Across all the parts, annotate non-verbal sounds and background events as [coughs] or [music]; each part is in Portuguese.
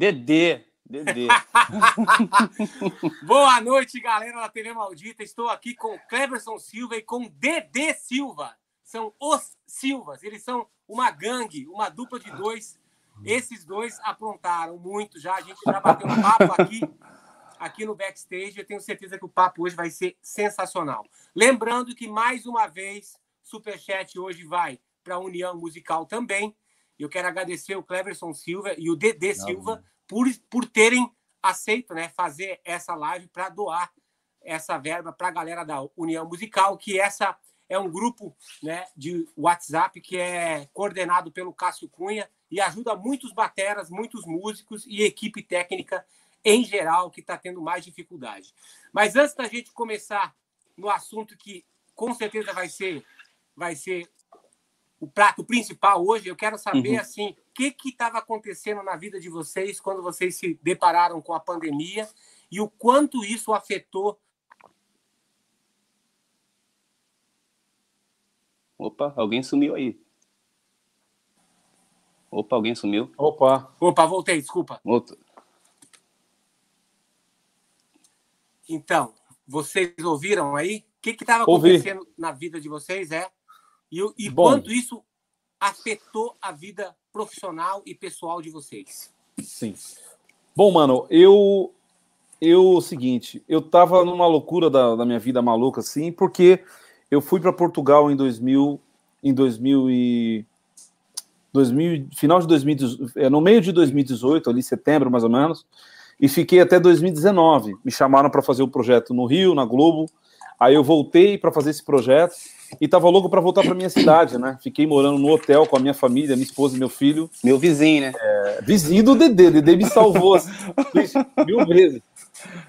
Dedê. Dedê. [laughs] Boa noite, galera da TV Maldita. Estou aqui com Cleverson Silva e com Dedê Silva. São os Silvas. Eles são uma gangue, uma dupla de dois. Esses dois aprontaram muito já. A gente já bateu um papo aqui, aqui no backstage. Eu tenho certeza que o papo hoje vai ser sensacional. Lembrando que, mais uma vez, Superchat hoje vai para a União Musical também. Eu quero agradecer o Cleverson Silva e o Dedê Silva por, por terem aceito né, fazer essa live para doar essa verba para a galera da União Musical, que essa é um grupo né, de WhatsApp que é coordenado pelo Cássio Cunha e ajuda muitos bateras, muitos músicos e equipe técnica em geral que está tendo mais dificuldade. Mas antes da gente começar no assunto que com certeza vai ser vai ser o prato principal hoje, eu quero saber uhum. assim, o que estava acontecendo na vida de vocês quando vocês se depararam com a pandemia e o quanto isso afetou. Opa, alguém sumiu aí. Opa, alguém sumiu. Opa. Opa, voltei, desculpa. Outro. Então, vocês ouviram aí? O que estava acontecendo na vida de vocês? É e, e quanto isso afetou a vida profissional e pessoal de vocês? Sim. Bom, mano, eu. Eu, seguinte, eu tava numa loucura da, da minha vida maluca, assim, porque eu fui para Portugal em 2000, em 2000 e 2000, final de 2018, é, no meio de 2018, ali setembro mais ou menos, e fiquei até 2019. Me chamaram para fazer o projeto no Rio, na Globo. Aí eu voltei para fazer esse projeto e tava louco para voltar para minha cidade, né? Fiquei morando no hotel com a minha família, minha esposa e meu filho. Meu vizinho, né? É, vizinho do Dedê, Dedê me salvou assim, mil vezes.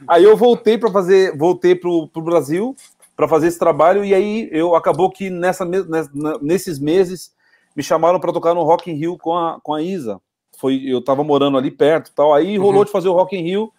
Aí eu voltei para fazer, voltei pro, pro Brasil para fazer esse trabalho e aí eu acabou que nessa, nesses meses me chamaram para tocar no Rock in Rio com a, com a Isa. Foi, eu tava morando ali perto, tal. Aí rolou uhum. de fazer o Rock in Rio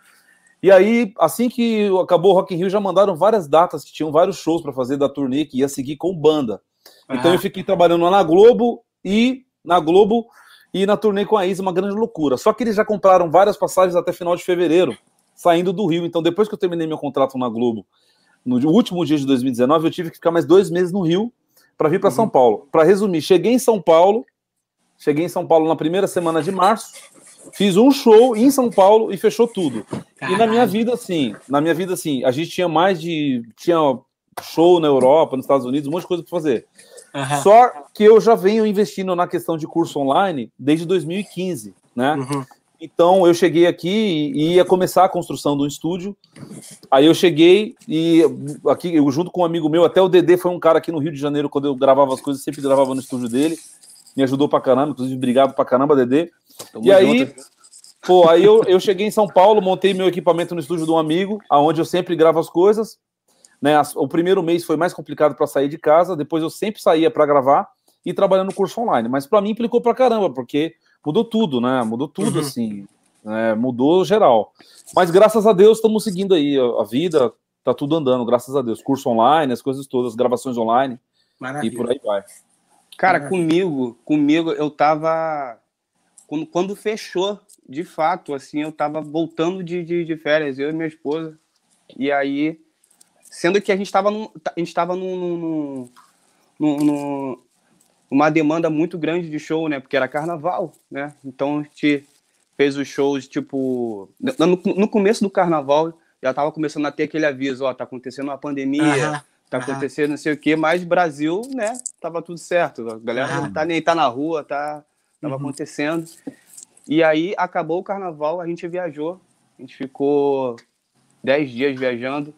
e aí, assim que acabou o Rock in Rio, já mandaram várias datas que tinham vários shows para fazer da turnê que ia seguir com banda. Então eu fiquei trabalhando lá na Globo e na Globo e na turnê com a Isa, uma grande loucura. Só que eles já compraram várias passagens até final de fevereiro, saindo do Rio. Então depois que eu terminei meu contrato na Globo, no último dia de 2019, eu tive que ficar mais dois meses no Rio para vir para uhum. São Paulo. Para resumir, cheguei em São Paulo, cheguei em São Paulo na primeira semana de março, Fiz um show em São Paulo e fechou tudo. Caralho. E na minha vida, assim, na minha vida, assim, a gente tinha mais de. Tinha show na Europa, nos Estados Unidos, um monte de coisa para fazer. Uhum. Só que eu já venho investindo na questão de curso online desde 2015, né? Uhum. Então eu cheguei aqui e ia começar a construção do estúdio. Aí eu cheguei e aqui, eu, junto com um amigo meu, até o Dedê foi um cara aqui no Rio de Janeiro, quando eu gravava as coisas, sempre gravava no estúdio dele. Me ajudou pra caramba, inclusive, obrigado pra caramba, Dedê. Tamo e aí, junto. pô, aí eu, eu cheguei em São Paulo, montei meu equipamento no estúdio de um amigo, aonde eu sempre gravo as coisas. Né? O primeiro mês foi mais complicado para sair de casa, depois eu sempre saía para gravar e trabalhando no curso online. Mas para mim implicou para caramba, porque mudou tudo, né? Mudou tudo, uhum. assim. Né? Mudou geral. Mas graças a Deus estamos seguindo aí a, vida, tá tudo andando, graças a Deus. Curso online, as coisas todas, gravações online Maravilha. e por aí vai. Cara, Maravilha. comigo, comigo eu tava quando, quando fechou, de fato, assim, eu estava voltando de, de, de, férias, eu e minha esposa. E aí, sendo que a gente estava num, a gente estava num, num, num, uma demanda muito grande de show, né? Porque era carnaval, né? Então a gente fez os shows, tipo, no, no começo do carnaval já estava começando a ter aquele aviso, ó, tá acontecendo uma pandemia, uhum. tá acontecendo não sei o quê, mas Brasil, né, tava tudo certo. A galera não tá nem tá na rua, tá Estava uhum. acontecendo. E aí acabou o carnaval, a gente viajou. A gente ficou dez dias viajando.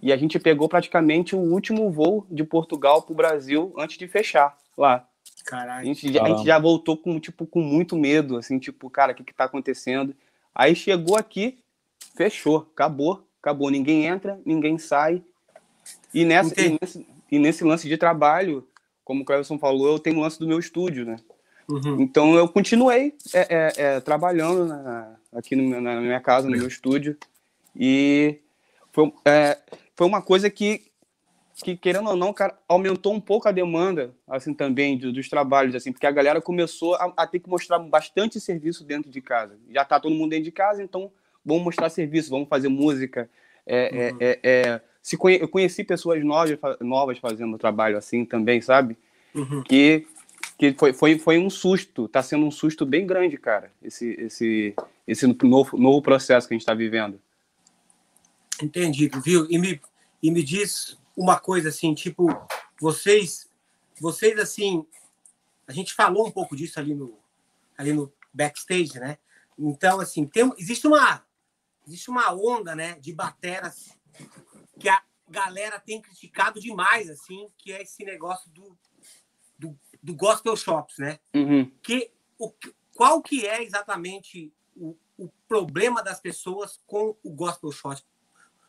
E a gente pegou praticamente o último voo de Portugal para o Brasil antes de fechar lá. Caralho. A gente, a gente já voltou com, tipo, com muito medo, assim, tipo, cara, o que, que tá acontecendo? Aí chegou aqui, fechou, acabou, acabou. Ninguém entra, ninguém sai. E, nessa, e nesse, e, nesse, lance de trabalho, como o Cleverson falou, eu tenho o lance do meu estúdio, né? Uhum. Então eu continuei é, é, é, trabalhando na, aqui no, na minha casa, no meu estúdio, e foi, é, foi uma coisa que que querendo ou não, cara, aumentou um pouco a demanda, assim, também, do, dos trabalhos, assim, porque a galera começou a, a, ter que mostrar bastante serviço dentro de casa. Já tá todo mundo dentro de casa, então vamos mostrar serviço, vamos fazer música. É, uhum. é, é, é se conhe, eu conheci pessoas novas, novas fazendo trabalho assim também, sabe? Uhum. Que, que foi, foi, foi um susto, tá sendo um susto bem grande, cara, esse, esse, esse novo, novo processo que a gente está vivendo. Entendido, viu? E me, e me diz uma coisa assim, tipo, vocês, vocês assim, a gente falou um pouco disso ali no, ali no backstage, né? Então, assim, tem, existe uma existe uma onda, né, de bateras que a galera tem criticado demais, assim, que é esse negócio do, do, do gospel shops, né? Uhum. Que, o, qual que é exatamente o, o problema das pessoas com o gospel shop,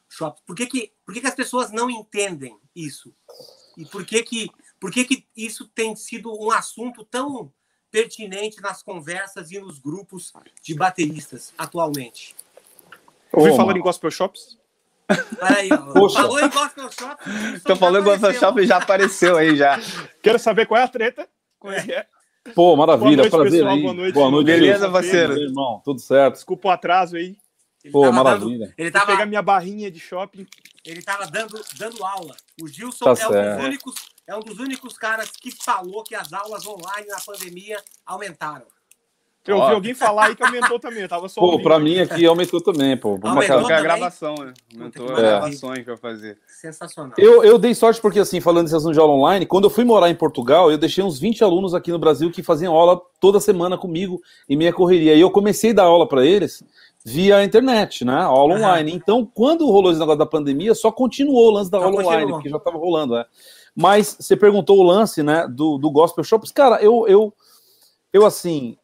shopping. Por que, que, por que, que as pessoas não entendem isso? E por que, que, por que, que isso tem sido um assunto tão pertinente nas conversas e nos grupos de bateristas atualmente? Ouvi falar em gospel shops? Peraí, falou em gospel shops? Então falou em gospel shops e já apareceu aí já. Quero saber qual é a treta. Qual é que é? Pô, maravilha, boa noite, prazer pessoal, aí. Boa noite, boa noite beleza, parceiro. Irmão, tudo certo. Desculpa o atraso aí. Ele Pô, maravilha. Dando, ele tava pegar minha barrinha de shopping. Ele estava dando, dando aula. O Gilson tá é, um dos únicos, é um dos únicos caras que falou que as aulas online na pandemia aumentaram. Eu ouvi alguém falar aí que aumentou também. tava só pô, para mim aqui aumentou também, pô. Aumentou a gravação, né? Aumentou as gravações que eu fazer. Sensacional. Eu, eu dei sorte porque, assim, falando desse assunto de aula online, quando eu fui morar em Portugal, eu deixei uns 20 alunos aqui no Brasil que faziam aula toda semana comigo em minha correria. E eu comecei a dar aula para eles via internet, né? Aula uhum. online. Então, quando rolou esse negócio da pandemia, só continuou o lance da aula online, porque já estava rolando, né? Mas você perguntou o lance, né, do, do Gospel Shops. Cara, eu, eu, eu assim,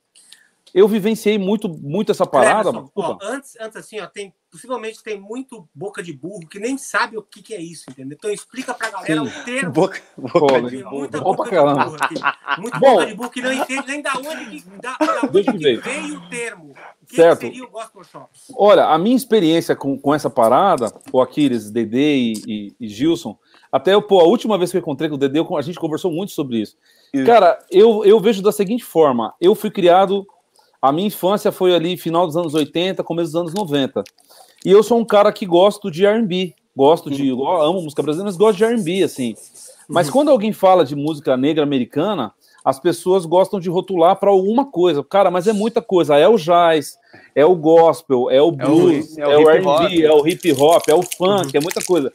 eu vivenciei muito, muito essa parada. Cleberson, ó, antes, antes, assim, ó, tem, possivelmente tem muito boca de burro que nem sabe o que, que é isso, entendeu? Então explica pra galera Sim. o termo. Boca, boca de, muita boca de burro aqui. Muita Bom, boca de burro que não entende nem da onde que, da, da [laughs] onde que veio o termo. O que certo. seria o Gospel Shops? Olha, a minha experiência com, com essa parada, o Aquiles, Dedê e, e, e Gilson, até pô, a última vez que eu encontrei com o Dedê, a gente conversou muito sobre isso. isso. Cara, eu, eu vejo da seguinte forma: eu fui criado a minha infância foi ali final dos anos 80, começo dos anos 90. E eu sou um cara que gosto de R&B, gosto de, eu amo música brasileira, mas gosto de R&B, assim. Mas uhum. quando alguém fala de música negra americana, as pessoas gostam de rotular para alguma coisa. Cara, mas é muita coisa. É o jazz, é o gospel, é o blues, é o, é o R&B, é o hip hop, é o funk, uhum. é muita coisa.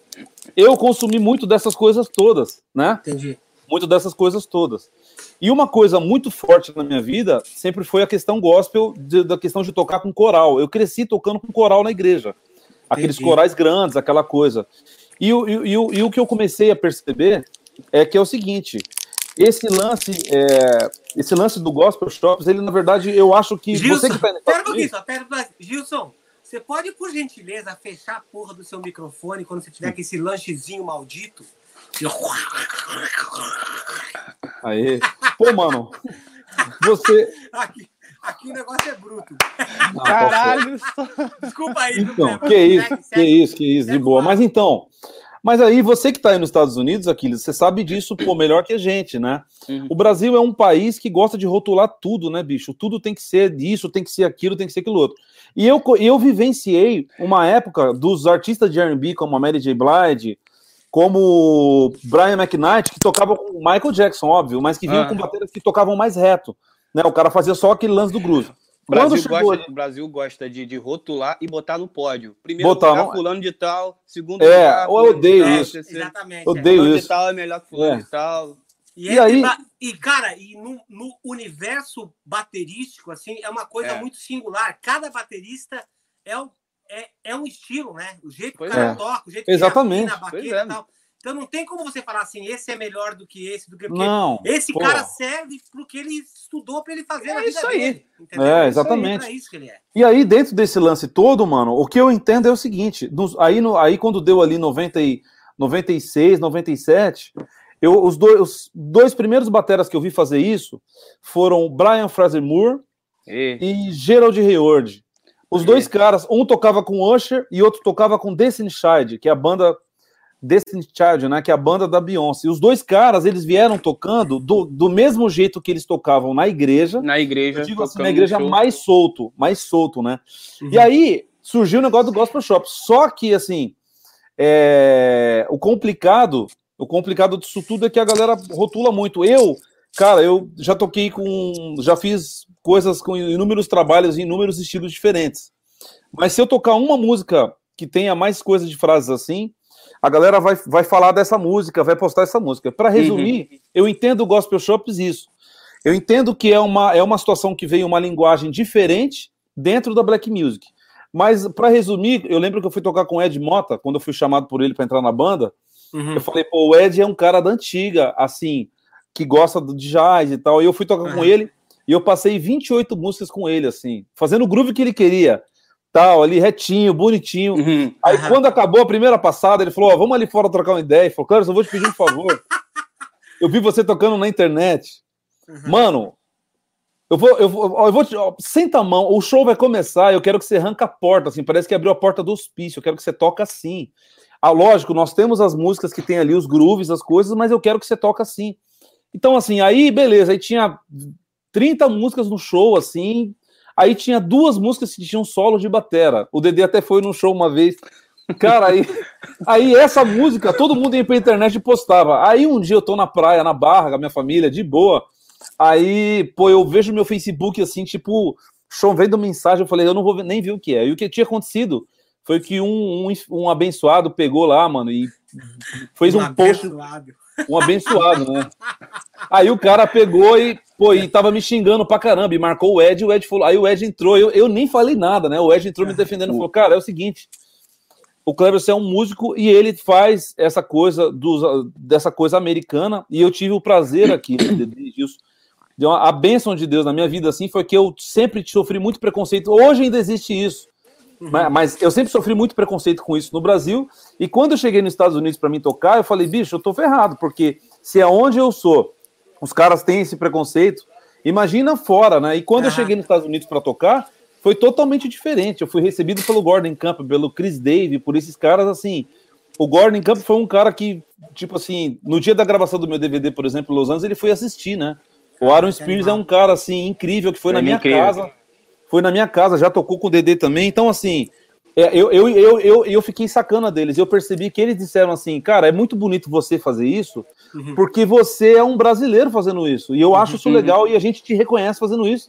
Eu consumi muito dessas coisas todas, né? Entendi. Muito dessas coisas todas. E uma coisa muito forte na minha vida sempre foi a questão gospel, de, da questão de tocar com coral. Eu cresci tocando com coral na igreja. Aqueles Entendi. corais grandes, aquela coisa. E, e, e, e, o que eu comecei a perceber é que é o seguinte: esse lance, é, esse lance do gospel shops, ele na verdade eu acho que Gilson, você que tá pera um só, pera, Gilson, você pode por gentileza fechar a porra do seu microfone quando você tiver com esse lanchezinho maldito? Aí. Pô, mano. Você. Aqui, aqui o negócio é bruto. Não, Caralho. Desculpa aí. Então, que isso, segue, que segue, isso, que isso, de boa. Mas então. Mas aí, você que está aí nos Estados Unidos, Aquiles, você sabe disso pô, melhor que a gente, né? Uhum. O Brasil é um país que gosta de rotular tudo, né, bicho? Tudo tem que ser disso, tem que ser aquilo, tem que ser aquilo outro. E eu, eu vivenciei uma época dos artistas de R&B como a Mary J. Blige, como Brian McKnight, que tocava com Michael Jackson, óbvio, mas que vinha ah. com baterias que tocavam mais reto. Né? O cara fazia só aquele lance do groove. O Brasil, gosta, Brasil gosta de, de, rotular e botar no pódio. Primeiro botar lugar, no... fulano de tal, segundo é, lugar, eu odeio tal, isso. Exatamente. Odeio fulano isso. de tal é melhor que fulano é. de tal. E, e aí... e, cara, e no, no, universo baterístico, assim, é uma coisa é. muito singular. Cada baterista é o é, é um estilo, né? O jeito que o cara é. toca, o jeito Exatamente. que ele na baqueta é. e tal. Então não tem como você falar assim, esse é melhor do que esse, do que não, esse pô. cara serve pro que ele estudou para ele fazer é na vida isso aí. Dele, é, exatamente. Isso aí, é. E aí, dentro desse lance todo, mano, o que eu entendo é o seguinte: nos, aí, no, aí quando deu ali 90 e, 96, 97, eu, os, dois, os dois primeiros bateras que eu vi fazer isso foram Brian Fraser Moore e, e Gerald Hayward. Os dois caras, um tocava com Usher e outro tocava com Destiny Child, que é a banda Destiny Child, né? Que é a banda da Beyoncé. E os dois caras, eles vieram tocando do, do mesmo jeito que eles tocavam na igreja. Na igreja. Eu digo assim, na igreja mais solto, mais solto, né? Uhum. E aí surgiu o negócio do Gospel Shop. Só que, assim, é, o complicado, o complicado disso tudo é que a galera rotula muito. Eu, cara, eu já toquei com. Já fiz coisas com inúmeros trabalhos em inúmeros estilos diferentes. Mas se eu tocar uma música que tenha mais coisas de frases assim, a galera vai, vai falar dessa música, vai postar essa música. Para resumir, eu entendo o Gospel Shops isso. Eu entendo que é uma, é uma situação que veio uma linguagem diferente dentro da Black Music. Mas, para resumir, eu lembro que eu fui tocar com o Ed Mota, quando eu fui chamado por ele para entrar na banda. Uhum. Eu falei, pô, o Ed é um cara da antiga, assim, que gosta de jazz e tal. E eu fui tocar com Uhum. ele e eu passei 28 músicas com ele, assim, fazendo o groove que ele queria. Tal, ali retinho, bonitinho. Uhum. Aí Aham. quando acabou a primeira passada, ele falou: ó, vamos ali fora trocar uma ideia. Ele falou, Carlos, eu vou te pedir um favor. [laughs] eu vi você tocando na internet. Uhum. Mano, eu vou, eu vou, eu vou te. ó, senta a mão, o show vai começar. Eu quero que você arranca a porta, assim, parece que abriu a porta do hospício. Eu quero que você toque assim. Ah, lógico, nós temos as músicas que tem ali, os grooves, as coisas, mas eu quero que você toque assim. Então, assim, aí, beleza, aí tinha 30 músicas no show, assim. Aí tinha duas músicas que tinham solo de batera. O Dedê até foi no show uma vez. Cara, aí, aí essa música, todo mundo ia pra internet e postava. Aí um dia eu tô na praia, na barra, com a minha família, de boa. Aí, pô, eu vejo meu Facebook assim, tipo, chovendo mensagem. Eu falei, eu não vou nem ver o que é. E o que tinha acontecido foi que um, um, um abençoado pegou lá, mano, e fez um, post, abençoado. Um abençoado, né? Aí o cara pegou e, pô, e tava me xingando pra caramba, e marcou o Ed, e o Ed falou, aí o Ed entrou, eu, eu nem falei nada, né? O Ed entrou me defendendo e falou, cara, é o seguinte, o Cleverson é um músico e ele faz essa coisa dos, dessa coisa americana, e eu tive o prazer aqui, né, de-. Deu uma- A bênção de Deus na minha vida, assim, foi que eu sempre sofri muito preconceito. Hoje ainda existe isso. Mas, mas eu sempre sofri muito preconceito com isso no Brasil. E quando eu cheguei nos Estados Unidos para mim tocar, eu falei, bicho, eu tô ferrado, porque se é onde eu sou, os caras têm esse preconceito, imagina fora, né? E quando eu Aham. cheguei nos Estados Unidos para tocar, foi totalmente diferente. Eu fui recebido pelo Gordon Campbell, pelo Chris Dave, por esses caras assim. O Gordon Campbell foi um cara que, tipo assim, no dia da gravação do meu DVD, por exemplo, em Los Angeles, ele foi assistir, né? O Aaron Spears é um cara assim incrível que foi na Ele é minha incrível. casa foi na minha casa, já tocou com o Dedê também. Então, assim, é, eu, eu, eu, eu, eu fiquei sacana deles. Eu percebi que eles disseram assim, cara, é muito bonito você fazer isso, Uhum. porque você é um brasileiro fazendo isso. E eu acho isso Uhum. legal e a gente te reconhece fazendo isso.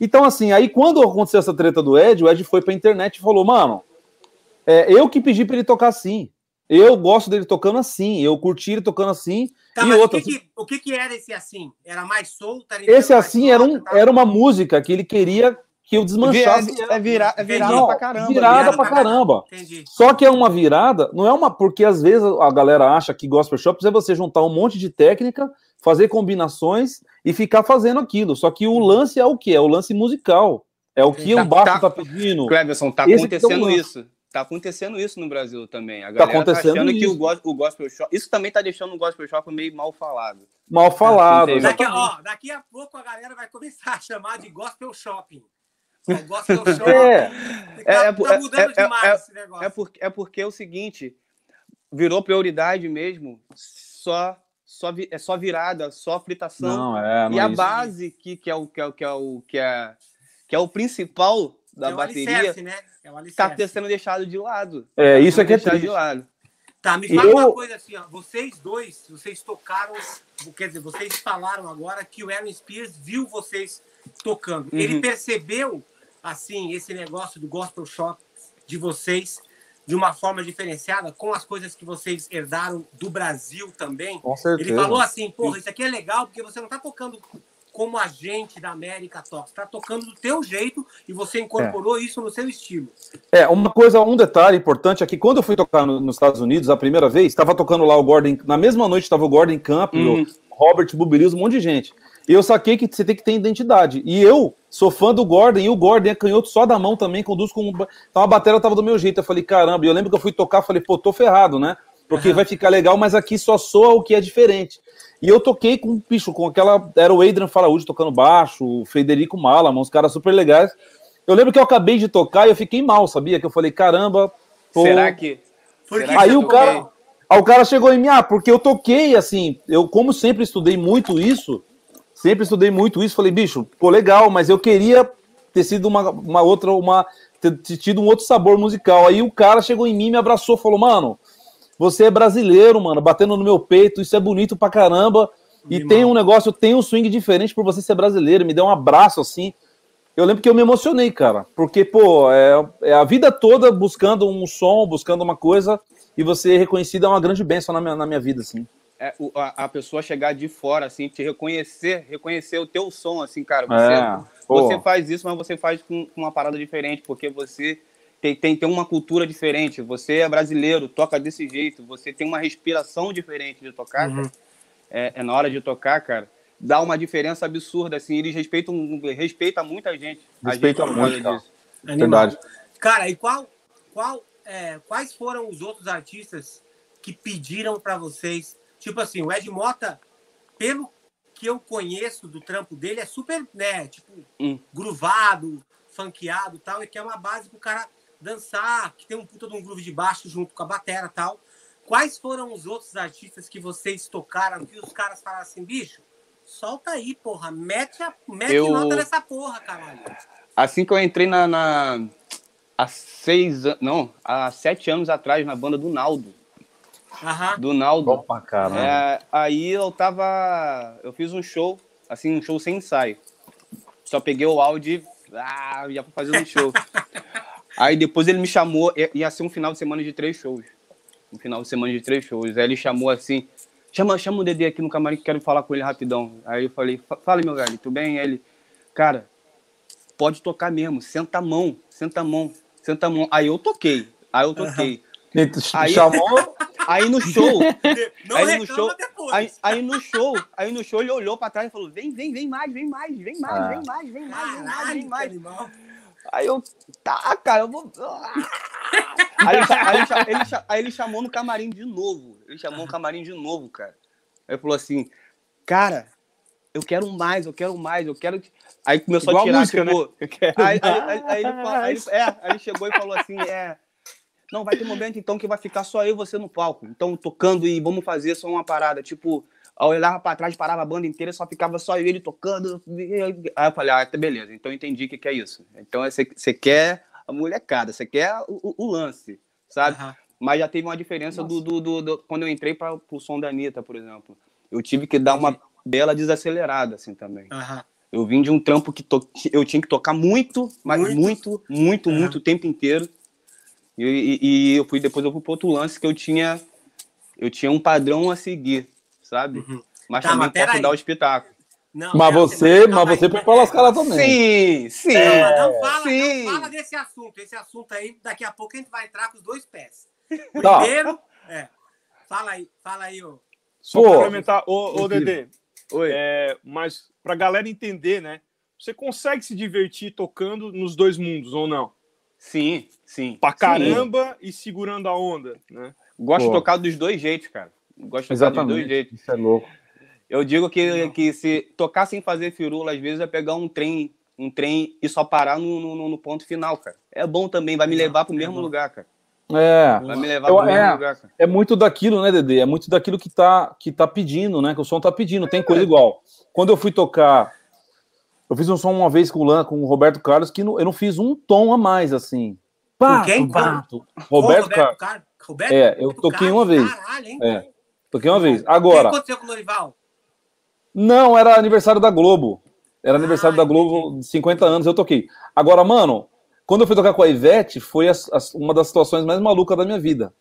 Então, assim, aí quando aconteceu essa treta do Ed, o Ed foi pra internet e falou, mano, é, eu que pedi pra ele tocar assim. Eu gosto dele tocando assim, eu curti ele tocando assim. Tá, e outra, o, que que, o que que era esse assim? Era mais solto? Era esse assim era, um, tá? era uma música que ele queria que eu desmanchasse. É, é, vira, é virada Não, pra caramba. virada virada pra caramba. Entendi. Só que é uma virada, não é uma. Porque às vezes a galera acha que gospel shops é você juntar um monte de técnica, fazer combinações e ficar fazendo aquilo. Só que o lance é o que? É o lance musical. É o que Tá- o baixo tá- tá pedindo. Cleverson, tá Esse que é o acontecendo lance. isso. Tá acontecendo isso no Brasil também. A galera tá, acontecendo achando que isso. o, gos- o gospel shop. Isso também tá deixando o gospel shop meio mal falado. Mal falado. entendi. Daqui, ó, daqui a pouco a galera vai começar a chamar de gospel shopping. [laughs] Shopping. É. Tá, É, é, tá mudando é, é, demais é, esse negócio. É porque, é porque é o seguinte, virou prioridade mesmo, só, só, vi- é só virada, só fritação. Não, é. Não e é a isso. base, que, que, é o, que, é, o- que, é o, que, é, que é o principal da é o bateria, alicerce, né? É o tá sendo deixado de lado. É, isso Tá é que é deixado triste. de lado. Tá, me fala Eu- uma coisa assim, ó. Vocês dois, vocês tocaram, quer dizer, vocês falaram agora que o Aaron Spears viu vocês tocando. Ele Uhum. percebeu, assim, esse negócio do gospel shop de vocês de uma forma diferenciada, com as coisas que vocês herdaram do Brasil também? Com certeza. Ele falou assim, porra, isso aqui é legal porque você não tá tocando como a gente da América toca, você tá tocando do teu jeito e você incorporou isso no seu estilo. É, uma coisa, um detalhe importante é que quando eu fui tocar no- nos Estados Unidos a primeira vez, estava tocando lá o Gordon, na mesma noite estava o Gordon Campbell, Uhum. o Robert Bubilius, um monte de gente. Eu saquei que você tem que ter identidade. E eu sou fã do Gordon, e o Gordon é canhoto só da mão também, conduz com. um Então a bateria tava do meu jeito. Eu falei, caramba, e eu lembro que eu fui tocar, falei, pô, tô ferrado, né? Porque Aham. vai ficar legal, mas aqui só soa o que é diferente. E eu toquei com, bicho, com aquela. Era o Adrian Faraúde tocando baixo, o Federico Malama, uns caras super legais. Eu lembro que eu acabei de tocar e eu fiquei mal, sabia? Que eu falei, caramba. pô. Será que. Porque será Aí o cara. Aí o cara chegou em mim, ah, porque eu toquei, assim, eu, como sempre estudei muito isso, sempre estudei muito isso, falei, bicho, pô, legal, mas eu queria ter sido uma, uma outra, uma, ter tido um outro sabor musical. Aí o cara chegou em mim, me abraçou, falou, mano, você é brasileiro, mano, batendo no meu peito, isso é bonito pra caramba. E tem um negócio, tem um swing diferente por você ser brasileiro. Me deu um abraço assim. Eu lembro que eu me emocionei, cara. Porque, pô, é, é a vida toda buscando um som, buscando uma coisa, e você reconhecido é uma grande bênção na minha, na minha vida, assim. É, o- a, a pessoa chegar de fora, assim, te reconhecer, reconhecer o teu som, assim, cara. Você, É, pô. você faz isso, mas você faz com, com uma parada diferente, porque você tem, tem, tem uma cultura diferente. Você é brasileiro, toca desse jeito, você tem uma respiração diferente de tocar, Uhum. cara. É, é na hora de tocar, cara. Dá uma diferença absurda, assim. Eles respeitam, respeitam muita gente. Respeita muito, cara. disso. Animal. Verdade. Cara, e qual, qual, é, quais foram os outros artistas que pediram pra vocês? Tipo assim, o Ed Mota, pelo que eu conheço do trampo dele, é super, né, tipo, Hum. groovado, funkeado e tal, e que é uma base pro cara dançar, que tem um puta de um groove de baixo junto com a batera e tal. Quais foram os outros artistas que vocês tocaram que os caras falaram assim, bicho, solta aí, porra, mete, a, mete Eu- nota nessa porra, caralho. Assim que eu entrei na, na há seis não, há sete anos atrás na banda do Naldo, Aham. do Naldo. Bom pra caramba. É, aí eu tava, eu fiz um show, assim, um show sem ensaio. Só peguei o áudio, e, ah, ia fazer um show. [laughs] aí depois ele me chamou, ia- ser um final de semana de três shows. Um final de semana de três shows. Aí ele chamou assim, chama, chama o Dedê aqui no camarim que quero falar com ele rapidão. Aí eu falei, "Fa- fala meu velho, tudo bem? Aí ele, cara, pode tocar mesmo, senta a mão, senta a mão, senta a mão. Aí eu toquei, aí eu toquei. Aí- Chamou. Aí no show, [laughs] Não Aí no show- depois. Aí, aí no show, aí no show ele olhou pra trás e falou: vem, vem, vem mais, vem mais, vem mais, Ah. vem mais, vem mais, vem mais, vem mais. animal. Aí eu, tá, cara, eu vou. Aí, aí ele aí ele chamou no camarim de novo. Ele chamou no camarim de novo, cara. Aí ele falou assim: cara, eu quero mais, eu quero mais, eu quero. que-" Aí começou Igual a tirar, música, né? Eu quero Aí, aí, aí, aí ele, mais. fa- aí ele- é, aí ele chegou e falou assim: é. Não, vai ter momento então que vai ficar só eu e você no palco. Então, tocando e vamos fazer só uma parada. Tipo, eu olhava pra trás, parava a banda inteira, só ficava só eu e ele tocando. Aí eu falei, ah, tá beleza, então entendi o que, que é isso. Então você, você quer a molecada, você quer o, o- lance, sabe? Aham. Mas já teve uma diferença do, do, do- do- quando eu entrei para o som da Anitta, por exemplo. Eu tive que dar uma bela desacelerada, assim, também. Aham. Eu vim de um trampo que to- eu tinha que tocar muito, mas Muito. muito, muito, Aham. muito, o tempo inteiro. E, e- e eu fui depois eu fui para outro lance que eu tinha eu tinha um padrão a seguir, sabe? Uhum. Mas Tá, também mas posso aí. dar o espetáculo. Não, Mas você, mas você foi pra lascar também. Sim, sim. Não, não fala, sim. não fala desse assunto. Esse assunto aí, daqui a pouco a gente vai entrar com os dois pés. [laughs] Tá. Primeiro, é. Fala aí, fala aí, ô. Só Pô, complementar, ô, ô. Dedê, Oi. é, mas pra galera entender, né? Você consegue se divertir tocando nos dois mundos, ou não? Sim, sim. Pra Sim. caramba e segurando a onda, né? Gosto Pô. de tocar dos dois jeitos, cara. Gosto de tocar dos dois Exatamente. jeitos. Isso é louco. Eu digo que, que se tocar sem fazer firula, às vezes é pegar um trem, um trem e só parar no, no, no ponto final, cara. É bom também, vai me levar pro é mesmo lugar, cara. É. Vai me levar Eu- pro mesmo é. lugar, cara. É muito daquilo, né, Dedê? É muito daquilo que tá, que tá pedindo, né? Que o som tá pedindo. Tem coisa igual. Quando eu fui tocar, eu fiz um som uma vez com o Lan, com o Roberto Carlos, que não- eu não fiz um tom a mais, assim. Com quem? pato. Ô, Roberto Carlos. Car- Roberto, É, eu Roberto toquei Carlos, uma vez. Caralho, hein? É. Toquei uma vez. O que Agora, aconteceu com o Norival? não, era aniversário da Globo. Era aniversário Ah, da Globo, de 50 anos, eu toquei. Agora, mano, quando eu fui tocar com a Ivete, foi as- as- uma das situações mais malucas da minha vida.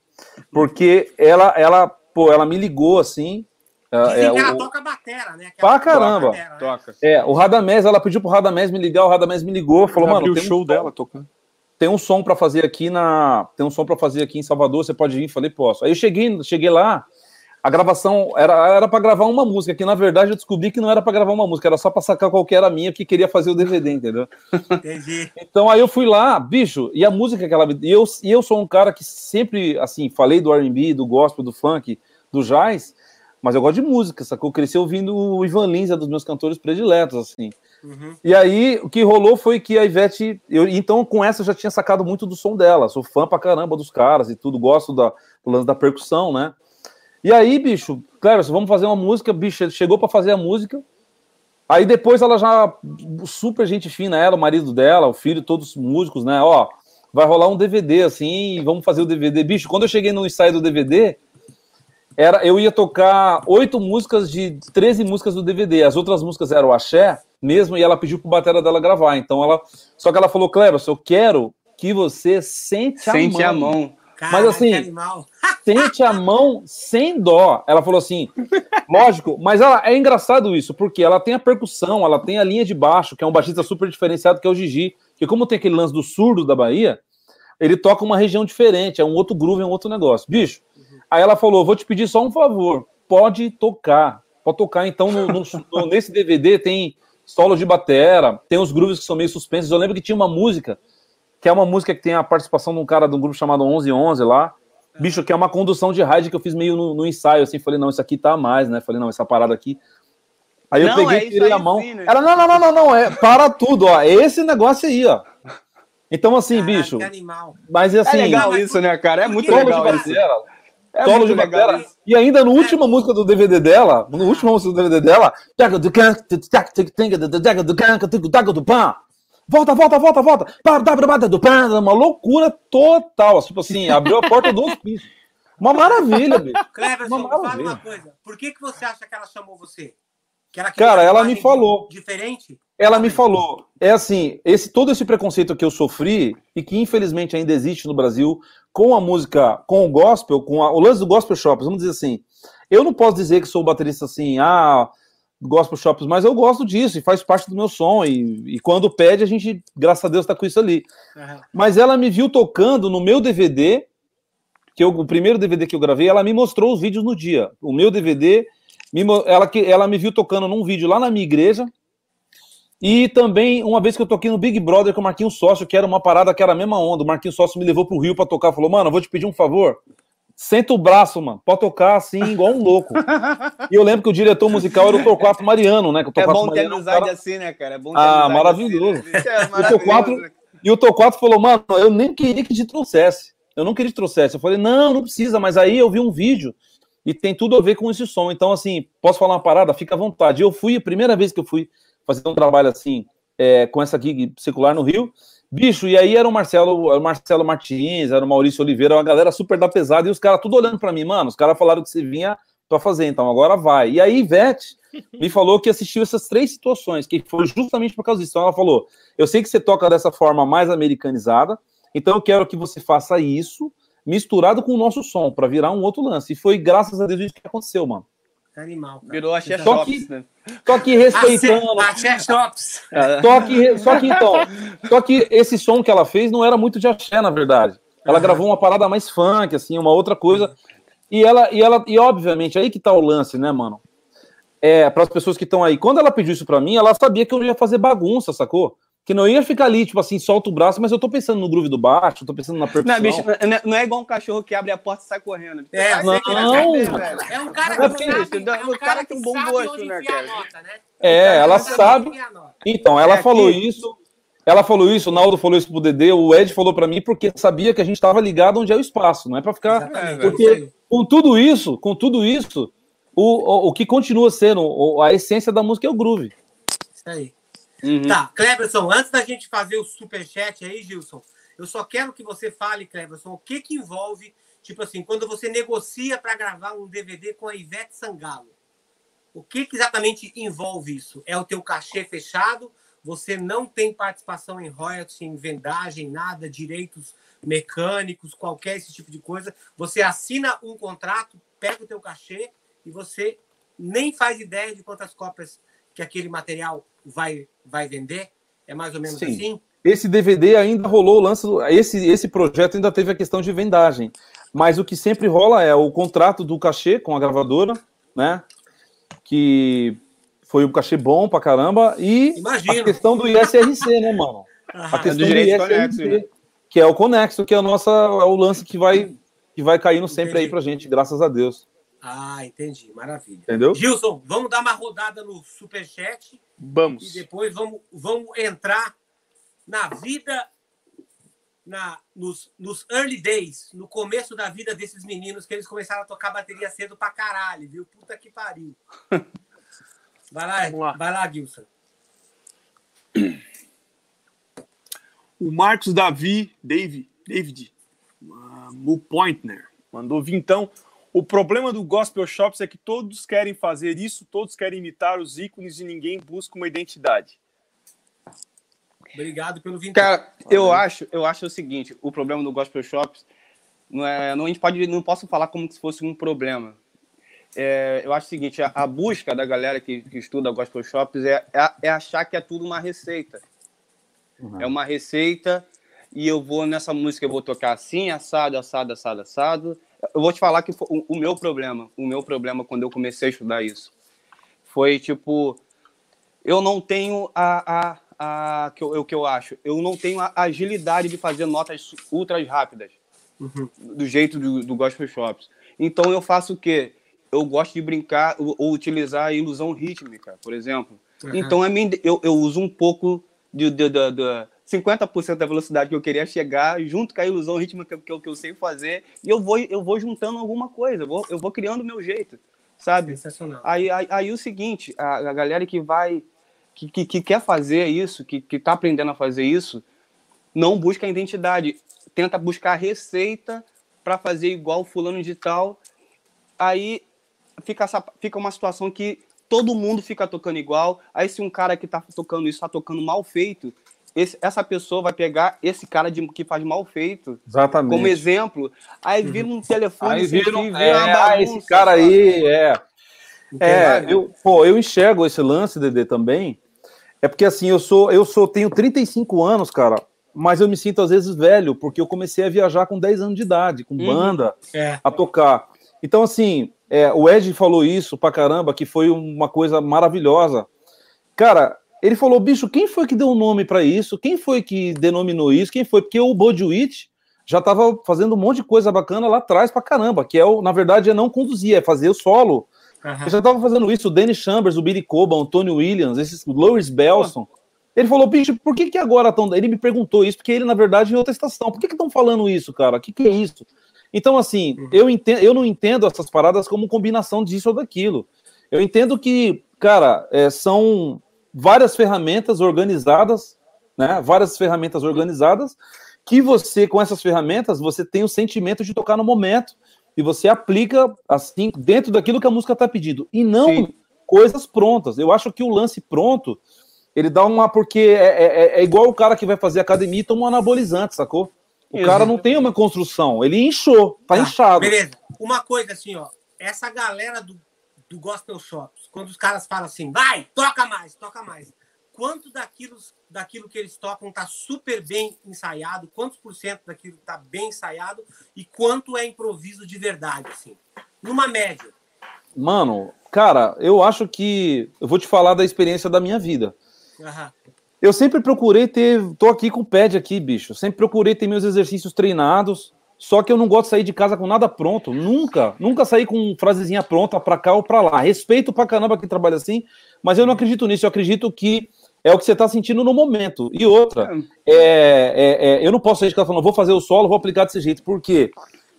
Porque ela, ela, pô, ela me ligou assim. Dizem é, que ela o- toca batera, né? Pra toca caramba. batera, né? Toca. É, o Radamés, ela pediu pro Radamés me ligar, o Radamés me ligou, falou, mano, tem o um, show dela tocando. tem um som pra fazer aqui na, tem um som para fazer aqui em Salvador, você pode vir? Falei, posso. Aí eu cheguei, cheguei lá, a gravação era era para gravar uma música, que na verdade eu descobri que não era pra gravar uma música, era só pra sacar qual que era a minha que queria fazer o DVD, entendeu? [laughs] Entendi. Então aí eu fui lá, bicho, e a música que ela me e eu, e eu sou um cara que sempre, assim, falei do R&B, do gospel, do funk, do jazz, mas eu gosto de música, sacou? Eu cresci ouvindo o Ivan Lins, é dos meus cantores prediletos, assim. Uhum. E aí, o que rolou foi que a Ivete. Eu, então, com essa, eu já tinha sacado muito do som dela. Sou fã pra caramba dos caras e tudo, gosto da, do lance da percussão, né? E aí, bicho, claro, vamos fazer uma música, bicho, chegou para fazer a música. Aí depois ela já super gente fina, ela, o marido dela, o filho, todos músicos, né? Ó, vai rolar um DVD assim, vamos fazer o DVD. Bicho, quando eu cheguei no ensaio do DVD, era eu ia tocar oito músicas de 13 músicas do DVD. As outras músicas eram o axé mesmo e ela pediu pro batera dela gravar. Então ela, só que ela falou, Cleber, eu quero que você sente a Sente mão. a mão. Mas assim, [laughs] sente a mão sem dó. Ela falou assim, lógico, mas ela, é engraçado isso, porque ela tem a percussão, ela tem a linha de baixo, que é um baixista super diferenciado, que é o Gigi, que como tem aquele lance do surdo da Bahia, ele toca uma região diferente, é um outro groove, é um outro negócio. Bicho, aí ela falou, vou te pedir só um favor, pode tocar, pode tocar, então no, no- no- [laughs] nesse DVD tem solos de batera, tem os grooves que são meio suspensos, eu lembro que tinha uma música, que é uma música que tem a participação de um cara de um grupo chamado 1111 lá, bicho, que é uma condução de rádio que eu fiz meio no, no ensaio, assim, falei, não, isso aqui tá a mais, né, falei, não, essa parada aqui, aí eu Não, peguei é e tirei a mão, sim, né? ela, não, não, não, não, não, é, para tudo, ó, é esse negócio aí, ó, então assim, Caraca, bicho, que animal. mas É assim, legal isso, né, cara? É muito legal isso. batera, É solo de batera, e ainda no última música do DVD dela, no último música do DVD dela, volta, volta, volta, volta, uma loucura total, tipo assim, abriu a porta do hospício. Uma maravilha, bicho. Cleverson, Uma fala maravilha. uma coisa. Por que, que você acha que ela chamou você? Que ela Cara, ela me falou. Diferente? Ela me falou, é assim, esse todo esse preconceito que eu sofri e que infelizmente ainda existe no Brasil com a música, com o gospel, com a- o lance do gospel shops, vamos dizer assim. Eu não posso dizer que sou baterista assim, ah, gospel shops, mas eu gosto disso e faz parte do meu som e, e quando pede a gente, graças a Deus, tá com isso ali. Aham. Mas ela me viu tocando no meu DVD, que eu, o primeiro DVD que eu gravei, ela me mostrou os vídeos no dia. O meu DVD, me ela, que- ela me viu tocando num vídeo lá na minha igreja. E também, uma vez que eu toquei no Big Brother com o Marquinhos Sócio, que era uma parada que era a mesma onda. O Marquinhos Sócio me levou pro Rio pra tocar. Falou, mano, eu vou te pedir um favor. Senta o braço, mano. Pode tocar assim, igual um louco. [laughs] e eu lembro que o diretor musical era o Torquato Mariano, né? Que o É Torquato bom ter Mariano é um amizade cara- assim, né, cara? É bom ter Ah, amizade maravilhoso. assim, né? É Eu tô quatro- maravilhoso. E o Torquato falou, mano, eu nem queria que te trouxesse. Eu não queria que te trouxesse. Eu falei, não, não precisa, mas aí eu vi um vídeo e tem tudo a ver com esse som. Então, assim, posso falar uma parada? Fica à vontade. Eu fui, a primeira vez que eu fui fazer um trabalho assim, é, com essa gig secular no Rio, bicho, e aí era o Marcelo, o Marcelo Martins, era o Maurício Oliveira, uma galera super da pesada, e os caras tudo olhando pra mim, mano, os caras falaram que você vinha pra fazer, então agora vai. E aí, Ivete me falou que assistiu essas três situações, que foi justamente por causa disso. Então ela falou: eu sei que você toca dessa forma mais americanizada, então eu quero que você faça isso misturado com o nosso som, para virar um outro lance. E foi graças a Deus isso que aconteceu, mano. Animal. cara. Virou axé Só shops, que- né? Só que respeitando. Axé Shops. É. Só que, só que então, só que esse som que ela fez não era muito de axé, na verdade. Ela Aham. gravou uma parada mais funk, assim, uma outra coisa. E ela, e ela, e obviamente, aí que tá o lance, né, mano? É, para as pessoas que estão aí, quando ela pediu isso pra mim, ela sabia que eu ia fazer bagunça, sacou? Que não ia ficar ali, tipo assim, solta o braço, mas eu tô pensando no groove do baixo, tô pensando na percussão. Não, bicho, não é- não é igual um cachorro que abre a porta e sai correndo. É, Vai não. que saber, velho. É um cara É que porque, sabe, é um cara tem um bom sabe gosto, né, cara? nota, né? É, ela Sabe. Então, ela É falou aqui. isso. Ela falou isso, o Naldo falou isso pro Dedê, o Ed falou pra mim porque sabia que a gente tava ligado onde é o espaço, não é pra ficar Exatamente. velho. Porque com tudo isso, com tudo isso, o, o, o que continua sendo a essência da música é o groove. Isso aí. Uhum. Tá, Cleberson, antes da gente fazer o superchat aí, Gilson, eu só quero que você fale, Cleberson, o que que envolve, tipo assim, quando você negocia para gravar um DVD com a Ivete Sangalo. O que, que exatamente envolve isso? É o teu cachê fechado? Você não tem participação em royalties, em vendagem, nada, direitos mecânicos, qualquer esse tipo de coisa. Você assina um contrato, pega o teu cachê e você nem faz ideia de quantas cópias que aquele material vai, vai vender? É mais ou menos Sim. assim? Esse DVD ainda rolou o lance, do- esse, esse projeto ainda teve a questão de vendagem, mas o que sempre rola é o contrato do cachê com a gravadora, né? Que foi um cachê bom pra caramba, e Imagino. a questão do ISRC, né, mano? A Aham. questão do direito ISRC, conexo, né? que é o conexo, que é, a nossa, é o lance que vai, que vai caindo sempre aí pra gente, graças a Deus. Ah, entendi. Maravilha. Entendeu? Gilson, vamos dar uma rodada no superchat e Vamos. depois vamos, vamos entrar na vida na, nos, nos early days, no começo da vida desses meninos, que eles começaram a tocar bateria cedo pra caralho, viu? Puta que pariu. [laughs] Vai lá, Vamos lá. vai lá, Gilson. O Marcos Davi, David, David uh, Mupointner, mandou vintão. O problema do Gospel Shops é que todos querem fazer isso, todos querem imitar os ícones e ninguém busca uma identidade. Obrigado pelo vintão. Cara, eu acho, eu acho o seguinte, o problema do Gospel Shops não é, não a gente pode, não posso falar como se fosse um problema. É, eu acho o seguinte, a, a busca da galera que, que estuda Gospel Shops é, é, é achar que é tudo uma receita. É uma receita e eu vou nessa música eu vou tocar assim, assado, assado, assado, assado. Eu vou te falar que o, o meu problema, o meu problema quando eu comecei a estudar isso foi tipo eu não tenho a, a, a que eu, o que eu acho, eu não tenho a agilidade de fazer notas ultras rápidas Uhum. do jeito do, do Gospel Shops. Então eu faço o quê? Eu gosto de brincar ou, ou utilizar a ilusão rítmica, por exemplo. Uhum. Então minha, eu, eu uso um pouco de, de, de, de 50% da velocidade que eu queria chegar, junto com a ilusão rítmica que eu, que eu sei fazer, e eu vou, eu vou juntando alguma coisa, eu vou, eu vou criando o meu jeito, sabe? Sensacional. Aí, aí, aí o seguinte, a, a galera que vai, que, que, que quer fazer isso, que, que tá aprendendo a fazer isso, não busca a identidade, tenta buscar a receita para fazer igual fulano de tal. Aí fica, essa, fica uma situação que todo mundo fica tocando igual. Aí se um cara que tá tocando isso tá tocando mal feito, esse- essa pessoa vai pegar esse cara de, que faz mal feito Exatamente. como exemplo. Aí vira um telefone Aí viram, fio, vira é, uma ah, bagunça, esse cara sabe? aí, é. É, eu, pô, eu enxergo esse lance, Dedê, também. É porque assim, eu sou, eu sou, tenho 35 anos, cara, mas eu me sinto às vezes velho, porque eu comecei a viajar com 10 anos de idade, com Uhum. banda, É. a tocar. Então, assim, é, o Ed falou isso pra caramba, que foi uma coisa maravilhosa. Cara, ele falou, bicho, quem foi que deu o nome pra isso? Quem foi que denominou isso? Quem foi? Porque o Bodyuit já tava fazendo um monte de coisa bacana lá atrás pra caramba, que é, o, na verdade, é não conduzir, é fazer o solo. Eu já tava fazendo isso, o Danny Chambers, o Billy Coban, o Tony Williams, esses, o Loris Belson. Ele falou, bicho, por que que agora estão... Ele me perguntou isso, porque ele, na verdade, em outra estação. Por que que estão falando isso, cara? O que que é isso? Então, assim, eu, entendo, eu não entendo essas paradas como combinação disso ou daquilo. Eu entendo que, cara, é, são várias ferramentas organizadas, né? Várias ferramentas organizadas que você, com essas ferramentas, você tem o sentimento de tocar no momento e você aplica, assim, dentro daquilo que a música está pedindo. E não Sim. coisas prontas. Eu acho que o lance pronto, ele dá uma... Porque é, é- é igual o cara que vai fazer academia e toma um anabolizante, sacou? O cara não tem uma construção, ele inchou, tá, Tá, inchado. Beleza. Uma coisa assim, ó. Essa galera do, do Gospel Shops, quando os caras falam assim, vai, toca mais, toca mais. Quanto daquilo, daquilo que eles tocam tá super bem ensaiado? Quantos por cento daquilo tá bem ensaiado? E quanto é improviso de verdade, assim? Numa média. Mano, cara, eu acho que. Eu vou te falar da experiência da minha vida. Aham. Eu sempre procurei ter. Tô aqui com o pad aqui, bicho. Sempre procurei ter meus exercícios treinados. Só que eu não gosto de sair de casa com nada pronto. Nunca. Nunca saí com frasezinha pronta pra cá ou pra lá. Respeito pra caramba quem trabalha assim, mas eu não acredito nisso. Eu acredito que é o que você tá sentindo no momento. E outra, é, é- é, eu não posso sair de casa falando, vou fazer o solo, vou aplicar desse jeito. Por quê?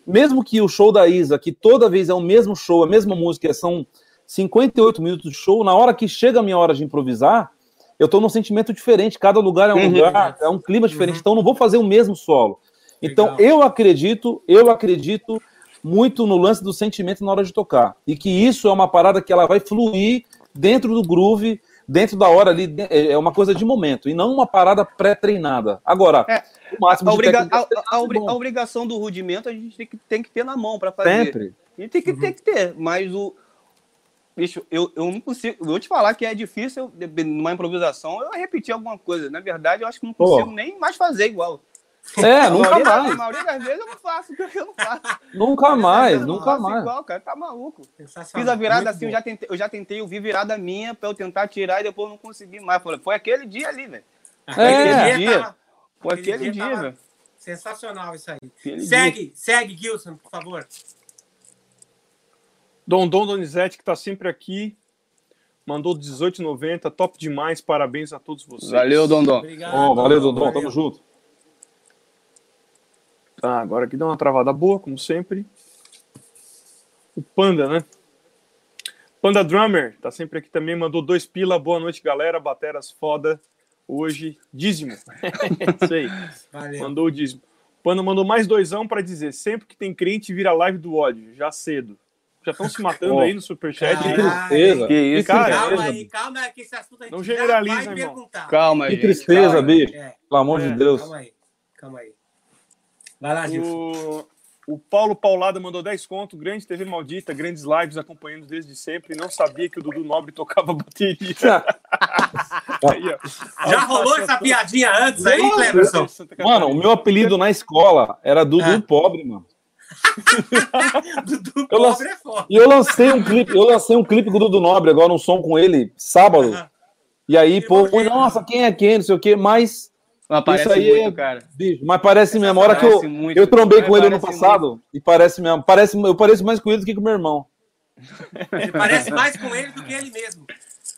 Mesmo que o show da Isa, que toda vez é o mesmo show, a mesma música, são 58 minutos de show, na hora que chega a minha hora de improvisar, eu tô num sentimento diferente, cada lugar é um Uhum. lugar, é um clima diferente, Uhum. então eu não vou fazer o mesmo solo. Então Legal. eu acredito, eu acredito muito no lance do sentimento na hora de tocar. E que isso é uma parada que ela vai fluir dentro do groove, dentro da hora ali, é uma coisa de momento, e não uma parada pré-treinada. Agora, É, o máximo A, obriga- técnica a- a- a a obrigação do rudimento a gente tem que, tem que ter na mão para fazer. sempre. E tem que, tem que ter, mas o. Bicho, eu, eu não consigo. Eu vou te falar que é difícil, eu, numa improvisação, eu repetir alguma coisa. Na verdade, eu acho que não Pô. consigo nem mais fazer igual. É, A nunca maioria, mais. A maioria das vezes eu não faço, [laughs] eu não faço. Nunca mais, nunca mais. igual, cara, tá maluco. Fiz a virada Muito assim, eu já, tentei, eu já tentei ouvir virada minha pra eu tentar tirar e depois eu não consegui mais. Falei, foi aquele dia ali, velho. Aquele É. dia tava Foi Aquele aquele dia dia, tava- velho. Sensacional isso aí. Aquele Segue, segue, Gilson, por favor. Dondon Donizete, que tá sempre aqui, mandou 18,90. Top demais, parabéns a todos vocês. Valeu, Dondon. Obrigado. Ó, valeu, Dodon, tamo junto. Tá, agora aqui dá uma travada boa, como sempre. O Panda, né? Panda Drummer, tá sempre aqui também, mandou dois pila. Boa noite, galera. Bateras foda. Hoje, dízimo. [laughs] Isso aí. Valeu. Mandou o dízimo. O Panda mandou mais doisão pra dizer: sempre que tem crente, vira live do ódio, já cedo. Já estão se matando Ó, aí no superchat. Que tristeza. Que isso, Cara, cara. Calma aí, calma aí, que esse assunto a gente Não generaliza, irmão. perguntar. Calma, Que gente. tristeza, calma. bicho. É, Pelo amor É, de Deus. calma aí, calma aí. Vai lá, Gilson. O, o Paulo Paulada mandou 10 conto, grande TV Maldita, grandes lives acompanhando desde sempre. Não sabia que o Dudu Nobre tocava bateria. [laughs] Aí, ó. Já rolou essa piadinha antes aí, Cleberson? Mano, o meu apelido na escola era Dudu Ah. Pobre, mano. [laughs] Dudu Eu pobre é foda. E eu lancei um clipe, eu lancei um clipe com o Dudu Nobre agora, um som com ele, sábado. E aí, Que pô, nossa, quem é quem, não sei o quê, mas, Mas parece Isso aí muito, é- cara. bicho, mas parece mesmo. A hora que eu, muito. eu trombei com ele ano parece passado, e parece mesmo. Parece, eu pareço mais com ele do que com meu irmão. Ele parece mais com ele do que ele mesmo.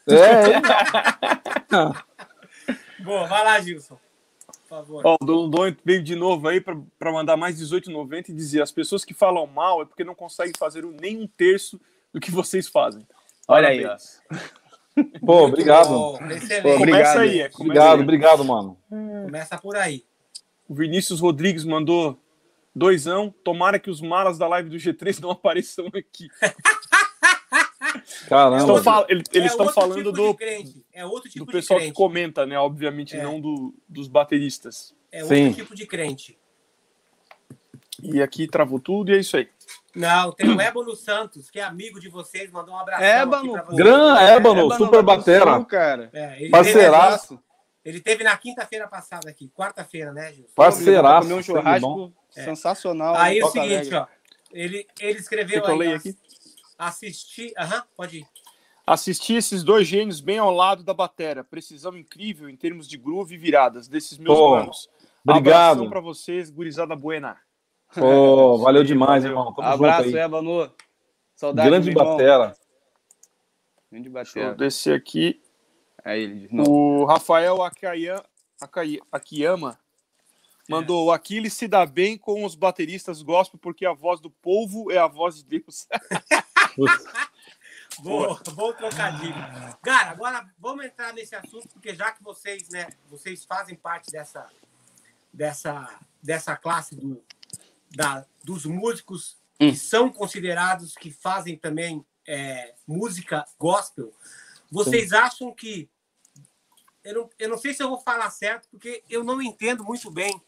É, [laughs] Boa, vai lá, Gilson. Por favor. Ó, o Dondon veio de novo aí para mandar mais 18,90 e dizer: as pessoas que falam mal é porque não conseguem fazer nem um terço do que vocês fazem. Olha aí, ó. Pô, obrigado. bom, Excelente. Pô, Começa Obrigado. aí, é, começa Obrigado, aí. obrigado, mano. Começa por aí. O Vinícius Rodrigues mandou doisão. Tomara que os malas da live do G3 não apareçam aqui. [laughs] Caramba. Estão fal- ele- É Eles estão falando tipo do. É outro tipo do de pessoal que comenta, né? Obviamente, É. não do, dos bateristas. É outro Sim. tipo de crente. E aqui travou tudo e é isso aí. Não, tem o Ébano Santos, que é amigo de vocês, mandou um abraço Ébano. Gran Ébano, Ébano super batera. Sul, cara. É, ele, Parceiraço. teve, ele teve na quinta-feira passada aqui, quarta-feira, né, Gilson? Parceiraço. Comer um churrasco É. sensacional. Aí é o seguinte, ó. Ele, ele escreveu eu aí, aqui? assistir... Aham, pode ir. Assisti esses dois gênios bem ao lado da batera. Precisão incrível em termos de groove e viradas desses meus Pô, manos. obrigado. Abração pra vocês, gurizada buena. Pô, valeu demais, irmão. Tamo Abraço, junto aí. Ébano. Saudade, Grande batera. Grande Deixa eu descer aqui. Aí ele. O Rafael Akaya- Akiyama mandou o Aquiles se dá bem com os bateristas gospel porque a voz do povo é a voz de Deus. [laughs] Bom, bom trocadilho. Cara, agora vamos entrar nesse assunto, porque já que vocês, né, vocês fazem parte dessa, dessa, dessa classe do, da, dos músicos Hum. que são considerados que fazem também é, música gospel, vocês acham que. Eu não, eu não sei se eu vou falar certo, porque eu não entendo muito bem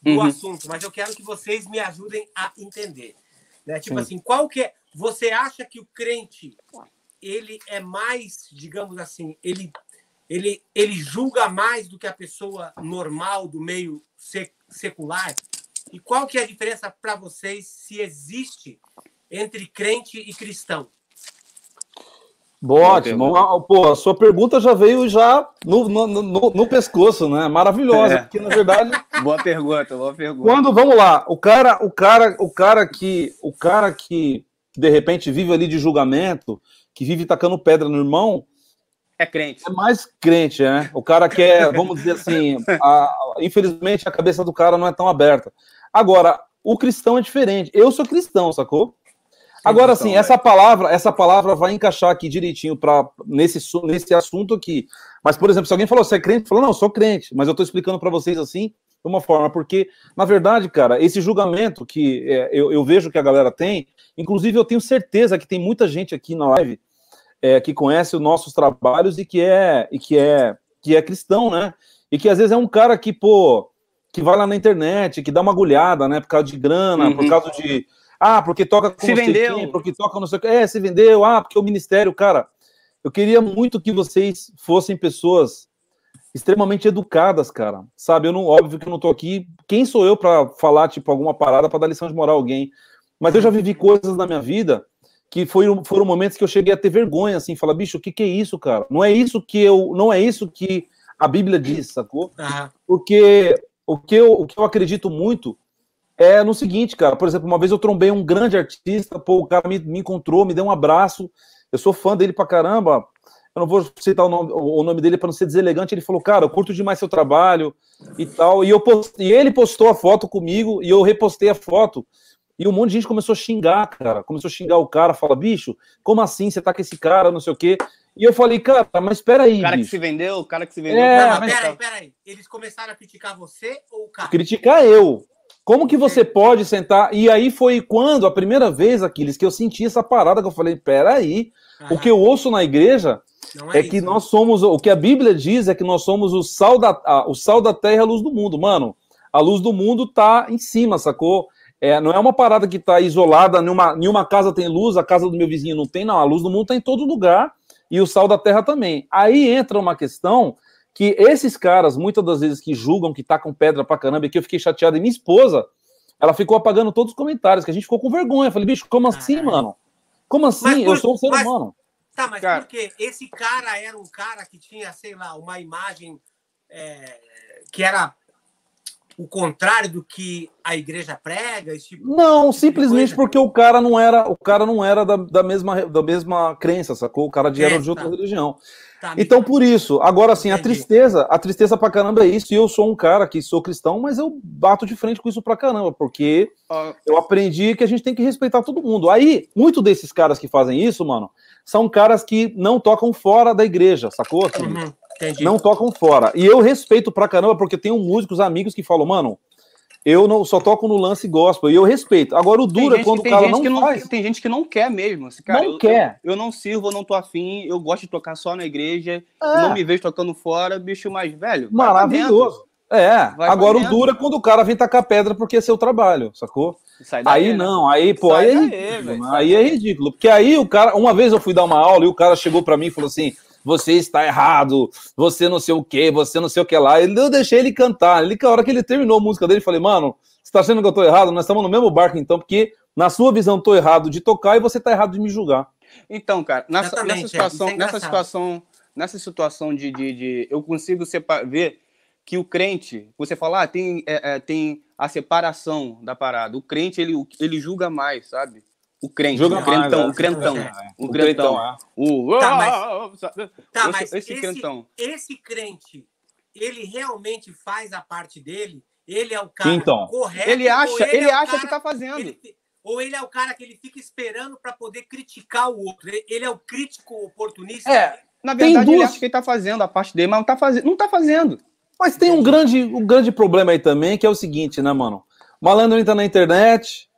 do Uhum. assunto, mas eu quero que vocês me ajudem a entender. Né? Tipo Sim. assim, qual que é. Você acha que o crente ele é mais, digamos assim, ele, ele, ele julga mais do que a pessoa normal do meio sec- secular? E qual que é a diferença para vocês se existe entre crente e cristão? Boa, ótimo. Pô, a sua pergunta já veio já no, no, no, no pescoço, né? Maravilhosa, É. porque na verdade, [laughs] Boa pergunta, boa pergunta. quando vamos lá, o cara, o cara, o cara que, o cara que de repente vive ali de julgamento, que vive tacando pedra no irmão, É crente. é mais crente, né? O cara quer, vamos dizer assim, a- infelizmente a cabeça do cara não é tão aberta. Agora, o cristão é diferente. Eu sou cristão, sacou? Agora, cristão, sim, essa palavra, essa palavra vai encaixar aqui direitinho para nesse, nesse assunto aqui. Mas, por exemplo, se alguém falou, você é crente? Falou, não, eu sou crente, mas eu estou explicando para vocês assim, de uma forma, porque, na verdade, cara, esse julgamento que é, eu, eu vejo que a galera tem, inclusive eu tenho certeza que tem muita gente aqui na live é, que conhece os nossos trabalhos e que é e que é que é cristão, né? E que às vezes é um cara que, pô, que vai lá na internet, que dá uma agulhada, né? Por causa de grana, Uhum. por causa de. Ah, porque toca com Se vendeu. quem, porque toca não sei o que. É, se vendeu, ah, porque o ministério, cara. Eu queria muito que vocês fossem pessoas extremamente educadas, cara. Sabe, eu não, óbvio que eu não tô aqui. Quem sou eu para falar, tipo, alguma parada para dar lição de moral a alguém? Mas eu já vivi coisas na minha vida que foi, foram momentos que eu cheguei a ter vergonha, assim, falar, bicho, o que, que é isso, cara? Não é isso que eu, não é isso que a Bíblia diz, sacou? Ah, Porque o que eu, o que eu acredito muito é no seguinte, cara. Por exemplo, uma vez eu trombei um grande artista, pô, o cara me, me encontrou, me deu um abraço. Eu sou fã dele pra caramba. eu não vou citar o nome, o nome dele para não ser deselegante, ele falou, cara, eu curto demais seu trabalho e tal. E, eu post... e ele postou a foto comigo e eu repostei a foto. E um monte de gente começou a xingar, cara. Começou a xingar o cara, fala, bicho, como assim você tá com esse cara, não sei o quê. E eu falei, cara, mas espera aí. O cara bicho. que se vendeu, o cara que se vendeu. É, Não, mas- peraí, peraí. Eles começaram a criticar você ou o cara? Criticar eu. Como que você pode sentar? E aí foi quando, a primeira vez, Aquiles, que eu senti essa parada que eu falei, peraí, o que eu ouço na igreja Não é que isso. nós somos, o que a Bíblia diz é que nós somos o sal da, a- o sal da terra e a luz do mundo. Mano, a luz do mundo tá em cima, sacou? É, não é uma parada que tá isolada, nenhuma, nenhuma casa tem luz, a casa do meu vizinho não tem, não. A luz do mundo tá em todo lugar e o sal da terra também. Aí entra uma questão que esses caras, muitas das vezes que julgam, que tacam pedra pra caramba, e que eu fiquei chateado, e minha esposa, ela ficou apagando todos os comentários, que a gente ficou com vergonha. Eu falei, bicho, como assim, Caralho. mano? Como assim? Por- eu sou um ser mas- humano. Tá, mas Cara. por quê? Esse cara era um cara que tinha, sei lá, uma imagem é, que era o contrário do que a igreja prega, esse tipo. Não, tipo de simplesmente coisa? porque o cara não era, o cara não era da, da mesma, da mesma crença, sacou? O cara de, era de outra tá. religião. Tá, Então, por isso, agora assim, a Entendi. tristeza, a tristeza pra caramba é isso, e eu sou um cara que sou cristão, mas eu bato de frente com isso pra caramba, porque Ó, eu aprendi que a gente tem que respeitar todo mundo. Aí, muito desses caras que fazem isso, mano, são caras que não tocam fora da igreja, sacou? Assim, Uhum, entendi. não tocam fora. E eu respeito pra caramba, porque tenho músicos, amigos que falam, mano, eu não só toco no lance gospel, e eu respeito. Agora, o duro é gente- quando o tem cara gente não que faz. Tem gente que não quer mesmo. Assim, cara, Não eu, quer. Eu, eu não sirvo, eu não tô afim, eu gosto de tocar só na igreja, É. não me vejo tocando fora, bicho mais velho. Maravilhoso. É, Vai agora o duro é quando o cara vem tacar pedra porque é seu trabalho, sacou? Aí né? não, aí, pô, aí é ridículo. sai Aí é ridículo. Porque aí o cara, uma vez eu fui dar uma aula e o cara chegou pra mim e falou assim: você está errado, você não sei o que, você não sei o que lá. Ele- Eu deixei ele cantar. Ele, a hora que ele terminou a música dele, eu falei, mano, você tá achando que eu tô errado? Nós estamos no mesmo barco então, porque na sua visão eu tô errado de tocar e você tá errado de me julgar. Então, cara, nessa, nessa é, situação, isso é nessa situação, nessa situação de, de, de- eu consigo sepa- ver que o crente, você fala, ah, tem, é, é, tem a separação da parada. O crente ele, ele julga mais, sabe? O crente, Julga o crentão, mais, o crentão, é. o crentão, é. o Tá, mas-? Tá, esse, mas esse esse, crentão. esse crente, ele realmente faz a parte dele? Ele é o cara Então. correto? Ele acha, ele ele é acha cara que tá fazendo. Ele ou ele é o cara que ele fica esperando para poder criticar o outro. Ele- é o crítico oportunista. É, Na Tem verdade, ele acha que ele tá fazendo a parte dele, mas não tá fazendo. Não tá fazendo. Mas tem um grande, um grande problema aí também, que é o seguinte, né, mano? O malandro entra na internet,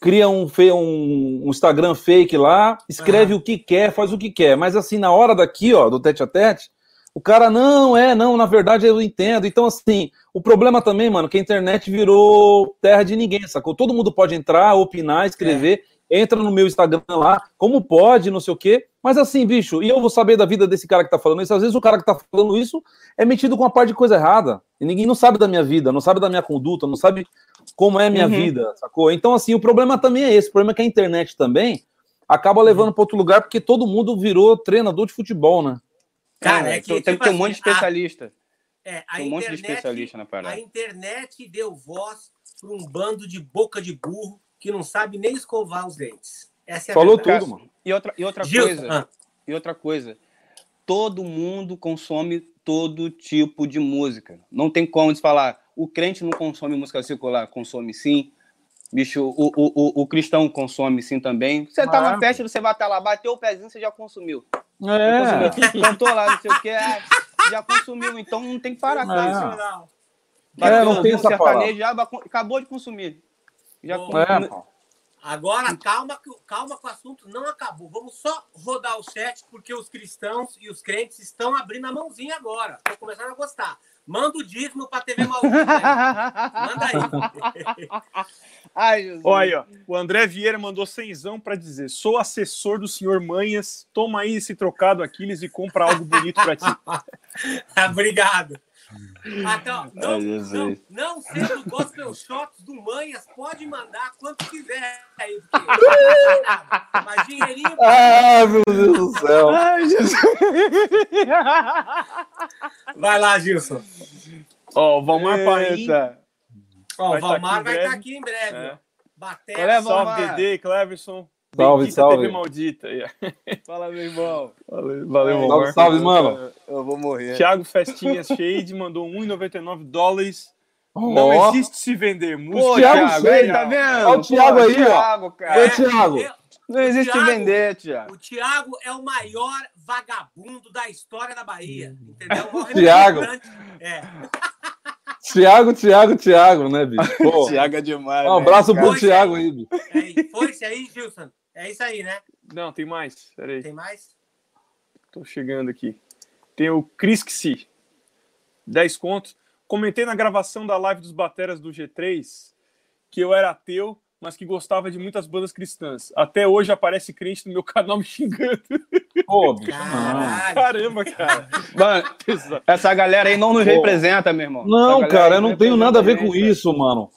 cria um, um, um Instagram fake lá, escreve o que quer, faz o que quer. Mas assim, na hora daqui, ó, do tete a tete, o cara, não, é, não, na verdade eu entendo. Então, assim, o problema também, mano, que a internet virou terra de ninguém, sacou? Todo mundo pode entrar, opinar, escrever, entra no meu Instagram lá, como pode, não sei o quê. Mas assim, bicho, e eu vou saber da vida desse cara que tá falando isso? Às vezes o cara que tá falando isso é metido com uma parte de coisa errada. E ninguém não sabe da minha vida, não sabe da minha conduta, não sabe como é a minha Uhum. vida, sacou? Então, assim, o problema também é esse. O problema é que a internet também acaba levando para outro lugar porque todo mundo virou treinador de futebol, né? Cara, É, é que, tem, tem tipo um monte de assim, a- especialista. É, a Tem um monte de internet- especialista na parada. A internet deu voz para um bando de boca de burro que não sabe nem escovar os dentes. Essa é a Falou verdade. tudo, mano. E outra, e outra Gilson, coisa, ah, e outra coisa, todo mundo consome todo tipo de música. Não tem como de falar, o crente não consome música secular, consome sim. Bicho, o, o, o, o cristão consome sim também. Você tá Ah. na festa, você vai estar lá, bateu o pezinho, você já consumiu. É. Consumiu. Cantou lá, não sei o que, já consumiu, então não tem que parar com É. isso. Bateu, É, não tem um essa sertanejo, já acabou de consumir. Já Bom, É, pô. Agora, calma, que o- calma que o assunto não acabou. Vamos só rodar o chat, porque os cristãos e os crentes estão abrindo a mãozinha agora. Estão começando a gostar. Manda o dízimo pra TV Maldita. aí. Manda aí. [laughs] Ai, Jesus. Olha ó. O André Vieira mandou cenzão pra dizer: sou assessor do senhor Manhas, toma aí esse trocado Aquiles e compra algo bonito pra ti. [laughs] Obrigado. Então, não, não, não sendo gospel shots do Manhas, pode mandar quanto quiser aí. Mas dinheirinho. Ah, meu Deus do céu. Ai, Jesus. Vai lá, Gilson. Ó, o Valmar Paim. Eita. Ó, Vai o tá Valmar vai breve. estar aqui em breve. É. Batera. Olha, Salve. Dedê, Cleverson. Salve, Bendita salve. TV maldita. [laughs] Fala, meu irmão. Valeu, valeu, Salve, Omar. salve, mano. Eu vou morrer. Thiago Festinhas Shade mandou 1,99 dólares. Ó. Não existe se vender música. Pô, Thiago Thiago, Shea. aí, tá vendo? Olha o Thiago Pô, aí, ó. Thiago, Ô, cara. Thiago. Eu- Não existe Thiago- vender, Thiago. O Thiago é o maior vagabundo da história da Bahia. Entendeu? O Thiago. É. [laughs] Thiago, Thiago, Thiago, né, bicho? [laughs] Pô, Thiago é demais. um abraço pro Thiago aí, bicho. é Foi-se aí, Gilson. É isso aí, né? Não, tem mais. Peraí, Tem mais? tô chegando aqui. Tem o Crisxi, 10 contos. Comentei na gravação da live dos Bateras do G3 que eu era ateu, mas que gostava de muitas bandas cristãs. Até hoje aparece crente no meu canal me xingando. Pô. Caralho. Caramba, cara. Mano, essa galera aí não nos Pô. representa, meu irmão. Não, cara, eu não tenho nada a ver com isso, mano.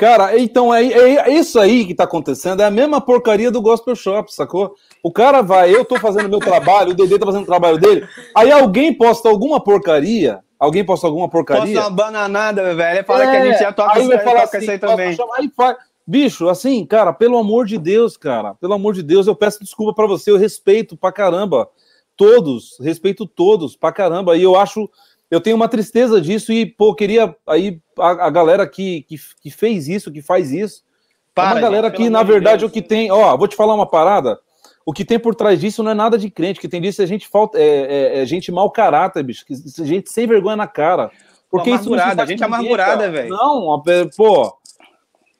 Cara, então é, é isso aí que tá acontecendo, é a mesma porcaria do Gospel Shop, sacou? O cara vai, eu tô fazendo meu trabalho, o Dedê tá fazendo o trabalho dele, aí alguém posta alguma porcaria, alguém posta alguma porcaria, Posta uma bananada, velho. Fala É, que a gente já toca aí vai falar toca assim, também. Aí faz- Bicho, assim, cara, pelo amor de Deus, cara, pelo amor de Deus, eu peço desculpa pra você, eu respeito pra caramba todos, respeito todos pra caramba, e eu acho, eu tenho uma tristeza disso, e, pô, queria aí a, a galera que, que, que fez isso, que faz isso, é uma Para, galera gente, que, na verdade, Deus. o que tem, ó, vou te falar uma parada, o que tem por trás disso não é nada de crente, o que tem disso é gente falta, é, é- é gente mau caráter, bicho, gente sem vergonha na cara. Porque isso não gente amargurada, velho. Não, pe- pô.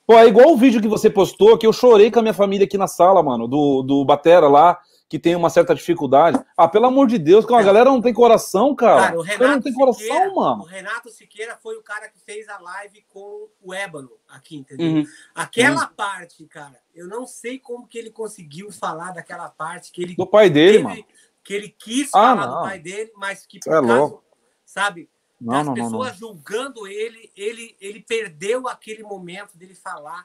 Pô, é igual o vídeo que você postou, que eu chorei com a minha família aqui na sala, mano, do, do Batera lá, que tem uma certa dificuldade. Ah, pelo amor de Deus, que a Cara. galera não tem coração, cara. Cara, o Ela não Renato, tem coração, Siqueira, mano. o Renato Siqueira foi o cara que fez a live com o Ébano aqui, entendeu? Uhum. Aquela parte, cara, eu não sei como que ele conseguiu falar daquela parte que ele Do pai dele, teve- mano. que ele quis Ah, falar não. do pai dele, mas que por É causa, louco. sabe, Não, não, pessoas julgando ele, ele, ele perdeu aquele momento dele falar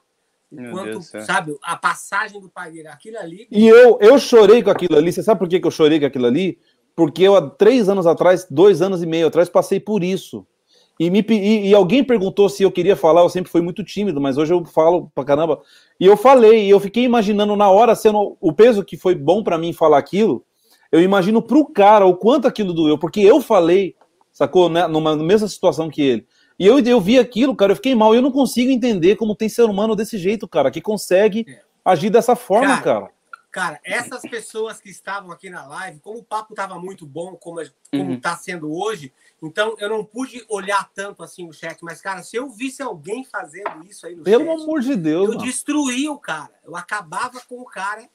Meu enquanto, sabe, a passagem do pai dele, aquilo ali. E eu, eu chorei com aquilo ali. Você sabe por que, eu chorei com aquilo ali? Porque eu, há três anos atrás, dois anos e meio atrás, passei por isso. E, me, e, e alguém perguntou se eu queria falar, eu sempre fui muito tímido, mas hoje eu falo pra caramba. E eu falei, e eu fiquei imaginando na hora, sendo o peso que foi bom pra mim falar aquilo, eu imagino pro cara o quanto aquilo doeu, porque eu falei, sacou, né, numa mesma situação que ele. E eu, eu vi aquilo, cara, eu fiquei mal, eu não consigo entender como tem ser humano desse jeito, cara, que consegue É. agir dessa forma, Cara, cara. Cara, essas pessoas que estavam aqui na live, como o papo estava muito bom, como como Uhum. está sendo hoje, então eu não pude olhar tanto assim o chat, mas cara, se eu visse alguém fazendo isso aí no Pelo chat, amor de Deus, eu mano. destruía o cara, eu acabava com o cara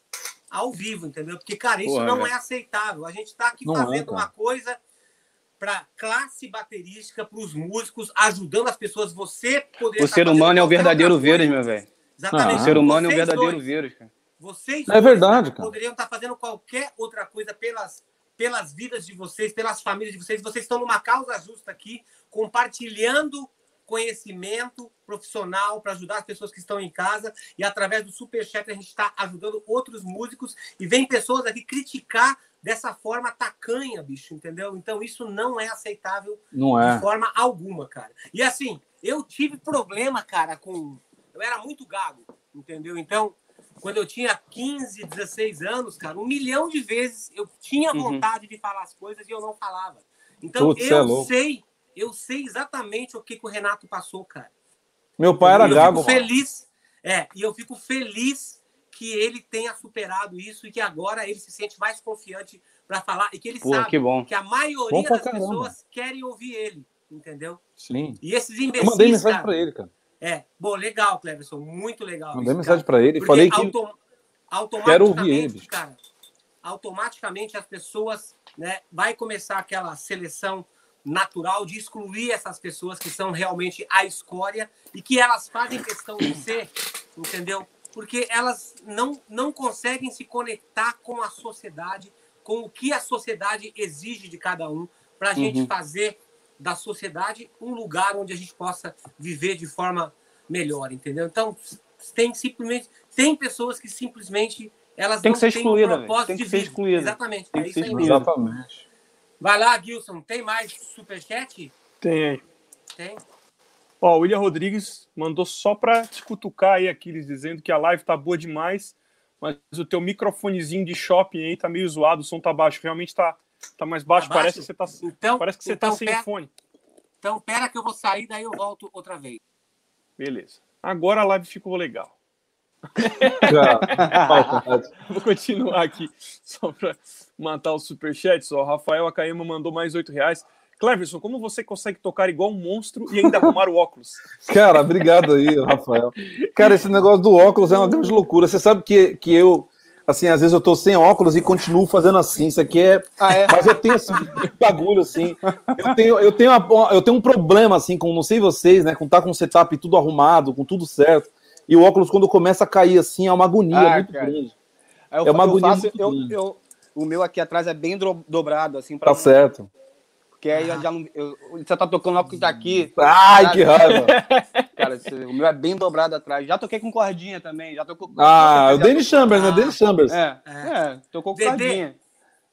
ao vivo, entendeu? Porque cara, isso Porra, não velho. é aceitável. A gente está aqui Não é, fazendo cara. uma coisa para classe baterística, para os músicos, ajudando as pessoas. Você poderia O estar ser humano é o verdadeiro vírus, meu velho. Exatamente. Ah. O ser humano é um Vocês verdadeiro dois, vírus, cara. vocês É verdade, cara. poderiam estar fazendo qualquer outra coisa pelas, pelas vidas de vocês, pelas famílias de vocês. Vocês estão numa causa justa aqui, compartilhando conhecimento profissional para ajudar as pessoas que estão em casa. E através do Superchat a gente está ajudando outros músicos. E vem pessoas aqui criticar dessa forma tacanha, bicho, entendeu? Então isso não é aceitável Não de é. forma alguma, cara. E assim, eu tive problema, cara, com. Eu era muito gago, entendeu? Então, quando eu tinha 15, 16 anos, cara, um milhão de vezes eu tinha Uhum. vontade de falar as coisas e eu não falava. Então, Putz, é eu louco. sei, eu sei exatamente o que, que o Renato passou, cara. Meu pai era e eu gago, fico mano. feliz. É, e eu fico feliz que ele tenha superado isso e que agora ele se sente mais confiante para falar e que ele Pô, sabe que bom. que a Bom maioria das caramba. pessoas querem ouvir ele, entendeu? Sim. E esses Eu imbecis, mandei mensagem pra ele, cara. É, é, legal, Cleverson, muito legal. Mandei isso, mensagem pra ele. Porque Falei que. autom- automaticamente, Quero ouvir ele, bicho. cara, automaticamente as pessoas, né, vai começar aquela seleção natural de excluir essas pessoas que são realmente a escória e que elas fazem questão de ser, entendeu? Porque elas não, não conseguem se conectar com a sociedade, com o que a sociedade exige de cada um, para a gente Uhum. fazer da sociedade um lugar onde a gente possa viver de forma melhor, entendeu? Então, tem simplesmente tem pessoas que simplesmente elas Tem não que ser têm excluída, um Tem que de ser vida. excluída. Exatamente. Tem é que isso ser excluída. Exatamente. Vai lá, Gilson. Tem mais superchat? Tem aí. Tem. Ó, o William Rodrigues mandou só pra te cutucar aí, Aquiles, dizendo que a live tá boa demais, mas o teu microfonezinho de shopping aí tá meio zoado, o som tá baixo. Realmente tá, tá mais baixo. Tá Parece baixo? que você tá, Então, parece que você então, tá sem pera, fone. então, pera que eu vou sair, daí eu volto outra vez. Beleza. Agora a live ficou legal. [laughs] Vou continuar aqui só para matar os superchats. Ó, o Rafael Akaema mandou mais oito reais. Cleverson, como você consegue tocar igual um monstro e ainda arrumar o óculos? [laughs] Cara, obrigado aí, Rafael. Cara, esse negócio do óculos é uma grande loucura. Você sabe que, que eu, assim, às vezes eu tô sem óculos e continuo fazendo assim. Isso aqui é. Ah, é? Mas eu tenho esse bagulho assim. Eu tenho, eu tenho, uma- eu tenho um problema, assim, com não sei vocês, né? Com tá com o setup tudo arrumado, com tudo certo. E o óculos, quando começa a cair assim, é uma agonia Ah, muito cara. grande. Aí eu, É uma eu agonia faço, muito eu, grande. eu- o meu aqui atrás é bem dobrado, assim, pra Tá certo. Porque aí eu já não. eu- você tá tocando o óculos daqui. Ai, que raiva. [laughs] Cara, esse- o meu é bem dobrado atrás. Já toquei com cordinha também. Já tocou Ah, o já Dennis Chambers, né? Ah. Dennis Chambers. É, é, tocou com Dedê. cordinha.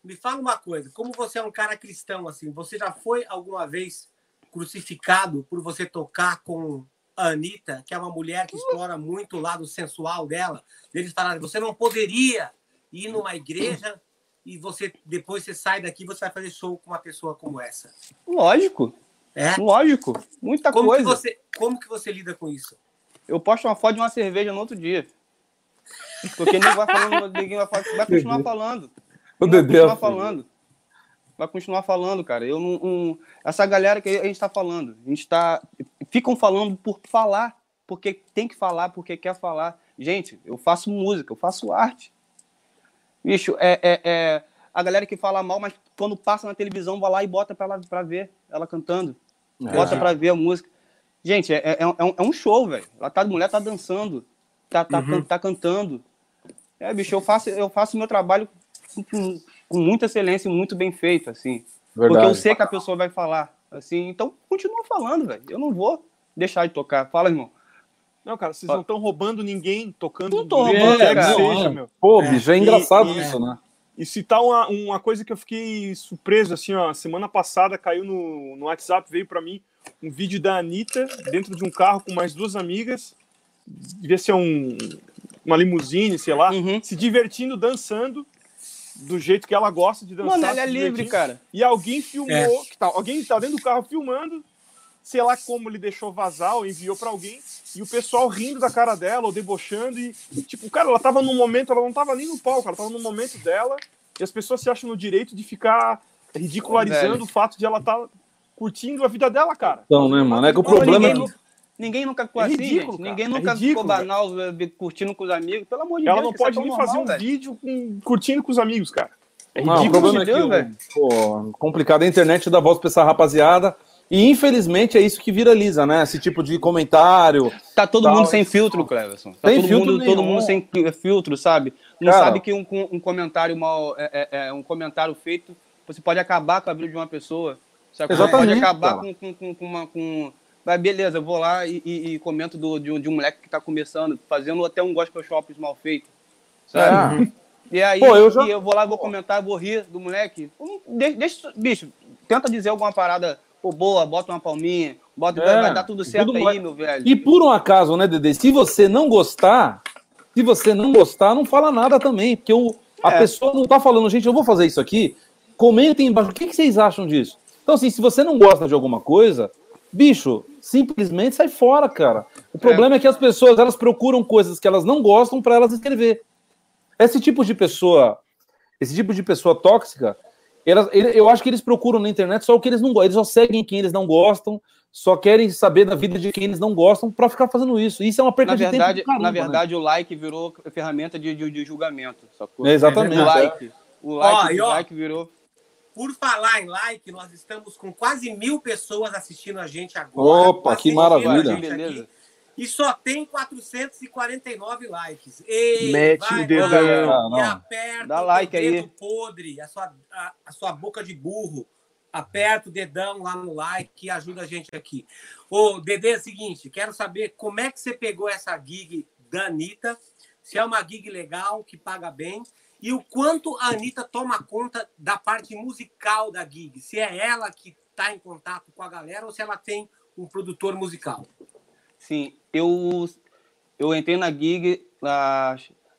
Me fala uma coisa, como você é um cara cristão assim, você já foi alguma vez crucificado por você tocar com a Anitta, que é uma mulher que explora muito o lado sensual dela? Eles falaram, você não poderia ir numa igreja e você depois você sai daqui você vai fazer show com uma pessoa como essa. Lógico, É? lógico. Muita Como que, coisa. você, como que você lida com isso? Eu posto uma foto de uma cerveja no outro dia. Porque ninguém vai falando, [laughs] ninguém vai, falar, vai continuar falando. O vai Dedé continuar falando. Vai continuar falando, cara. Eu não, não- essa galera que a gente tá falando, a gente tá. Ficam falando por falar, porque tem que falar, porque quer falar. Gente, eu faço música, eu faço arte. Bicho, é, é, é a galera que fala mal, mas quando passa na televisão, vai lá e bota pra, ela, pra ver ela cantando. Bota É. pra ver a música. Gente, é, é, é um, é um show, velho. Ela tá, a mulher tá dançando, tá, tá, can- tá cantando. É, bicho, eu faço eu faço meu trabalho com, com- muita excelência e muito bem feito, assim. Porque eu Verdade. sei que a pessoa vai falar, assim. Então, continua falando, velho. Eu não vou deixar de tocar. Fala, irmão. Não, cara, vocês não estão roubando ninguém tocando Não tô roubando, quer que cara. seja, meu. Pô, bicho, é engraçado e- isso, né? E citar uma, uma coisa que eu fiquei surpreso, assim, ó, semana passada caiu no, no WhatsApp, veio pra mim um vídeo da Anitta dentro de um carro com mais duas amigas, devia ser um, uma limusine, sei lá, Uhum. se divertindo, dançando do jeito que ela gosta de dançar. Mano, ela é livre, cara. E alguém filmou, É. que tá, alguém tá dentro do carro filmando, sei lá como ele deixou vazar ou enviou pra alguém, e o pessoal rindo da cara dela ou debochando e tipo, cara, ela tava num momento, ela não tava nem no palco, ela tava no momento dela, e as pessoas se acham no direito de ficar ridicularizando Velho. o fato de ela estar curtindo a vida dela, cara. Então, né, mano? É que o problema ninguém, é. nu- ninguém nunca ficou É assim, ridículo, gente. cara. Ninguém É nunca ridículo, ficou banal eh, curtindo com os amigos. Pelo amor de Ela Deus. não que isso é pode nem normal, fazer um velho. vídeo com- curtindo com os amigos, cara. É Não, o ridículo. problema é de Deus, que, velho. pô, complicado. A internet dá voz pra essa rapaziada. E infelizmente é isso que viraliza, né? Esse tipo de comentário. Tá todo Tal, mundo sem filtro, Cleverson. Tá Tem todo, filtro mundo, todo mundo sem filtro, sabe? Não Cara. sabe que um, um comentário mal. É, é- é um comentário feito, você pode acabar com a vida de uma pessoa. Sabe? Exatamente, Pode acabar com, com, com, uma. Com... Mas beleza, eu vou lá e, e- e comento do, de, um, de um moleque que tá começando, fazendo até um gospel shop mal feito. Sabe? E aí, Pô, eu já- e eu vou lá, vou comentar, vou rir do moleque. Hum, de- Deixa, bicho, tenta dizer alguma parada pô, boa, bota uma palminha, bota, É, vai, vai dar tudo certo tudo aí, vai- meu velho. E por um acaso, né, Dede? Se você não gostar, se você não gostar, não fala nada também, porque o, a É. pessoa não tá falando, gente, eu vou fazer isso aqui. Comentem embaixo, o que, que vocês acham disso? Então, assim, se você não gosta de alguma coisa, bicho, simplesmente sai fora, cara. O problema é, que as pessoas, elas procuram coisas que elas não gostam para elas escrever. Esse tipo de pessoa, esse tipo de pessoa tóxica, elas, ele- eu acho que eles procuram na internet só o que eles não gostam. Eles só seguem quem eles não gostam, só querem saber da vida de quem eles não gostam para ficar fazendo isso. Isso é uma perda Na de verdade, tempo. do caramba, na né? verdade o like virou ferramenta de, de, de julgamento. É, exatamente, O like, o like, Ó, o ó, like virou. Por falar em like, nós estamos com quase mil pessoas assistindo a gente agora. Opa, que maravilha. gente aqui. E só tem 449 likes. Ei, Mete vai o dedão. lá Ah, não. E aperta Dá o like aí. dedo podre, a sua, a, a sua boca de burro. Aperta o dedão lá no like que ajuda a gente aqui. Ô, Dedê, é o seguinte, quero saber como é que você pegou essa gig da Anitta, se é uma gig legal, que paga bem, e o quanto a Anitta toma conta da parte musical da gig. Se é ela que está em contato com a galera ou se ela tem um produtor musical. Sim, eu, eu entrei na gig,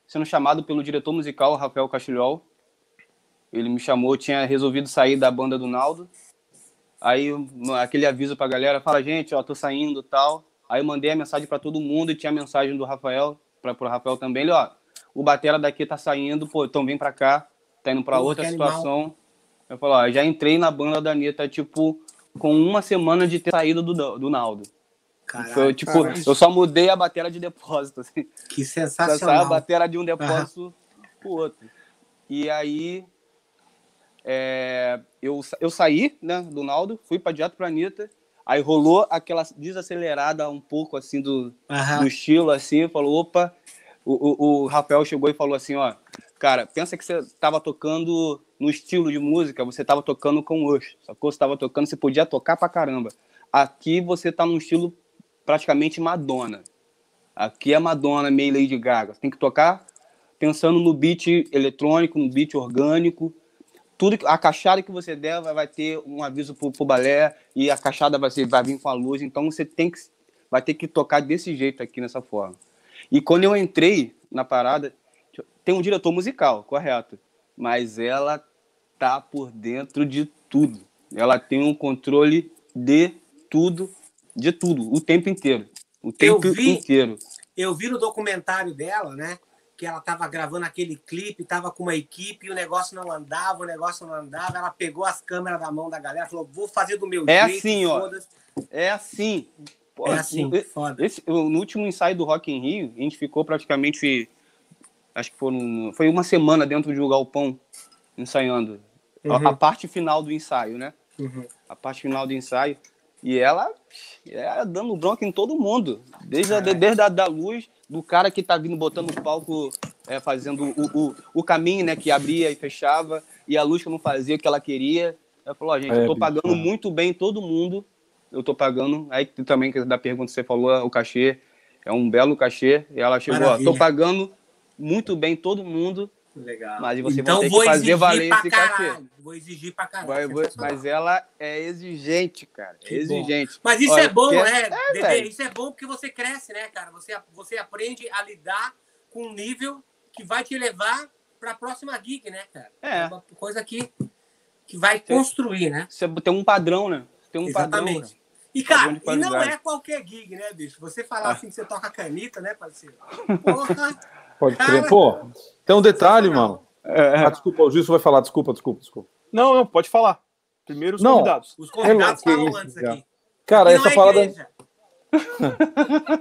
sendo chamado pelo diretor musical, Rafael Castilhol. Ele me chamou, tinha resolvido sair da banda do Naldo. Aí aquele aviso pra galera, fala, gente, ó, tô saindo tal. Aí eu mandei a mensagem pra todo mundo e tinha a mensagem do Rafael, pra, pro Rafael também. Ele, ó, o batera daqui tá saindo, pô, então vem pra cá, tá indo pra Pô, outra que animal. situação. Eu falo, ó, já entrei na banda da Anitta, tipo, com uma semana de ter saído do, do Naldo. Foi, tipo, caralho, eu só mudei a batera de depósito, assim. que [laughs] Só saiu a sensacional. batera de um depósito pro outro. E aí, é, eu, eu saí né, do Naldo, fui para direto pra Anitta, aí rolou aquela desacelerada um pouco, assim, do, Aham. do estilo, assim, falou, opa, o, o, o Rafael chegou e falou assim, ó, cara, pensa que você tava tocando no estilo de música, você tava tocando com Ush, sacou? Você tava tocando, você podia tocar pra caramba. Aqui você tá num estilo praticamente Madonna. Aqui é Madonna, meio Lady Gaga. Tem que tocar pensando no beat eletrônico, no beat orgânico. Tudo a caixada que você der vai, vai ter um aviso pro, pro balé e a caixada vai, vai vir com a luz. Então você tem que vai ter que tocar desse jeito aqui nessa forma. E quando eu entrei na parada, tem um diretor musical, correto? Mas ela tá por dentro de tudo. Ela tem um controle de tudo, de tudo, o tempo inteiro. O tempo vi- inteiro. Eu vi no documentário dela, né? Que ela tava gravando aquele clipe, tava com uma equipe e o negócio não andava, o negócio não andava. Ela pegou as câmeras da mão da galera e falou: vou fazer do meu É jeito. assim, ó. É assim. Pô, É assim, e- foda. Esse, no último ensaio do Rock in Rio, a gente ficou praticamente. Acho que foram, foi uma semana dentro de um galpão ensaiando. A- A, Uhum. parte final do ensaio, né? Uhum. A parte final do ensaio. E ela é dando bronca em todo mundo. Desde, a, desde a da luz, do cara que tá vindo botando o palco, é, fazendo o, o, o caminho, né? Que abria e fechava, e a luz que não fazia o que ela queria. Ela falou, ó, gente, eu tô pagando muito bem todo mundo. Eu tô pagando. Aí também, da pergunta que você falou, o cachê é um belo cachê. E ela chegou, ó, Maravilha. tô pagando muito bem todo mundo. Legal. Mas você vai então ter que vou fazer exigir valer esse cachê. Vou exigir pra caralho. Vai- vai- mas ela é exigente, cara. É exigente. Mas isso Olha, é bom, né, é, velho. Isso é bom porque você cresce, né, cara? Você, você aprende a lidar com um nível que vai te levar para a próxima gig, né, cara? É. uma coisa que, que vai construir, né? Você tem um padrão, né? Tem um Exatamente. padrão. E, Padrão cara, e não é qualquer gig, né, bicho? Você falar Ah. assim que você toca canita, né, parceiro? [laughs] Porra! Pode crer. Pô, tem um detalhe, mano. É, Ah, desculpa, o Gilson vai falar. Desculpa, desculpa, desculpa. Não, não, pode falar. Primeiro os Não. convidados. Os convidados Que falam isso, antes cara. aqui. Cara, E essa não é parada. igreja. [laughs]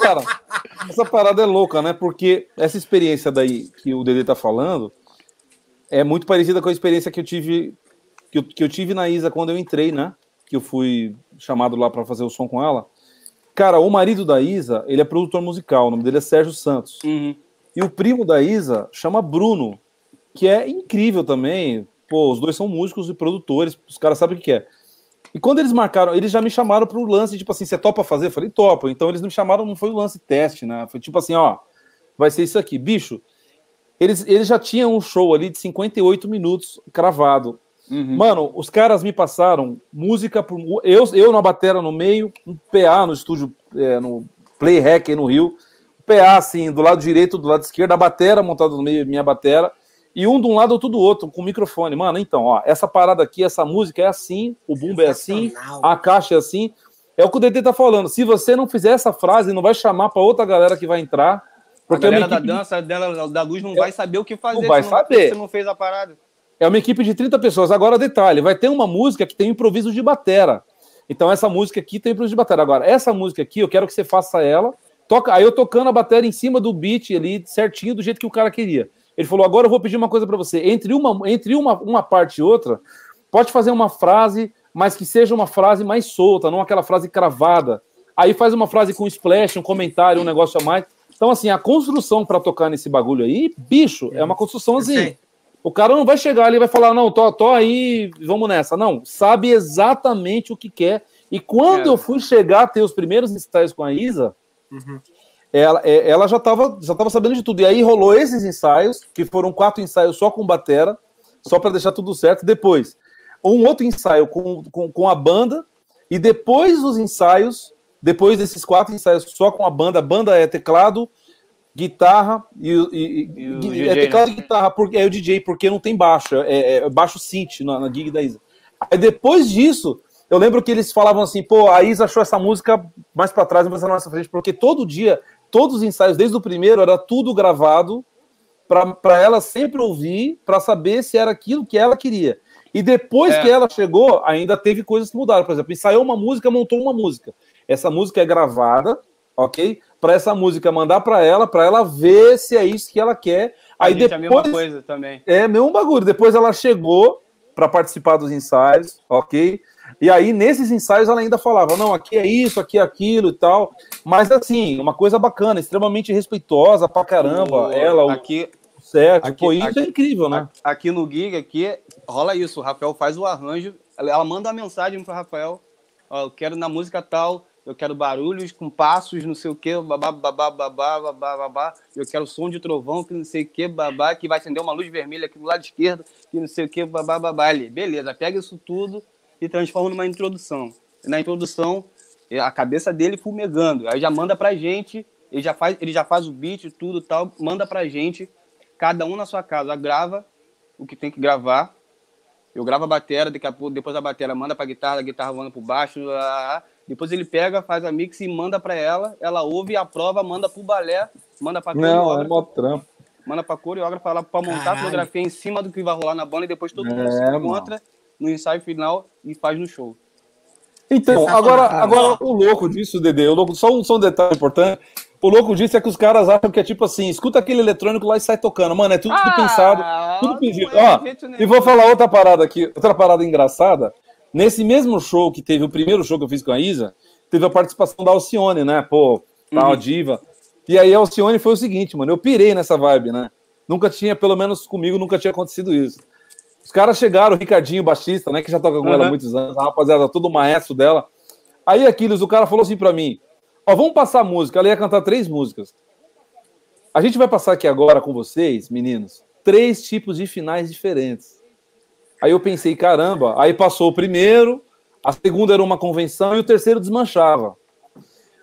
Cara, essa parada é louca, né? Porque essa experiência daí que o Dede tá falando é muito parecida com a experiência que eu tive que eu, que eu tive na Isa quando eu entrei, né? Que eu fui chamado lá para fazer o som com ela. Cara, o marido da Isa, ele é produtor musical, o nome dele é Sérgio Santos. Uhum. E o primo da Isa chama Bruno, que é incrível também. Pô, os dois são músicos e produtores, os caras sabem o que é. E quando eles marcaram, eles já me chamaram pro lance, tipo assim, você topa fazer? Eu falei, topo. Então eles me chamaram, não foi o lance teste, né? Foi tipo assim, ó, vai ser isso aqui. Bicho, eles, eles já tinham um show ali de 58 minutos cravado. Uhum. Mano, os caras me passaram música por. Eu, eu na batera no meio, um PA no estúdio, é, no Play Hack aí no Rio. PA, assim, do lado direito, do lado esquerdo, a batera montada no meio, minha batera. E um de um lado, outro do outro, com microfone. Mano, então, ó, essa parada aqui, essa música é assim, o bumbo é assim, a caixa é assim. É o que o DT tá falando. Se você não fizer essa frase, não vai chamar pra outra galera que vai entrar. A Porque é uma galera da equipe, dança, dela, da luz, não vai saber o que fazer. Não vai se saber. Você não fez a parada. é uma equipe de 30 pessoas. Agora, detalhe, vai ter uma música que tem improviso de batera. Então, essa música aqui tem improviso de batera. Agora, essa música aqui, eu quero que você faça ela. Toca, aí eu tocando a bateria em cima do beat ali, certinho, do jeito que o cara queria. Ele falou: agora eu vou pedir uma coisa para você. Entre uma, entre uma, uma parte e outra, pode fazer uma frase, mas que seja uma frase mais solta, não aquela frase cravada. Aí faz uma frase com splash, um comentário, um negócio a mais. Então, assim, a construção para tocar nesse bagulho aí, bicho, é uma construção assim. O cara não vai chegar ali e vai falar, não, tô, tô aí, vamos nessa. Não, sabe exatamente o que quer. E quando É. eu fui chegar a ter os primeiros ensaios com a Isa, Uhum. ela, é- ela já estava já tava sabendo de tudo. E aí rolou esses ensaios, que foram quatro ensaios só com batera, só para deixar tudo certo. Depois, um outro ensaio com, com, com a banda, e depois dos ensaios, depois desses quatro ensaios só com a banda, a banda é teclado, guitarra e, e, E o DJ, é teclado né? e guitarra, porque é o DJ, porque não tem baixo, é, é baixo synth na, na gig da Isa. Aí depois disso, eu lembro que eles falavam assim, pô, a Isa achou essa música mais pra trás, mas na nossa frente, porque todo dia, todos os ensaios, desde o primeiro, era tudo gravado para ela sempre ouvir, para saber se era aquilo que ela queria. E depois É. que ela chegou, ainda teve coisas que mudaram. Por exemplo, ensaiou uma música, montou uma música. Essa música é gravada, ok? Para essa música mandar para ela, para ela ver se é isso que ela quer. Aí gente é a mesma depois coisa também. é mesmo bagulho. Depois ela chegou para participar dos ensaios, ok? E aí, nesses ensaios, ela ainda falava: não, aqui é isso, aqui é aquilo e tal. Mas assim, uma coisa bacana, extremamente respeitosa pra caramba. O- ela, o aqui, Sérgio, aqui- pô, isso aqui- é incrível, né? aqui no gig aqui rola isso. O Rafael faz o arranjo, ela manda a mensagem pro Rafael. Ó, eu quero na música tal, eu quero barulhos com passos, não sei o que, babá, babá, babá, babá, babá. Eu quero som de trovão, que não sei o que, babá, que vai acender uma luz vermelha aqui do lado esquerdo, que não sei o que, babá, babá. Ele, beleza, pega isso tudo e transforma numa introdução. Na introdução, a cabeça dele fumegando. Aí já manda pra gente, ele já faz, ele já faz o beat e tudo e tal, manda pra gente, cada um na sua casa, grava o que tem que gravar. Eu gravo a bateria, daqui a pouco, depois a bateria manda pra guitarra, a guitarra manda pro baixo, lá, lá, lá. depois ele pega, faz a mix e manda pra ela, ela ouve, aprova, manda pro balé, manda pra Não, é coreógrafa, mó trampo. manda pra coreógrafa lá pra montar a Caralho. fotografia em cima do que vai rolar na banda e depois todo mundo se É, encontra no ensaio final e faz no show. Então, agora, agora o louco disso, Dede, o louco, só, um, só um detalhe importante. O louco disso é que os caras acham que é tipo assim, escuta aquele eletrônico lá e sai tocando. Mano, é tudo pensado, tudo não pedido. é Ó, e vou falar outra parada aqui, outra parada engraçada. Nesse mesmo show que teve, o primeiro show que eu fiz com a Isa, teve a participação da Alcione, né? Pô, tal, Uhum. diva. E aí a Alcione foi o seguinte, mano, eu pirei nessa vibe, né? Nunca tinha, pelo menos comigo, nunca tinha acontecido isso. Os caras chegaram, o Ricardinho, baixista, né? Que já toca com ela há Uhum. muitos anos, a rapaziada, todo maestro dela. Aí, Aquiles, o cara falou assim pra mim: Ó, vamos passar música. Ela ia cantar três músicas. A gente vai passar aqui agora com vocês, meninos, três tipos de finais diferentes. Aí eu pensei, caramba. Aí passou o primeiro, a segunda era uma convenção e o terceiro desmanchava.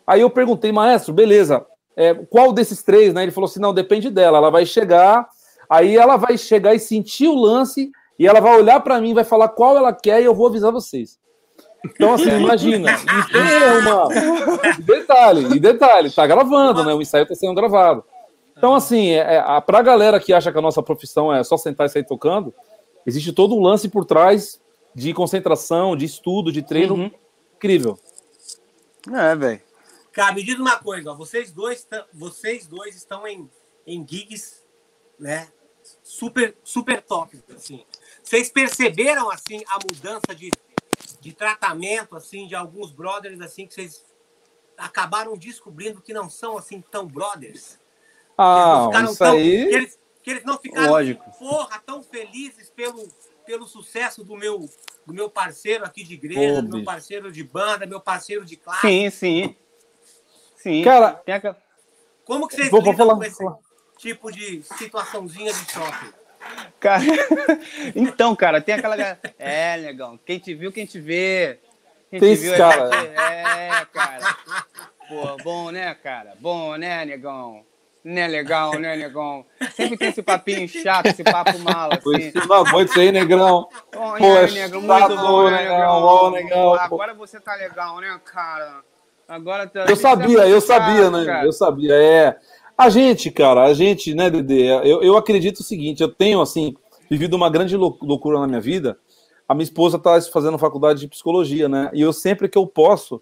Aí eu perguntei, maestro, beleza, é, qual desses três, né? Ele falou assim: não, depende dela. Ela vai chegar, aí ela vai chegar e sentir o lance, e ela vai olhar pra mim, vai falar qual ela quer e eu vou avisar vocês. Então, assim, [laughs] imagina. E detalhe, e detalhe, tá gravando, né? O ensaio tá sendo gravado. Então, assim, é, é, a- pra galera que acha que a nossa profissão é só sentar e sair tocando, existe todo um lance por trás de concentração, de estudo, de treino Uhum. incrível. É, velho. Cara, me diz uma coisa, ó, vocês dois, vocês dois estão em, em gigs, né? Super, super top, assim. Vocês perceberam assim a mudança de, de tratamento assim de alguns brothers assim que vocês acabaram descobrindo que não são assim tão brothers? Que eles não Ah, ficaram isso tão- aí. Que eles, que eles não ficaram Lógico. porra tão felizes pelo pelo sucesso do meu do meu parceiro aqui de igreja, Pô, do meu parceiro de banda, meu parceiro de classe. Sim, sim. Sim. Cara, Como que vocês Vou- vou lidam falar- com esse tipo de situaçãozinha de choque? Cara, [laughs] então, cara, tem aquela. É, negão. Quem te viu, quem te vê. Quem Tem te viu é cara. É, cara. Pô, bom, né, cara? Bom, né, negão? Né, legal, né, negão? Sempre tem esse papinho chato, esse papo mala, assim. Não aguento isso aí, negrão. Bom, Pô, né, é negão? Muito bom, né, negão? legal, pô. Agora você tá legal, né, cara? Agora tá. Eu sabia, eu sabia, né? Eu sabia. É. A gente, cara, a gente, né, Dede? Eu, eu acredito o seguinte: eu tenho, assim, vivido uma grande lou- loucura na minha vida. A minha esposa tá fazendo faculdade de psicologia, né? E eu sempre que eu posso,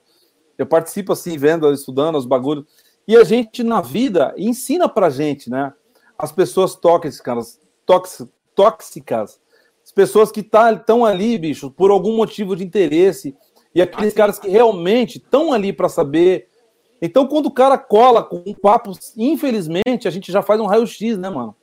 eu participo, assim, vendo, estudando os bagulhos. E a gente, na vida, ensina pra gente, né? As pessoas tóxicas, tóxicas, as pessoas que estão ali, bicho, por algum motivo de interesse. E aqueles caras que realmente estão ali para saber. Então, quando o cara cola com um papo, infelizmente, a gente já faz um raio-x, né, mano?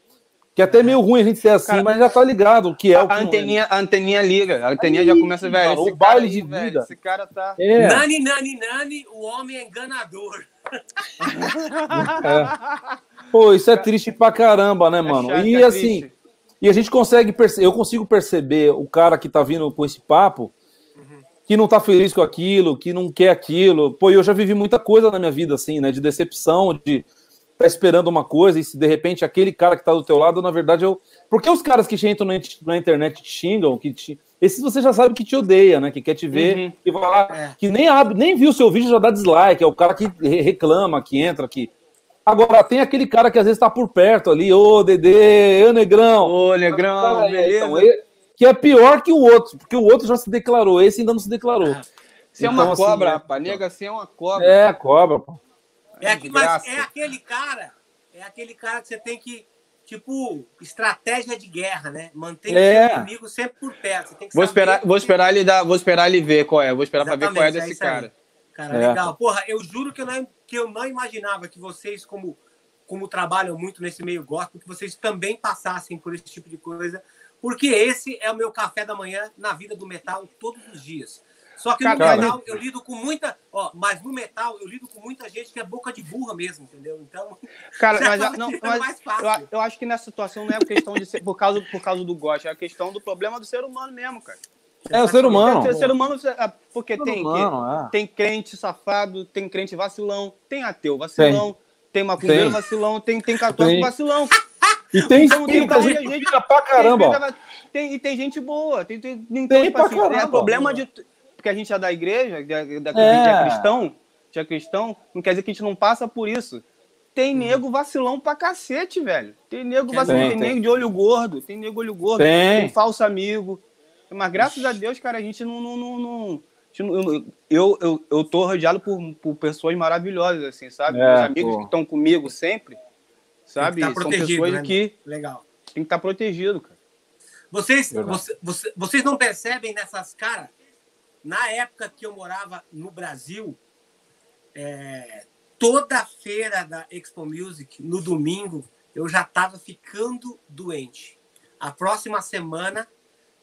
Que é até meio ruim a gente ser assim, Cara, mas já tá ligado o que é o que A é. anteninha, a anteninha liga, a anteninha Aí, já começa, velho. cara, esse o cara baile aí, de velho, vida. Esse cara tá. É, Nani, nani, nani, o homem é enganador. é. Pô, isso é triste pra caramba, né, mano? chato, e é assim, triste. e a gente consegue perceber, eu consigo perceber o cara que tá vindo com esse papo, que não tá feliz com aquilo, que não quer aquilo. Pô, eu já vivi muita coisa na minha vida, assim, né? De decepção, de. tá esperando uma coisa e se de repente aquele cara que tá do teu lado, na verdade, eu. Porque os caras que entram na, internet te xingam, que te... esses você já sabe que te odeia, né? Que quer te ver Uhum. e vai lá, É. que nem abre, nem viu o seu vídeo já dá dislike, é o cara que re- reclama, que entra aqui. Agora, tem aquele cara que às vezes tá por perto ali, ô Dedê, ô Negrão. Ô, Negrão, Cara, beleza? então, ele- que é pior que o outro, porque o outro já se declarou, esse ainda não se declarou. Você é uma Então, assim, cobra, é- rapaz. Nega, você é uma cobra. É, cobra, pô. É, aqui, mas é aquele cara, é aquele cara que você tem que, tipo, estratégia de guerra, né? Mantém É. o seu inimigo sempre por perto. Você tem que Vou esperar, que- vou esperar ele dar, vou esperar ele ver qual é. Vou esperar pra ver qual é é desse aí. cara. Cara, É. legal. Porra, eu juro que eu, não, que eu não imaginava que vocês, como, como trabalham muito nesse meio gospel, que vocês também passassem por esse tipo de coisa. Porque esse é o meu café da manhã na vida do metal todos os dias. Só que no Cara, metal eu lido com muita. Ó, mas no metal eu lido com muita gente que é boca de burra mesmo, entendeu? Então. [laughs] Cara, mas, acaba não, mas mais fácil. eu, eu acho que nessa situação não é questão de ser por causa, por causa do gosto, é a questão do problema do ser humano mesmo, cara. É o ser humano. Ser, ser humano, ah, porque Ser tem, humano, é. tem crente safado, tem crente vacilão, tem ateu vacilão, tem, macumbeiro Tem. vacilão, tem, tem católico Tem. vacilão. E tem, Então, tem, gente que pra caramba. Tem, tem, e tem gente boa. Tem, tem, então, Tem tipo pra assim, caramba. é problema de. Porque a gente é da igreja, da, da, É. a gente é cristão, a é cristão, não quer dizer que a gente não passa por isso. Tem nego vacilão pra cacete, velho. Tem nego Tem, vacilão, tem, tem. nego de olho gordo, tem nego olho gordo, Tem. tem falso amigo. Mas graças a Deus, cara, a gente não. não, não, não- eu, eu, eu tô rodeado por, por pessoas maravilhosas, assim, sabe? É, Meus amigos pô. que estão comigo sempre, sabe? tá São protegido, pessoas né? que Legal. tem que estar protegido, cara. Vocês, você- você- vocês não percebem nessas caras? Na época que eu morava no Brasil, é, toda feira da Expo Music, no domingo, eu já estava ficando doente. A próxima semana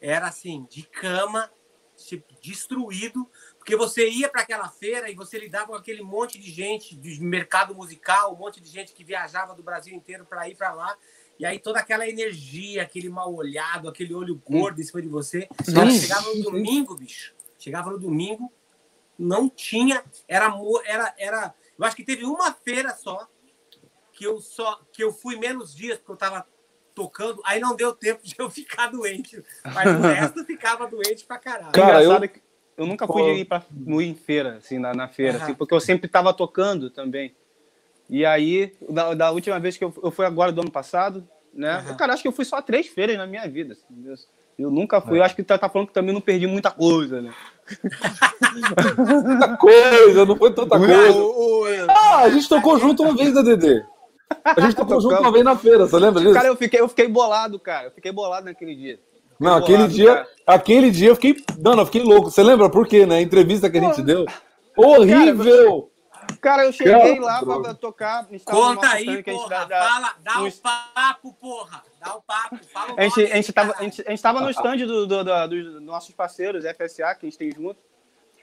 era assim, de cama, tipo, destruído, porque você ia para aquela feira e você lidava com aquele monte de gente de mercado musical, um monte de gente que viajava do Brasil inteiro para ir para lá. E aí toda aquela energia, aquele mal olhado, aquele olho gordo em cima de você. Cara, chegava no domingo, bicho. Chegava no domingo, não tinha, era era era, eu acho que teve uma feira só que eu só que eu fui menos dias porque eu tava tocando, aí não deu tempo de eu [laughs] ficar doente. Mas o resto ficava doente pra caralho. Cara, Engraçado eu- que eu nunca fui Pô. de ir pra, no ir em feira, assim, na, na feira, Aham. assim, porque eu sempre tava tocando também. E aí, da, da última vez que eu, eu fui agora do ano passado, né? Aham. Cara, acho que eu fui só três feiras na minha vida. assim, eu, eu nunca É. fui. Eu acho que tá, tá falando que também não perdi muita coisa, né? Tanta coisa, não foi tanta coisa. Ah, a gente tocou junto uma vez, né, Dedê? A gente tocou junto uma vez na feira, você lembra disso? Cara, eu fiquei, eu fiquei bolado, cara. Eu fiquei bolado naquele dia. Não, bolado, aquele dia, cara. aquele dia eu fiquei, mano, eu fiquei louco. Você lembra por quê, né? A entrevista que a gente deu. Horrível! Cara, eu cheguei Cara, lá pra tocar. Conta aí, stand que a gente porra. Fala, dá no um papo, porra. Dá um papo. Fala o A gente, nome a, gente tava, a, gente, a gente tava no stand do, do- do- dos nossos parceiros, FSA, que a gente tem junto.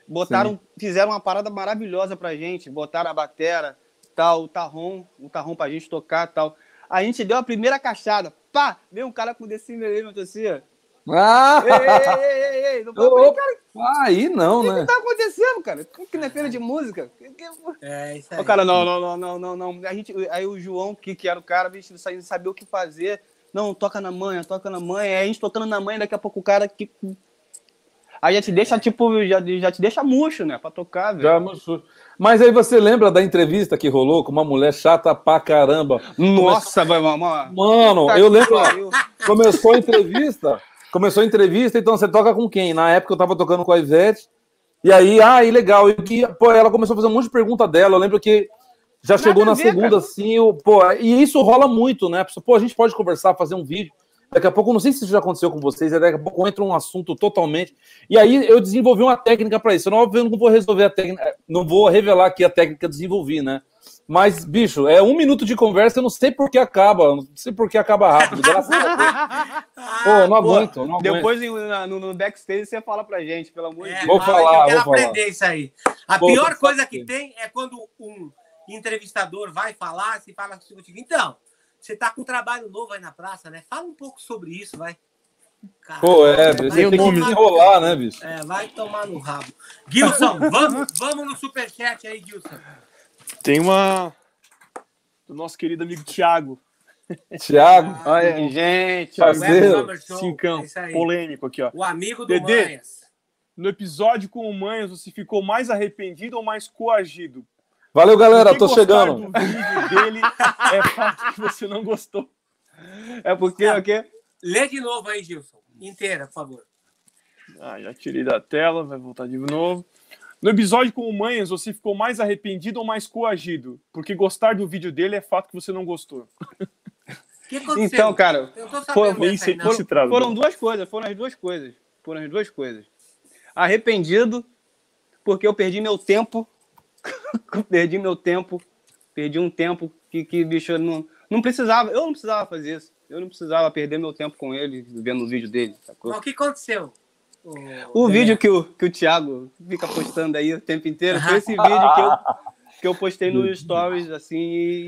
Botaram, fizeram uma parada maravilhosa pra gente. Botaram a batera, tal, o tarrom, o tarrom pra gente tocar tal. A gente deu a primeira caixada. Pá! Veio um cara com meu assim, ó. Ah! Ei, ei, ei, ei, ei. Não cara, Aí não, o que, né? que tá acontecendo, cara? Que não é feira de música? É, isso aí. Ô, cara, não, não, não, não, não, não. A gente, aí o João, que, que era o cara, bicho, não sabia- não sabia o que fazer. Não, toca na manha, toca na manha. Aí a gente tocando na manha, daqui a pouco o cara que. Aí já te deixa, tipo, já, já te deixa murcho, né? Pra tocar, velho. Já mostrou. Mas aí você lembra da entrevista que rolou com uma mulher chata pra caramba? Nossa, vai, mamãe. Mano, eu lembro. Começou a entrevista. Começou a entrevista, então você toca com quem? Na época eu tava tocando com a Ivete. E aí, ah, e legal. E que, pô, ela começou a fazer um monte de pergunta dela. Eu lembro que já chegou a na ver, segunda, cara. assim, o, pô, e isso rola muito, né? Pô, a gente pode conversar, fazer um vídeo. Daqui a pouco, não sei se isso já aconteceu com vocês, daqui a pouco entra um assunto totalmente. E aí eu desenvolvi uma técnica para isso. Eu não, eu não vou resolver a técnica, não vou revelar aqui a técnica que eu desenvolvi, né? Mas, bicho, é um minuto de conversa, eu não sei por que acaba, não sei por que acaba rápido, graças a Deus. [laughs] Pô, não Pô, aguento, não aguento. Depois no, no backstage você fala pra gente, pelo amor de É, Deus. Vou falar, eu quero vou falar. aprender isso aí. A Vou pior coisa que tem é quando um entrevistador vai falar, se fala assim contigo, então, você tá com um trabalho novo aí na praça, né? Fala um pouco sobre isso, vai. Cara, Pô, é, você tem que desenrolar, né, bicho? É, vai tomar no rabo. Gilson, vamos, vamos no superchat aí, Gilson. Tem uma. do nosso querido amigo Thiago. Thiago, Olha, gente. Faz- Web Parceiro, Summer Show, Cincão, é polêmico aqui, ó. O amigo do Dedê. Manhas. No episódio com o Manhas, você ficou mais arrependido ou mais coagido? valeu galera, tô chegando. do vídeo dele [laughs] é fato que você não gostou. É porque o quê? Lê de novo aí, Gilson. Inteira, por favor. Ah, já tirei da tela, vai voltar de novo. No episódio com o Manhas, você ficou mais arrependido ou mais coagido? Porque gostar do vídeo dele é fato que você não gostou. O [laughs] que aconteceu? Então, cara, foi- aí, foram né? duas coisas, foram as duas coisas. Foram as duas coisas. Arrependido, porque eu perdi meu tempo. Eu [laughs] perdi meu tempo. Perdi um tempo que, que bicho, não, não precisava. Eu não precisava fazer isso. Eu não precisava perder meu tempo com ele, vendo o vídeo dele. sacou? Mas o que aconteceu? O Dedé? vídeo que o, que o Thiago fica postando aí o tempo inteiro foi esse [laughs] vídeo que eu, que eu postei nos stories, assim,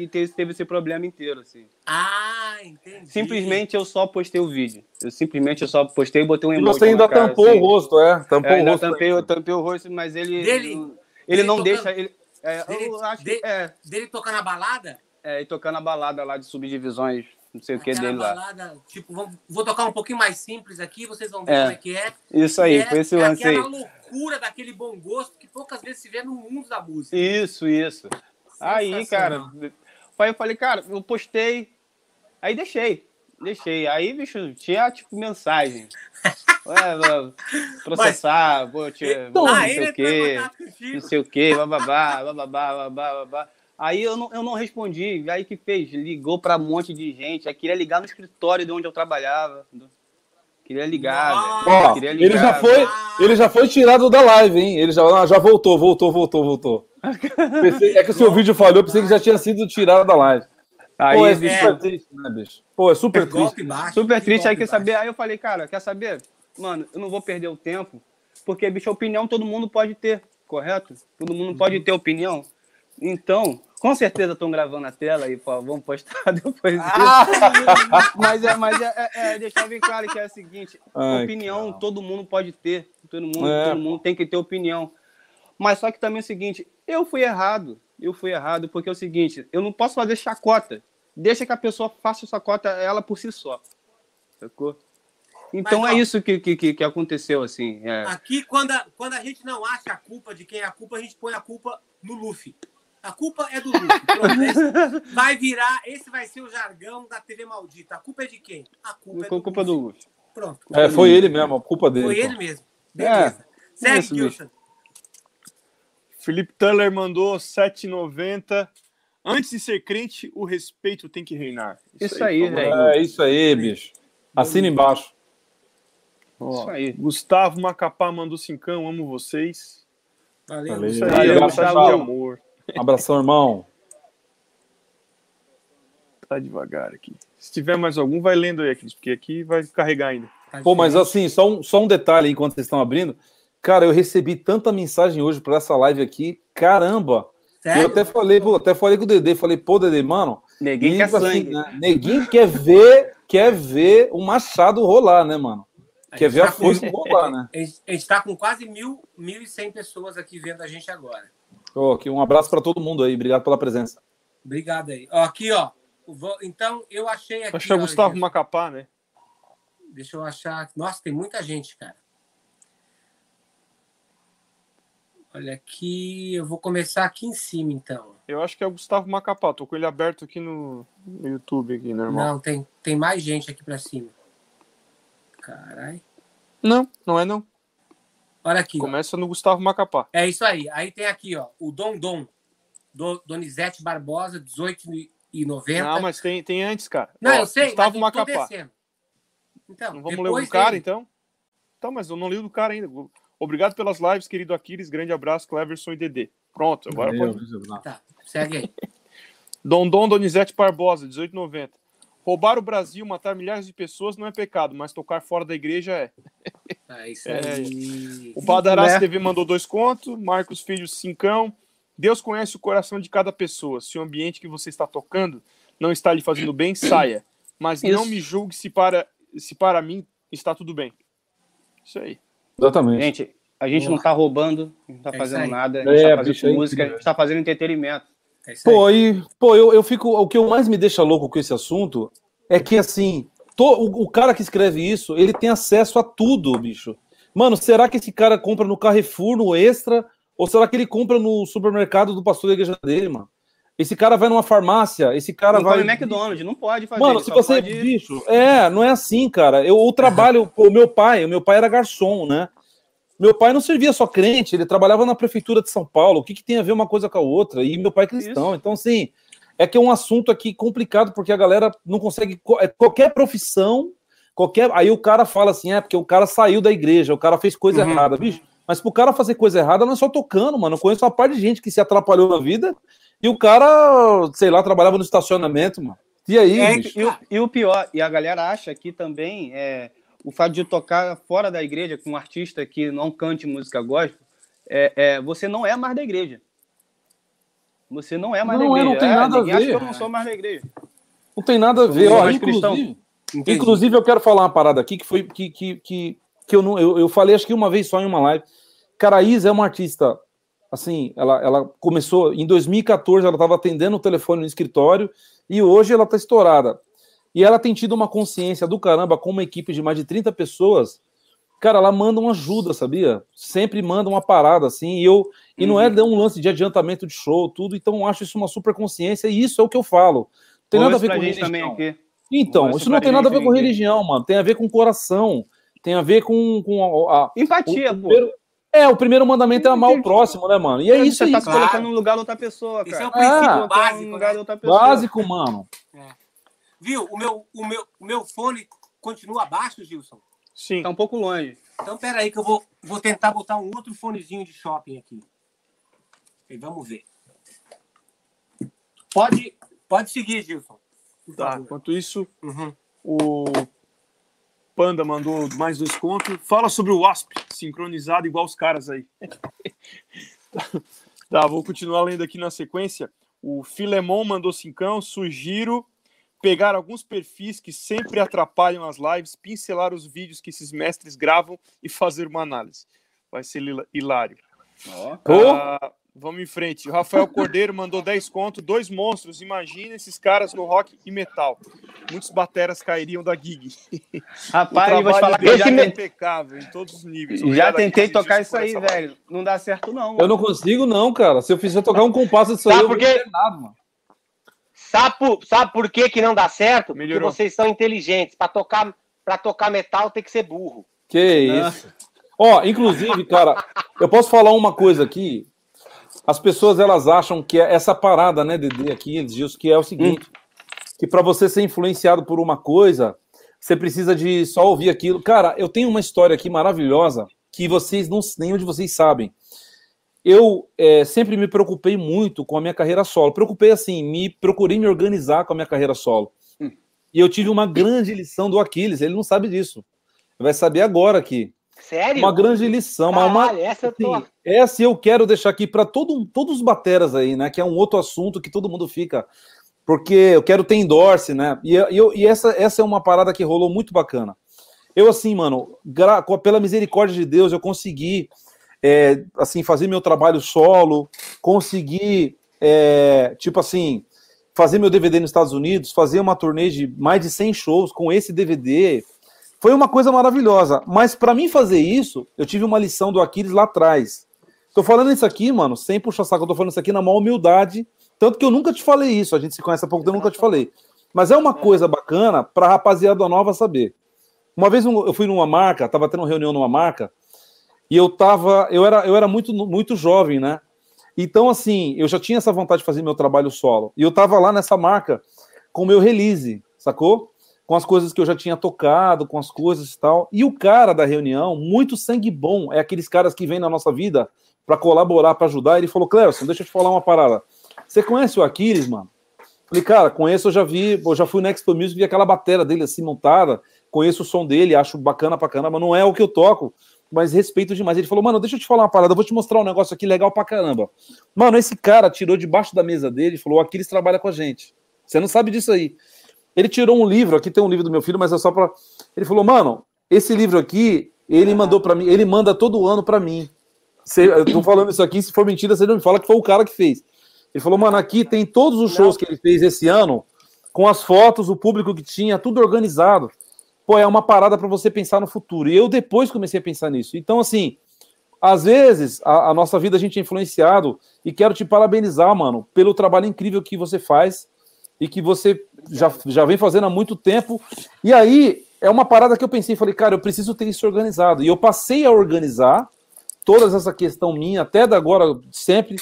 e teve, teve esse problema inteiro, assim. Ah, entendi. Simplesmente eu só postei o vídeo. Eu simplesmente eu só postei e botei um E emoji você ainda cara, tampou assim. o rosto, é? Tampou Eu o rosto. tampei, eu tampei o rosto, mas ele. Dele? Ele Dele não tocando- deixa. Ele, é, dele- eu acho de- que. É, Dele tocar na balada? é, e tocando a balada lá de subdivisões, não sei o que dele lá. balada, tipo, vou, vou tocar um pouquinho mais simples aqui, vocês vão ver É. como é que é. Isso aí, é- foi esse é lance aí. aquela loucura daquele bom gosto que poucas vezes se vê no mundo da música. Isso, isso. Aí, cara, aí eu falei, cara, eu postei, aí deixei, deixei. Aí, bicho, tinha, tipo, mensagem. [laughs] Ué, processar, vou te, vou, não ah, sei o quê, não sei o quê, bababá, bababá, babá, babá. Aí eu não, eu não respondi, aí que fez? Ligou pra um monte de gente, aí queria ligar no escritório de onde eu trabalhava. Queria ligar. Ó, Queria ele ligar, já foi, ele já foi tirado da live, hein? Ele já, ah, já voltou, voltou, voltou, voltou. [laughs] Pensei- é que o seu vídeo falhou, eu pensei que já tinha sido tirado da live. Aí, Pô, é bicho, super triste, né, bicho? Pô, é super triste. Golpe baixo. Super triste, aí quer saber? Aí eu falei, cara, quer saber? Mano, eu não vou perder o tempo, porque, bicho, opinião todo mundo pode ter, correto? Todo mundo pode ter opinião. Então, com certeza estão gravando a tela e pô, vamos postar [laughs] depois disso. [laughs] mas é, mas é, é, é deixar bem claro que é o seguinte: Ai, opinião cara. todo mundo pode ter, todo mundo, É. todo mundo tem que ter opinião. Mas só que também é o seguinte: eu fui errado, eu fui errado, porque é o seguinte: eu não posso fazer chacota. Deixa que a pessoa faça chacota ela por si só. Sacou? Então Mas, é ó, isso que, que, que que aconteceu, assim. é. Aqui, quando a, quando a gente não acha a culpa de quem é a culpa, a gente põe a culpa no Luffy. A culpa é do Luffy. Pronto, esse vai virar, esse vai ser o jargão da TV maldita. A culpa é de quem? A culpa é do culpa do Luffy. Pronto. É, foi ele mesmo, a culpa dele. Foi pô. ele mesmo. Beleza. Segue, isso, bicho. Gilson. Felipe Tuller mandou 7,90. Antes de ser crente, o respeito tem que reinar. Isso aí, por favor. velho. É isso aí, bicho. Assina embaixo. Ó, Isso aí. Gustavo Macapá mandou cincão, amo vocês. Valeu. Valeu. Isso aí, Valeu, é de amor. Abração, irmão. Tá devagar aqui. Se tiver mais algum, vai lendo aí, Cris, porque aqui vai carregar ainda. Tá Pô, mas assim, só um, só um detalhe aí, enquanto vocês estão abrindo. Cara, eu recebi tanta mensagem hoje para essa live aqui. Caramba! Eu Sério? até falei, pô, até falei com o Dedê, falei, pô, Dedê, mano, Ninguém e, quer assim, sangue. né, Neguinho quer ver, quer ver o Machado rolar, né, mano? Quer ver a tá com- força rolar, né? [laughs] A gente está com quase mil, mil e cem pessoas aqui vendo a gente agora. Ô, aqui, um abraço para todo mundo aí, obrigado pela presença. Obrigado aí. Ó, aqui, ó. Eu vou- Então, eu achei aqui. Acho que é Gustavo Gilson. Macapá, né? Deixa eu achar. Nossa, tem muita gente, cara. Olha aqui, eu vou começar aqui em cima, então. Eu acho que é o Gustavo Macapá. Tô com ele aberto aqui no, no YouTube, aqui, normal. Não, tem, tem mais gente aqui pra cima. Caralho. Não, não é não. Olha aqui. ó. Começa no Gustavo Macapá. É isso aí. Aí tem aqui, ó, o Dom Dom. Do, Donizete Barbosa, 18,90. Não, mas tem, tem antes, cara. Não, Ó, eu sei, Gustavo mas eu tô Macapá. Então, Não vamos ler o do cara, dele. então? Então, mas eu não li o do cara ainda. Obrigado pelas lives, querido Aquiles. Grande abraço, Cleverson e Dedê. Pronto, agora Valeu, pode. Tá, segue aí. [laughs] Dondon Donizete Barbosa, 1890. Roubar o Brasil, matar milhares de pessoas não é pecado, mas tocar fora da igreja é. É [laughs] isso É. aí. O Padarás Né? TV mandou dois contos, Marcos Filho, cincão. Deus conhece o coração de cada pessoa. Se o ambiente que você está tocando não está lhe fazendo bem, [coughs] saia. Mas não Isso. me julgue se para, se para mim está tudo bem. Isso aí. Exatamente. Gente, a gente Boa. não tá roubando, não tá É fazendo nada, a gente É, tá fazendo bicho, é música, a gente tá fazendo entretenimento. É. Pô, e, pô eu, eu fico. O que eu mais me deixa louco com esse assunto é que, assim, to- o, o cara que escreve isso, ele tem acesso a tudo, bicho. Mano, será que esse cara compra no Carrefour, no Extra, ou será que ele compra no supermercado do pastor da igreja dele, mano? Esse cara vai numa farmácia, esse cara não vai. come McDonald's, não pode fazer. Mano, se você. pode- Bicho, é, não é assim, cara. Eu, o trabalho, [laughs] o meu pai, o meu pai era garçom, né? Meu pai não servia só crente, ele trabalhava na prefeitura de São Paulo. O que, que tem a ver uma coisa com a outra? E meu pai é cristão. Então, assim, é que é um assunto aqui complicado, porque a galera não consegue. co- é Qualquer profissão, qualquer. Aí o cara fala assim, é porque o cara saiu da igreja, o cara fez coisa Uhum. errada, bicho. Mas pro cara fazer coisa errada, não é só tocando, mano. Eu conheço uma parte de gente que se atrapalhou na vida e o cara, sei lá, trabalhava no estacionamento, mano. E aí, É? E o, e o pior, e a galera acha que também é o fato de tocar fora da igreja com um artista que não cante música gospel, é, é, você não é mais da igreja. Você não é mais Não da é, igreja. não tem nada a ninguém acha ver. que eu não sou mais da igreja. Não tem nada a ver. Ó, inclusive, inclusive, eu quero falar uma parada aqui que foi que, que, que, que eu não. Eu, eu falei acho que uma vez só em uma live. Cara, a Isa é uma artista. Assim, ela, ela começou em 2014, ela estava atendendo o telefone no escritório e hoje ela tá estourada. E ela tem tido uma consciência do caramba com uma equipe de mais de 30 pessoas. Cara, ela manda uma ajuda, sabia? Sempre manda uma parada assim. E, eu, e não é um lance de adiantamento de show, tudo. Então eu acho isso uma super consciência e isso é o que eu falo. Tem nada a ver com gente também religião. aqui. Então, isso não tem nada a ver com religião, mano. Tem a ver com coração. Tem a ver com, com a, a- Empatia, o pô. primeiro- É, o primeiro mandamento é amar o próximo, né, mano? E é isso você tá claro. colocando no lugar da outra pessoa, Esse é o cara. princípio Ah, Colocar básico, no lugar né? da outra pessoa. Básico, mano. Viu? O meu, o, meu, o meu fone continua abaixo, Gilson? Sim. Tá um pouco longe. Então, pera aí que eu vou, vou tentar botar um outro fonezinho de shopping aqui. E vamos ver. Pode, pode seguir, Gilson. Tá. favor. Enquanto isso, Uhum. o Panda mandou mais dois contos. Fala sobre o Wasp, sincronizado igual os caras aí. [laughs] tá, vou continuar lendo aqui na sequência. O Filemon mandou cincão. Sugiro pegar alguns perfis que sempre atrapalham as lives, pincelar os vídeos que esses mestres gravam e fazer uma análise. Vai ser hilário. Ah, vamos em frente. O Rafael Cordeiro mandou 10 conto, dois monstros. Imagina esses caras no rock e metal. Muitos bateras cairiam da gig. [laughs] Rapaz, eu vou te falar que eu dele já, é impecável em todos os níveis. já tentei tocar isso aí, velho. Não dá certo, não. Eu mano. não consigo, não, cara. Se eu fizer tocar um compasso disso aí, Sabe eu ter nada, mano. Sabe por, sabe por que, que não dá certo? Melhorou. Porque vocês são inteligentes. Para tocar, pra tocar metal tem que ser burro. Que Ah. isso. Ó, inclusive, cara, eu posso falar uma coisa aqui. As pessoas elas acham que é essa parada, né, Dede, aqui, eles dizem que é o seguinte, que para você ser influenciado por uma coisa, você precisa de só ouvir aquilo. Cara, eu tenho uma história aqui maravilhosa que vocês não, nenhum de vocês sabem. Eu é, sempre me preocupei muito com a minha carreira solo. Preocupei assim, me procurei me organizar com a minha carreira solo. E eu tive uma grande lição do Aquiles. Ele não sabe disso. Vai saber agora aqui. Sério? Uma grande lição, mas uma, Caralho, essa eu tô... Sim, essa eu quero deixar aqui para todo, todos os bateras aí, né? Que é um outro assunto que todo mundo fica. Porque eu quero ter endorse, né? E, eu, e essa, essa é uma parada que rolou muito bacana. Eu, assim, mano, gra- pela misericórdia de Deus, eu consegui, é, assim, fazer meu trabalho solo, consegui, é, tipo assim, fazer meu DVD nos Estados Unidos, fazer uma turnê de mais de 100 shows com esse DVD. Foi uma coisa maravilhosa. Mas para mim fazer isso, eu tive uma lição do Aquiles lá atrás. Tô falando isso aqui, mano, sem puxar saco, eu tô falando isso aqui na maior humildade. Tanto que eu nunca te falei isso, a gente se conhece há pouco tempo, eu nunca te falei. Mas é uma coisa bacana pra rapaziada nova saber. Uma vez eu fui numa marca, tava tendo uma reunião numa marca, e eu tava, eu era, eu era muito, muito jovem, né? Então, assim, eu já tinha essa vontade de fazer meu trabalho solo. E eu tava lá nessa marca com o meu release, sacou? Com as coisas que eu já tinha tocado, com as coisas e tal. E o cara da reunião, muito sangue bom, é aqueles caras que vêm na nossa vida para colaborar, para ajudar. Ele falou: Cleuson, deixa eu te falar uma parada. Você conhece o Aquiles, mano? Falei, cara, conheço, eu já vi, eu já fui no Expo Music, vi aquela bateria dele assim montada, conheço o som dele, acho bacana pra caramba, não é o que eu toco, mas respeito demais. Ele falou, mano, deixa eu te falar uma parada, eu vou te mostrar um negócio aqui legal pra caramba. Mano, esse cara tirou debaixo da mesa dele e falou, Aquiles trabalha com a gente. Você não sabe disso aí. Ele tirou um livro, aqui tem um livro do meu filho, mas é só pra. Ele falou, mano, esse livro aqui, ele mandou pra mim, ele manda todo ano pra mim. Cê- eu tô falando isso aqui, se for mentira, você não me fala que foi o cara que fez. Ele falou, mano, aqui tem todos os shows que ele fez esse ano, com as fotos, o público que tinha, tudo organizado. Pô, é uma parada para você pensar no futuro. E eu depois comecei a pensar nisso. Então, assim, às vezes a, a nossa vida a gente é influenciado e quero te parabenizar, mano, pelo trabalho incrível que você faz e que você já, já vem fazendo há muito tempo. E aí é uma parada que eu pensei, falei, cara, eu preciso ter isso organizado. E eu passei a organizar todas essa questão minha, até da agora, sempre.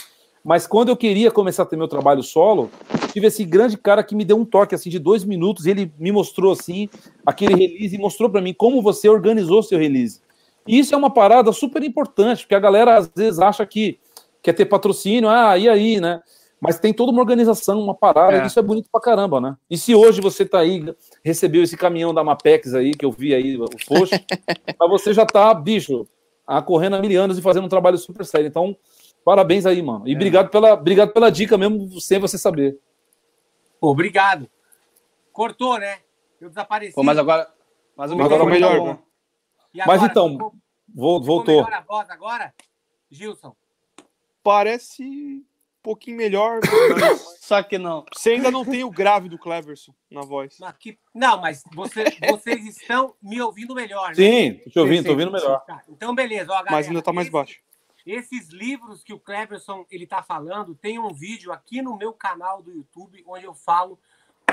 Mas quando eu queria começar a ter meu trabalho solo, tive esse grande cara que me deu um toque assim de dois minutos. E ele me mostrou assim aquele release e mostrou para mim como você organizou seu release. E isso é uma parada super importante, porque a galera às vezes acha que quer ter patrocínio, ah, e aí, né? Mas tem toda uma organização, uma parada, É. e isso é bonito pra caramba, né? E se hoje você tá aí, recebeu esse caminhão da Mapex aí, que eu vi aí o post, [laughs] mas você já tá, bicho, a correndo há mil anos e fazendo um trabalho super sério. Então, parabéns aí, mano. E É. obrigado, pela, obrigado pela dica mesmo, sem você saber. Pô, obrigado. Cortou, né? Eu desapareci. Pô, mas agora. Mas o agora tá melhor, né? E Mas agora, então, ficou- Vol- ficou voltou. melhor a voz agora? Gilson. Parece um pouquinho melhor, mas [coughs] Só que não. você ainda não tem o grave do Cleverson na voz. Mas que- Não, mas você- vocês estão me ouvindo melhor, né? Sim, tô te ouvindo, tô ouvindo melhor. Tá, então, beleza. Ó, galera, Mas ainda tá mais esse- baixo. Esses livros que o Cleverson ele tá falando, tem um vídeo aqui no meu canal do YouTube onde eu falo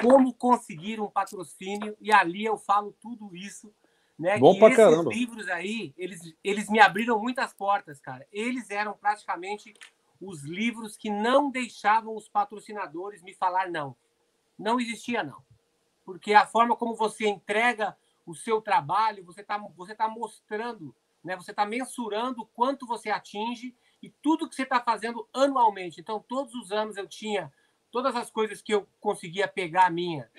como conseguir um patrocínio e ali eu falo tudo isso, né? Bom pra esses caramba. livros aí, eles, eles me abriram muitas portas, cara. Eles eram praticamente os livros que não deixavam os patrocinadores me falar não. Não existia não. Porque a forma como você entrega o seu trabalho, você está você tá mostrando, né? você está mensurando o quanto você atinge e tudo que você está fazendo anualmente. Então, todos os anos eu tinha todas as coisas que eu conseguia pegar minha,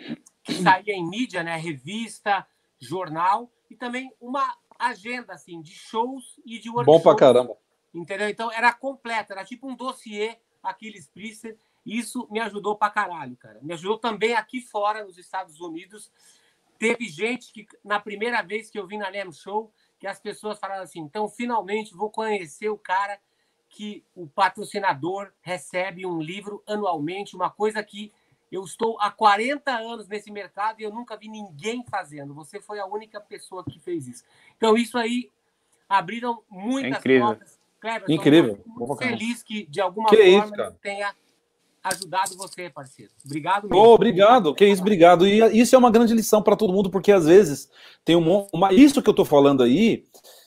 que [clears throat] saía em mídia, né? revista, jornal, e também uma agenda assim, de shows e de workshops. Bom pra caramba. Entendeu? Então era completo, era tipo um dossiê Aquiles Priester. Isso me ajudou pra caralho, cara. Me ajudou também aqui fora, nos Estados Unidos. Teve gente que, na primeira vez que eu vim na NEM Show, que as pessoas falaram assim: então, finalmente vou conhecer o cara que o patrocinador recebe um livro anualmente, uma coisa que eu estou há 40 anos nesse mercado e eu nunca vi ninguém fazendo. Você foi a única pessoa que fez isso. Então, isso aí abriram muitas É incrível. portas. Incrível. Muito feliz que, de alguma Que forma, isso, tenha ajudado você, parceiro. Obrigado Ô, obrigado, que isso, obrigado. E isso é uma grande lição para todo mundo, porque às vezes tem um uma, isso que eu tô falando aí,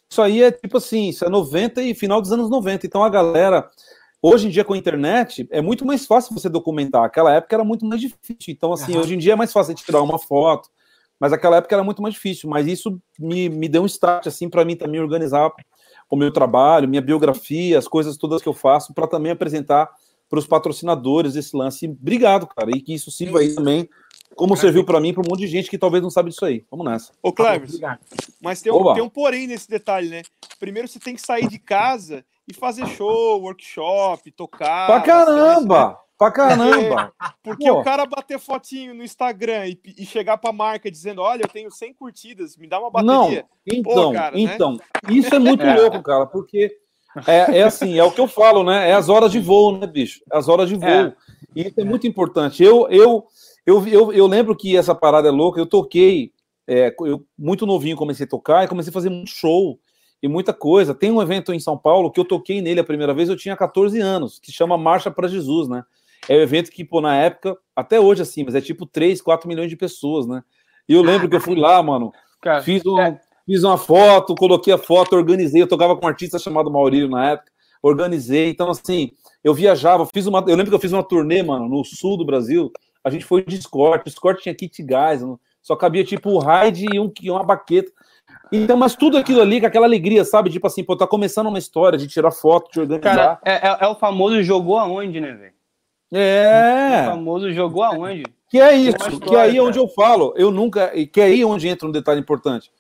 isso aí é tipo assim, isso é 90 e final dos anos 90. Então a galera, hoje em dia com a internet, é muito mais fácil você documentar. Aquela época era muito mais difícil. Então, assim, Aham. hoje em dia é mais fácil de tirar uma foto, mas aquela época era muito mais difícil. Mas isso me, me deu um start, assim, para mim também organizar o meu trabalho, minha biografia, as coisas todas que eu faço, para também apresentar para os patrocinadores esse lance. Obrigado, cara, e que isso sirva aí também, como serviu para mim, para um monte de gente que talvez não sabe disso aí. Vamos nessa. Ô, Obrigado. mas tem um, tem um porém nesse detalhe, né? Primeiro você tem que sair de casa e fazer show, workshop, tocar. Pra bastante, né? caramba! Pra caramba! Porque Pô. o cara bater fotinho no Instagram e, e chegar pra marca dizendo: Olha, eu tenho 100 curtidas, me dá uma Não, bateria. então, Pô, cara, né? então, isso é muito É. louco, cara, porque é, é assim, é o que eu falo, né? É as horas de voo, né, bicho? É as horas de voo. É. E isso é muito importante. Eu, eu, eu, eu, eu lembro que essa parada é louca, eu toquei, é, eu muito novinho comecei a tocar e comecei a fazer muito show e muita coisa. Tem um evento em São Paulo que eu toquei nele a primeira vez, eu tinha 14 anos, que chama Marcha para Jesus, né? É um evento que, pô, na época, até hoje assim, mas é tipo 3, 4 milhões de pessoas, né? E eu lembro que eu fui lá, mano, Cara, Fiz, um- é. Fiz uma foto, coloquei a foto, organizei. Eu tocava com um artista chamado Maurílio na época, organizei. Então, assim, eu viajava, fiz uma. Eu lembro que eu fiz uma turnê, mano, no sul do Brasil. A gente foi de escort, o escort tinha kit gás, só cabia tipo o raid e, um, uma baqueta. Então, mas tudo aquilo ali, com aquela alegria, sabe? Tipo assim, pô, tá começando uma história de tirar foto, de organizar. Cara, é, é- é o famoso jogou aonde, né, velho? O é. famoso jogou aonde? Que é isso, história, que é aí cara. onde eu falo, eu nunca, que é aí onde entra um detalhe importante,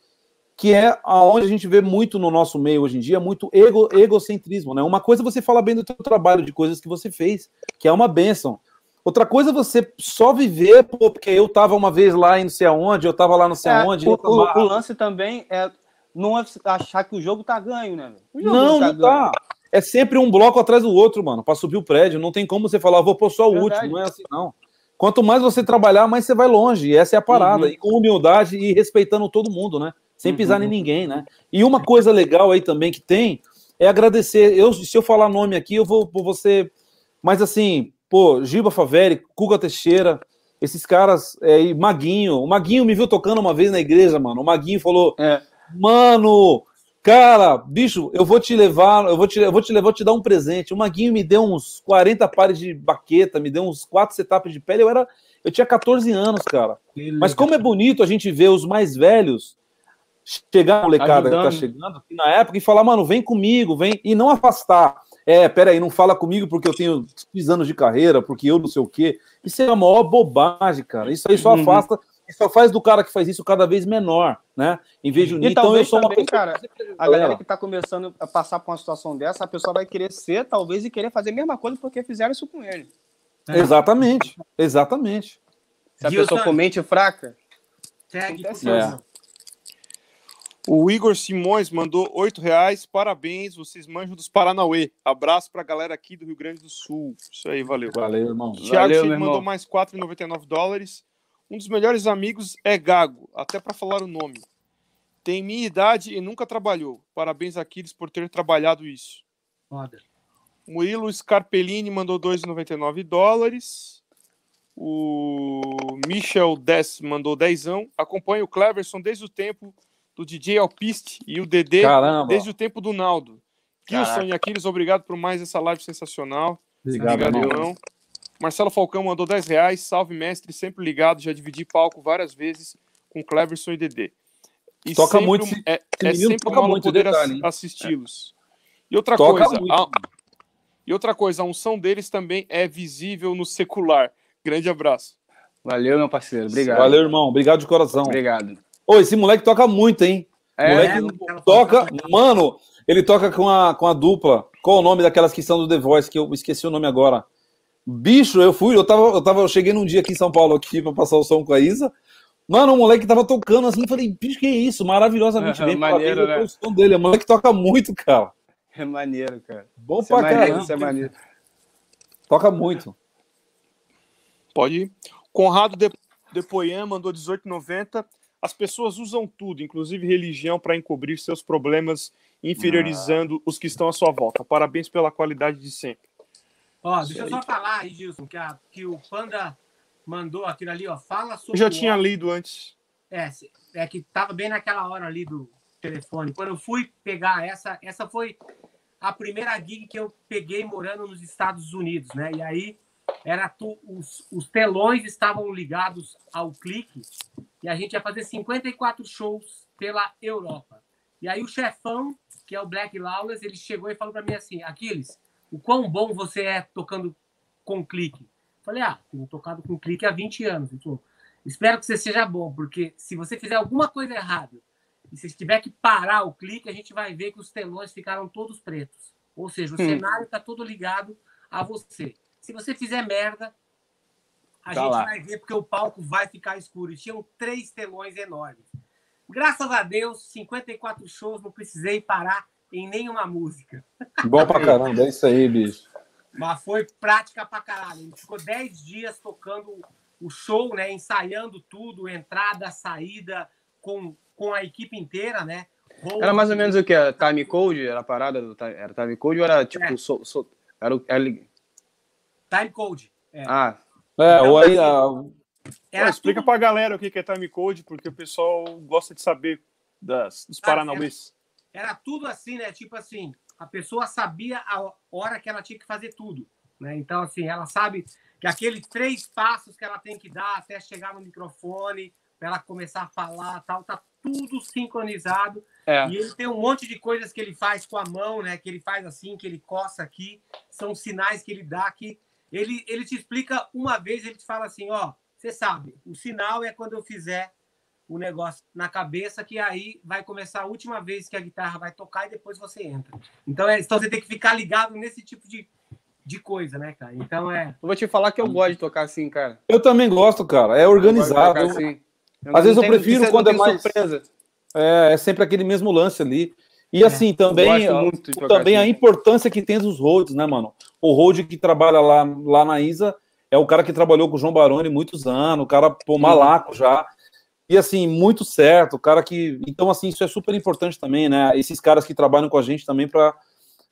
que é aonde a gente vê muito no nosso meio hoje em dia, muito ego, egocentrismo, né? Uma coisa é você falar bem do teu trabalho, de coisas que você fez, que é uma benção. Outra coisa é você só viver, pô, porque eu tava uma vez lá em não sei aonde, eu tava lá não sei É, aonde. o, o- o lance também é não é achar que o jogo tá ganho, né, Não, não ganho. tá. é sempre um bloco atrás do outro, mano, para subir o prédio. Não tem como você falar, vou pôr só o Verdade. último. Não é assim, não. Quanto mais você trabalhar, mais você vai longe. E essa é a parada. Uhum. E com humildade e respeitando todo mundo, né? Sem pisar Uhum. em ninguém, né? E uma coisa legal aí também que tem é agradecer. Eu, se eu falar nome aqui, eu vou por você. Mas assim, pô, Giba Faveri, Cuga Teixeira, esses caras, é, e Maguinho. O Maguinho me viu tocando uma vez na igreja, mano. O Maguinho falou: É. Mano, cara, bicho, eu vou te levar, eu vou te, eu vou te levar, vou te dar um presente. O Maguinho me deu uns 40 pares de baqueta, me deu uns 4 setups de pele. Eu era, eu tinha 14 anos, cara. Mas como é bonito a gente ver os mais velhos chegar a molecada que tá Ajudando. chegando aqui na época e falar, mano, vem comigo, vem, e não afastar. É, peraí, não fala comigo porque eu tenho X anos de carreira, porque eu não sei o quê. Isso é a maior bobagem, cara. Isso aí só Uhum. afasta, e só faz do cara que faz isso cada vez menor, né? Em vez de unir. E Então eu sou uma também, pessoa cara, A galera que tá começando a passar por uma situação dessa, a pessoa vai querer ser, talvez, e querer fazer a mesma coisa porque fizeram isso com ele. Exatamente, exatamente. Se a Gilson. pessoa for mente fraca, Segue, favor. O Igor Simões mandou oito reais. Parabéns, vocês manjam dos Paranauê. Abraço pra galera aqui do Rio Grande do Sul. Isso aí, valeu. Valeu, irmão. Thiago Valeu, mandou irmão. mais 4,99 dólares. Um dos melhores amigos é Gago, até para falar o nome. Tem minha idade e nunca trabalhou. Parabéns, Aquiles, por ter trabalhado isso. Foda. Murilo Scarpellini mandou 2,99 dólares. O Michel Dess mandou 10. Acompanha o Cleverson desde o tempo do DJ Alpiste e o DD Caramba. desde o tempo do Naldo. Gilson Caraca. e Aquiles, obrigado por mais essa live sensacional. Obrigado, irmão. Obrigadão. Marcelo Falcão mandou 10 reais. Salve, mestre, sempre ligado. Já dividi palco várias vezes com Cleverson e DD. E Toca sempre muito um- é, é sempre toca uma honra muito, poder detalhe, assisti-los. E outra Toca coisa, muito. a, e outra coisa, a unção deles também é visível no secular. Grande abraço. valeu, meu parceiro. Obrigado. Valeu, irmão. Obrigado de coração. Obrigado. Ô, esse moleque toca muito, hein? É, moleque é, toca, mano, ele toca com a, com a dupla. Qual o nome daquelas que são do The Voice, que eu esqueci o nome agora? Bicho, eu fui, eu tava, eu tava, eu cheguei num dia aqui em São Paulo aqui pra passar o som com a Isa. Mano, o moleque tava tocando assim, eu falei, bicho, que isso? Maravilhosamente É, bem. maneiro, né? pelo som dele. O moleque toca muito, cara. é maneiro, cara. Bom Isso é pra maneiro, caramba. isso é maneiro. Toca muito. Pode ir. Conrado De- Depoian mandou 18,90. As pessoas usam tudo, inclusive religião, para encobrir seus problemas, inferiorizando os que estão à sua volta. Parabéns pela qualidade de sempre. Ó, deixa eu só falar aí, Gilson, que, a- que o Panda mandou aquilo ali, ó. Fala Eu sobre. já o tinha lido antes. É, é que tava bem naquela hora ali do telefone. Quando eu fui pegar essa, essa foi a primeira gig que eu peguei morando nos Estados Unidos, né? E aí era tu, os, os telões estavam ligados ao clique e a gente ia fazer 54 shows pela Europa. E aí o chefão, que é o Black Lawless, ele chegou e falou para mim assim, Aquiles, o quão bom você é tocando com clique? Falei, ah, tenho tocado com clique há 20 anos. Falou, Espero que você seja bom, porque se você fizer alguma coisa errada e se tiver que parar o clique, a gente vai ver que os telões ficaram todos pretos. Ou seja, o Hum. cenário está todo ligado a você. Se você fizer merda, a Tá gente lá. vai ver porque o palco vai ficar escuro. E tinham três telões enormes. Graças a Deus, 54 shows, não precisei parar em nenhuma música. [laughs] Bom pra caramba, é isso aí, bicho. Mas foi prática pra caralho. A gente ficou 10 dias tocando o show, né? Ensaiando tudo, entrada, saída, com, com a equipe inteira, né? Era mais ou menos o que? Time code? Era a parada do time, era time code ou era tipo. É. So, so- era o. Era, time code. É. ah, É, ou aí, a, Era Ó, explica tudo- pra galera o que é time code, porque o pessoal gosta de saber das, dos Ah, Paranauês. era tudo assim, né? Tipo assim, a pessoa sabia a hora que ela tinha que fazer tudo, né? Então, assim, ela sabe que aqueles três passos que ela tem que dar até chegar no microfone, para ela começar a falar, tal, tá tudo sincronizado. é. E ele tem um monte de coisas que ele faz com a mão, né? Que ele faz assim, que ele coça aqui, são sinais que ele dá que ele ele te explica uma vez, ele te fala assim, ó, você sabe, o sinal é quando eu fizer o negócio na cabeça, que aí vai começar a última vez que a guitarra vai tocar e depois você entra. Então, é, então você tem que ficar ligado nesse tipo de, de coisa, né, cara? Então é. Eu vou te falar que eu gosto de tocar assim, cara. eu também gosto, cara. É organizado. assim. Às vezes eu prefiro não quando é mais- surpresa. É, é sempre aquele mesmo lance ali. E assim, também, de tocar também a importância que tem dos roads, né, mano? O road que trabalha lá, lá na Isa é o cara que trabalhou com o João Baroni muitos anos, o cara, pô, malaco já. E assim, muito certo, o cara que. Então, assim, isso é super importante também, né? Esses caras que trabalham com a gente também para.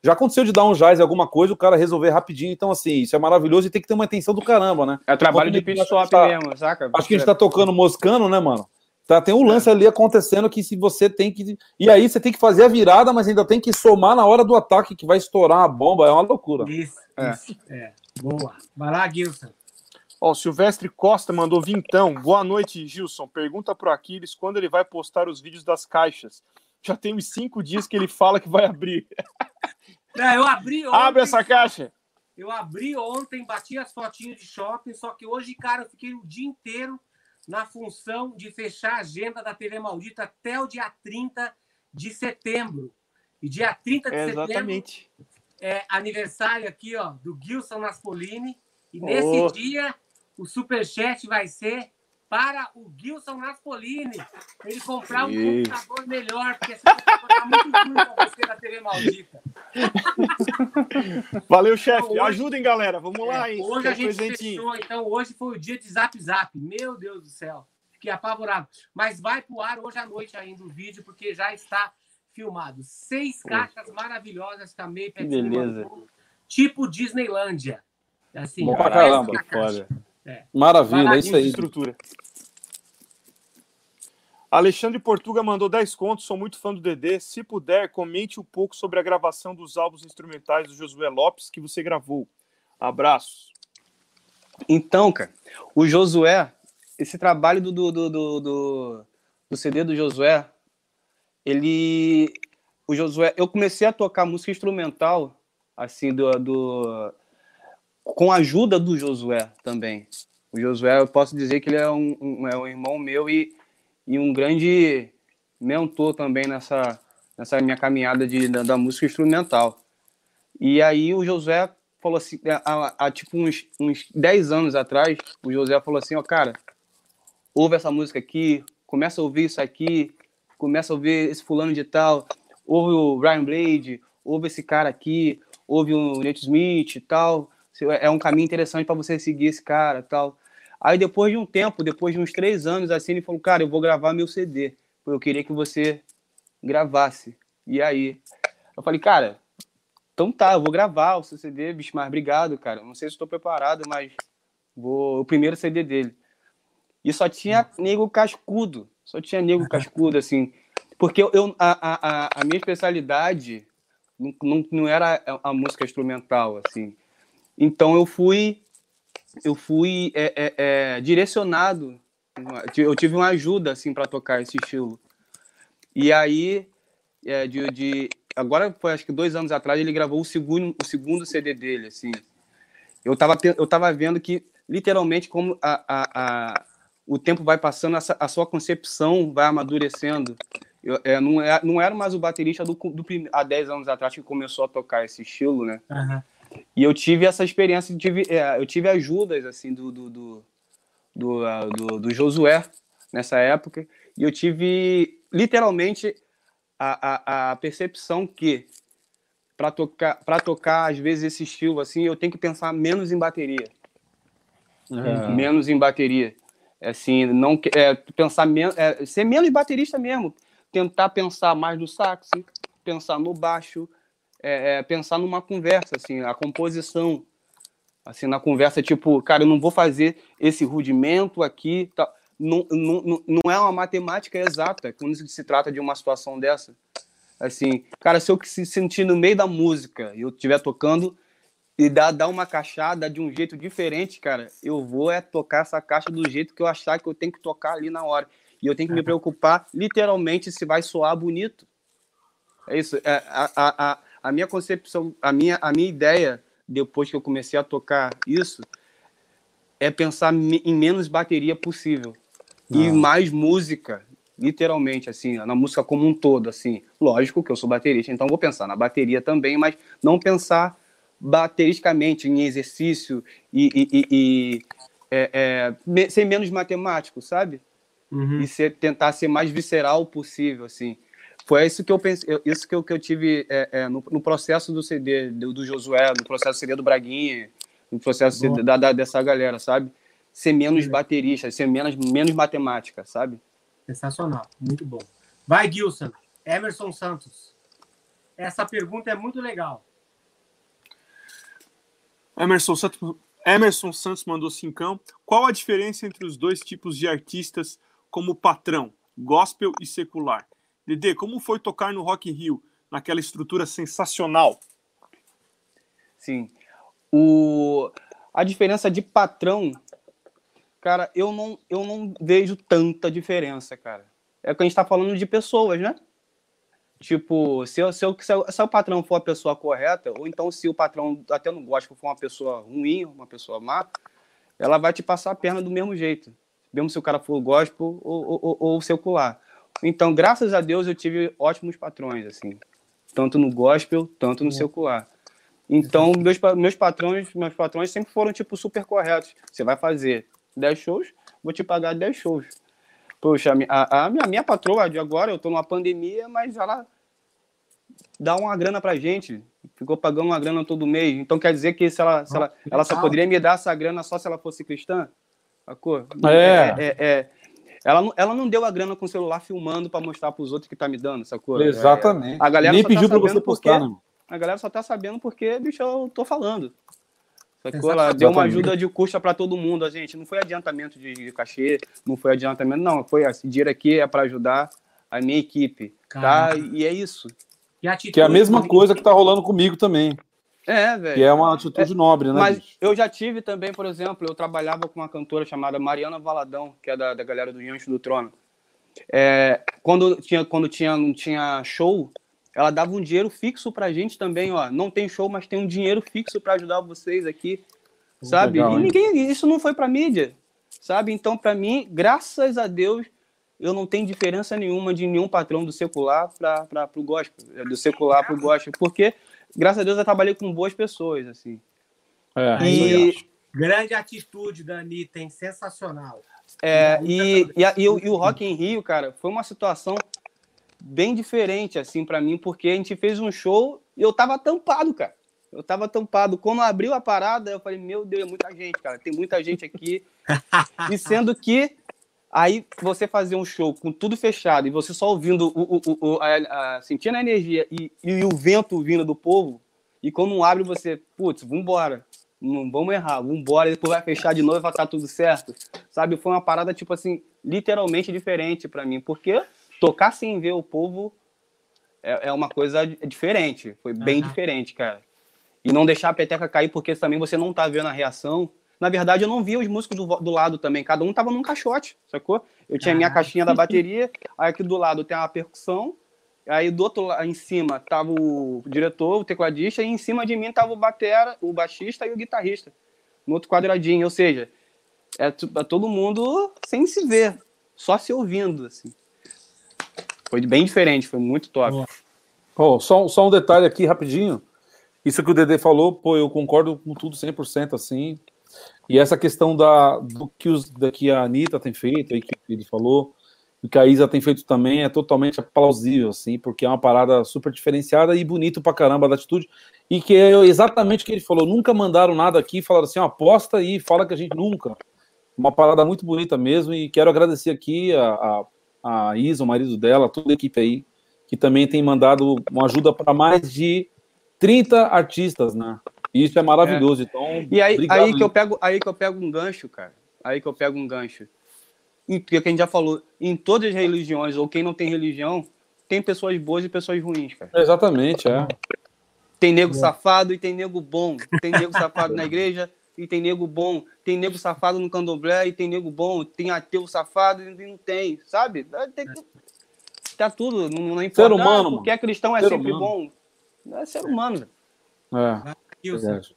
Já aconteceu de dar um jazz em alguma coisa, o cara resolver rapidinho. Então, assim, isso é maravilhoso e tem que ter uma atenção do caramba, né? É trabalho de Enquanto pit stop tá- mesmo, saca? Acho que a gente tá tocando moscano, né, mano? Tá, tem um lance ali acontecendo que se você tem que. E aí você tem que fazer a virada, mas ainda tem que somar na hora do ataque que vai estourar a bomba. É uma loucura. Isso, É. isso. É. Boa. Vai lá, Gilson. Ó, o Silvestre Costa mandou vintão. Boa noite, Gilson. Pergunta pro Aquiles quando ele vai postar os vídeos das caixas. Já tem uns cinco dias que ele fala que vai abrir. Não, [laughs] eu abri ontem. Abre essa caixa. Eu abri ontem, bati as fotinhas de shopping, só que hoje, cara, eu fiquei o dia inteiro na função de fechar a agenda da TV Maldita até o dia 30 de setembro. E dia 30 de setembro Exatamente. é aniversário aqui, ó, do Gilson Naspolini. E nesse Oh. dia, o superchat vai ser para o Gilson Naspolini. Ele comprar um Isso. computador melhor, porque esse computador tá muito ruim pra você na TV Maldita. [laughs] Valeu, chefe. Hoje- Ajudem, galera. Vamos lá, É, hein? hoje a gente presentinho. fechou, então hoje foi o dia de Zap Zap. Meu Deus do céu. Fiquei apavorado. Mas vai pro ar hoje à noite ainda o vídeo, porque já está filmado. Seis caixas maravilhosas Maple Que beleza. Tipo Disneylândia. Assim, Bom pra caramba. caixa. Maravilha, Vai é isso aí. estrutura. Alexandre Portuga mandou 10 contos, sou muito fã do Dedê. Se puder, comente um pouco sobre a gravação dos álbuns instrumentais do Josué Lopes que você gravou. Abraços. Então, cara, o Josué, esse trabalho do, do, do, do, do- CD do Josué, ele. O Josué, eu comecei a tocar música instrumental, assim, do, do com a ajuda do Josué também. O Josué, eu posso dizer que ele é um, um- é um irmão meu e, e um grande mentor também nessa, nessa minha caminhada de, da, da música instrumental. E aí o Josué falou assim, há, há tipo uns, uns 10 anos atrás, o José falou assim, ó, cara, ouve essa música aqui, começa a ouvir isso aqui, começa a ouvir esse fulano de tal, ouve o Ryan Blade, ouve esse cara aqui, ouve o Nate Smith e tal, é um caminho interessante para você seguir esse cara tal. Aí depois de um tempo, depois de uns três anos, assim, ele falou, cara, eu vou gravar meu CD, eu queria que você gravasse. E aí, eu falei, cara, então tá, eu vou gravar o seu CD, bicho, mas obrigado, cara. Não sei se estou preparado, mas vou o primeiro CD dele. E só tinha nego cascudo, só tinha nego cascudo, assim. Porque eu, a, a, a minha especialidade não, não, não era a música instrumental, assim. Então eu fui, eu fui é, é, é, direcionado, eu tive uma ajuda, assim, para tocar esse estilo. E aí, é, de, de- agora foi acho que dois anos atrás ele gravou o segundo, o segundo CD dele, assim. Eu tava, eu tava vendo que literalmente como a, a, a- o tempo vai passando, essa- a sua concepção vai amadurecendo. Eu, é, não, é, não era mais o baterista do, do há 10 anos atrás que começou a tocar esse estilo, né? Aham. E eu tive essa experiência, tive, é, eu tive ajudas assim do do, do, do, ah, do- do Josué nessa época e eu tive literalmente a, a, a percepção que para tocar para tocar às vezes esse estilo assim eu tenho que pensar menos em bateria. Menos em bateria. Assim não é, pensar menos é, ser menos baterista mesmo. Tentar pensar mais no sax pensar no baixo é, é, pensar numa conversa, assim, a composição, assim, na conversa, tipo, cara, eu não vou fazer esse rudimento aqui, tal. Não, não, não- não é uma matemática exata quando se trata de uma situação dessa. Assim, cara, se eu se sentir no meio da música e eu estiver tocando e dar, dar uma caixada de um jeito diferente, cara, eu vou é tocar essa caixa do jeito que eu achar que eu tenho que tocar ali na hora. E eu tenho que me preocupar, literalmente, se vai soar bonito. É isso. É, a, a, a, a minha concepção, a minha, a minha ideia, depois que eu comecei a tocar isso, é pensar em menos bateria possível. E mais música, literalmente, assim, na música como um todo, assim. Lógico que eu sou baterista, então vou pensar na bateria também, mas não pensar bateristicamente em exercício e, e, e- é, é, ser menos matemático, sabe? Uhum. e ser, tentar ser mais visceral possível, assim. Foi isso que eu pensei, isso que eu, que eu tive é, é, no, no processo do CD do, do Josué, no processo do CD do Braguinha, no processo Boa. da, da- dessa galera, sabe? Ser menos baterista, ser menos, menos matemática, sabe? Sensacional, muito bom. Vai, Gilson. Emerson Santos. Essa pergunta é muito legal. Emerson Santos, Emerson Santos mandou cincão. Qual a diferença entre os dois tipos de artistas como patrão, gospel e secular? Dedê, como foi tocar no Rock in Rio, naquela estrutura sensacional? Sim. O, a diferença de patrão, cara, eu não, eu não vejo tanta diferença, cara. É que a gente tá falando de pessoas, né? Tipo, se, eu- se, eu- se, eu- se o patrão for a pessoa correta, ou então se o patrão até não gosta, for uma pessoa ruim, uma pessoa má, ela vai te passar a perna do mesmo jeito. Mesmo se o cara for gospel ou, ou, ou secular. Então, graças a Deus, eu tive ótimos patrões, assim. Tanto no gospel, tanto no secular. Então, meus, meus patrões, meus patrões sempre foram, tipo, super corretos. Você vai fazer 10 shows, vou te pagar 10 shows. Poxa, a, a, minha, minha patroa de agora, eu tô numa pandemia, mas ela dá uma grana pra gente. Ficou pagando uma grana todo mês. Então quer dizer que se ela, se ela, que ela só poderia me dar essa grana só se ela fosse cristã? Sacou? É. é, é- ela, não- ela não deu a grana com o celular filmando pra mostrar pros outros que tá me dando, sacou? Exatamente. A galera Nem só tá pediu pra sabendo você postar, porque- né? A galera só tá sabendo porque, bicho, eu tô falando. Sacou? Ela deu uma ajuda de custa pra todo mundo, a gente. Não foi adiantamento de, de cachê, não foi adiantamento, não. Foi esse dinheiro aqui é pra ajudar a minha equipe, tá? E é isso. Que, atitude Que é a mesma coisa que tá rolando comigo também. É, velho. Que é uma atitude nobre, né? Mas bicho? eu já tive também, por exemplo, eu trabalhava com uma cantora chamada Mariana Valadão, que é da, da galera do Diante do Trono. É, quando tinha, quando tinha, não tinha show, ela dava um dinheiro fixo pra gente também, ó. Não tem show, mas tem um dinheiro fixo pra ajudar vocês aqui, sabe? legal, e ninguém, isso não foi pra mídia, sabe? Então, pra mim, graças a Deus, eu não tenho diferença nenhuma de nenhum patrão do secular para o gospel, do secular para o gospel, porque graças a Deus eu trabalhei com boas pessoas, assim. É, E-. Grande atitude da Anitta, hein? Sensacional. É, e, e, a- e o, e o Rock em Rio, cara, foi uma situação bem diferente, assim, pra mim, porque a gente fez um show e eu tava tampado, cara. Eu tava tampado. Quando abriu a parada, eu falei, meu Deus, é muita gente, cara. Tem muita gente aqui. [laughs] e sendo que aí você fazer um show com tudo fechado e você só ouvindo, o, o, o, a, a- sentindo a energia e, e o vento vindo do povo, e quando abre você, putz, vambora. Não vamos errar, vambora, depois vai fechar de novo e vai estar tudo certo. Sabe? Foi uma parada, tipo assim, literalmente diferente pra mim. Porque tocar sem ver o povo é, é uma coisa diferente. Foi bem Aham. diferente, cara. E não deixar a peteca cair, porque também você não tá vendo a reação. Na verdade, eu não via os músicos do, do lado também. Cada um tava num caixote, sacou? Eu tinha minha Caraca. caixinha da [laughs] bateria, aí aqui do lado tem a percussão, aí do outro lado, em cima, tava o diretor, o tecladista, e em cima de mim tava o batera, o baixista e o guitarrista. No outro quadradinho, ou seja, é, é todo mundo sem se ver, só se ouvindo, assim. Foi bem diferente, foi muito top. Ó, só, só um detalhe aqui, rapidinho. Isso que o Dedê falou, pô, eu concordo com tudo 100%, assim. E essa questão da, do que, os, da que a Anitta tem feito, aí que ele falou, e que a Isa tem feito também, é totalmente plausível, assim, porque é uma parada super diferenciada e bonito pra caramba da atitude. E que é exatamente o que ele falou, nunca mandaram nada aqui, falaram assim, aposta aí, fala que a gente nunca. Uma parada muito bonita mesmo, e quero agradecer aqui a, a, a Isa, o marido dela, toda a equipe aí, que também tem mandado uma ajuda para mais de 30 artistas, né? Isso é maravilhoso. Então, E aí, obrigado, aí, que eu pego, aí que eu pego um gancho, cara. Aí que eu pego um gancho. Em, que a gente já falou, em todas as religiões, ou quem não tem religião, tem pessoas boas e pessoas ruins, cara. Exatamente, é. Tem nego safado e tem nego bom. Tem nego [laughs] safado na igreja e tem nego bom. Tem nego safado no candomblé e tem nego bom. Tem ateu safado e não tem, sabe? Tem, tá tudo, não, não importa. Ser humano, Ah, porque é cristão é Ser sempre humano. bom. É ser humano, velho. é Verdade.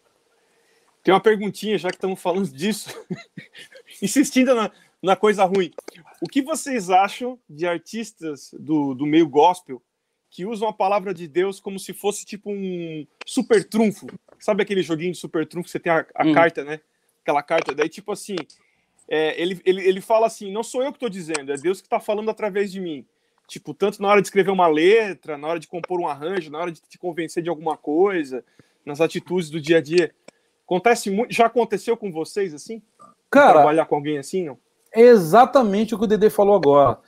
Tem uma perguntinha, já que estamos falando disso, [laughs] insistindo na, na coisa ruim. O que vocês acham de artistas do, do meio gospel que usam a palavra de Deus como se fosse tipo um super trunfo? Sabe aquele joguinho de super trunfo que você tem a, a Hum. carta, né? Aquela carta, daí tipo assim, é, ele, ele, ele fala assim, não sou eu que estou dizendo, é Deus que está falando através de mim. Tipo, tanto na hora de escrever uma letra, na hora de compor um arranjo, na hora de te convencer de alguma coisa, nas atitudes do dia a dia. Acontece muito. Já aconteceu com vocês assim? Cara, Trabalhar com alguém assim, não? é exatamente o que o Dedê falou agora.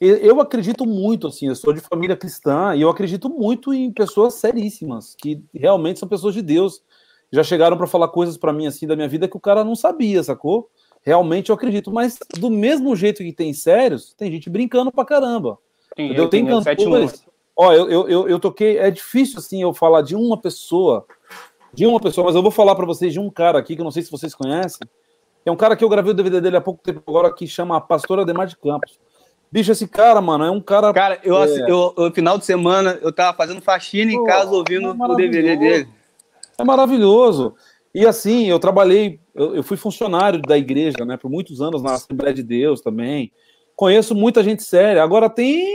Eu- Eu acredito muito, assim, eu sou de família cristã e eu acredito muito em pessoas seríssimas, que realmente são pessoas de Deus. Já chegaram para falar coisas para mim, assim, da minha vida que o cara não sabia, sacou? Realmente eu acredito, mas do mesmo jeito que tem sérios, tem gente brincando pra caramba. Tem, Tem sete cantores. Ó, eu, eu, eu, eu toquei. É difícil assim eu falar de uma pessoa, de uma pessoa, mas eu vou falar para vocês de um cara aqui que eu não sei se vocês conhecem. É um cara que eu gravei o DVD dele há pouco tempo agora que chama Pastor Ademar de Campos. Bicho, esse cara, mano, é um cara. Cara, eu, É. eu, eu, final de semana, eu tava fazendo faxina em Pô, casa ouvindo é o DVD dele. É maravilhoso. E assim, eu trabalhei, eu, eu fui funcionário da igreja, né, por muitos anos na Assembleia de Deus também. Conheço muita gente séria. Agora tem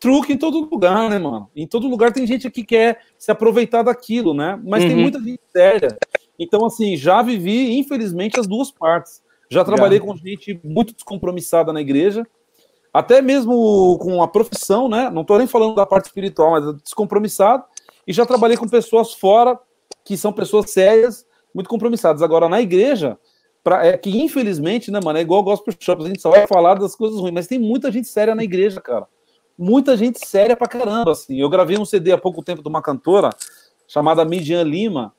truque em todo lugar, né, mano? Em todo lugar tem gente que quer se aproveitar daquilo, né? Mas tem Uhum. muita gente séria. Então, assim, já vivi, infelizmente, as duas partes. Já trabalhei com gente muito descompromissada na igreja, até mesmo com a profissão, né? Não tô nem falando da parte espiritual, mas descompromissado. E já trabalhei com pessoas fora que são pessoas sérias, muito compromissadas. Agora, na igreja, pra, é que infelizmente, né, mano, é igual gospel shop, a gente só vai falar das coisas ruins, mas tem muita gente séria na igreja, cara. Muita gente séria pra caramba, assim. Eu gravei um CD há pouco tempo de uma cantora chamada Midian Lima,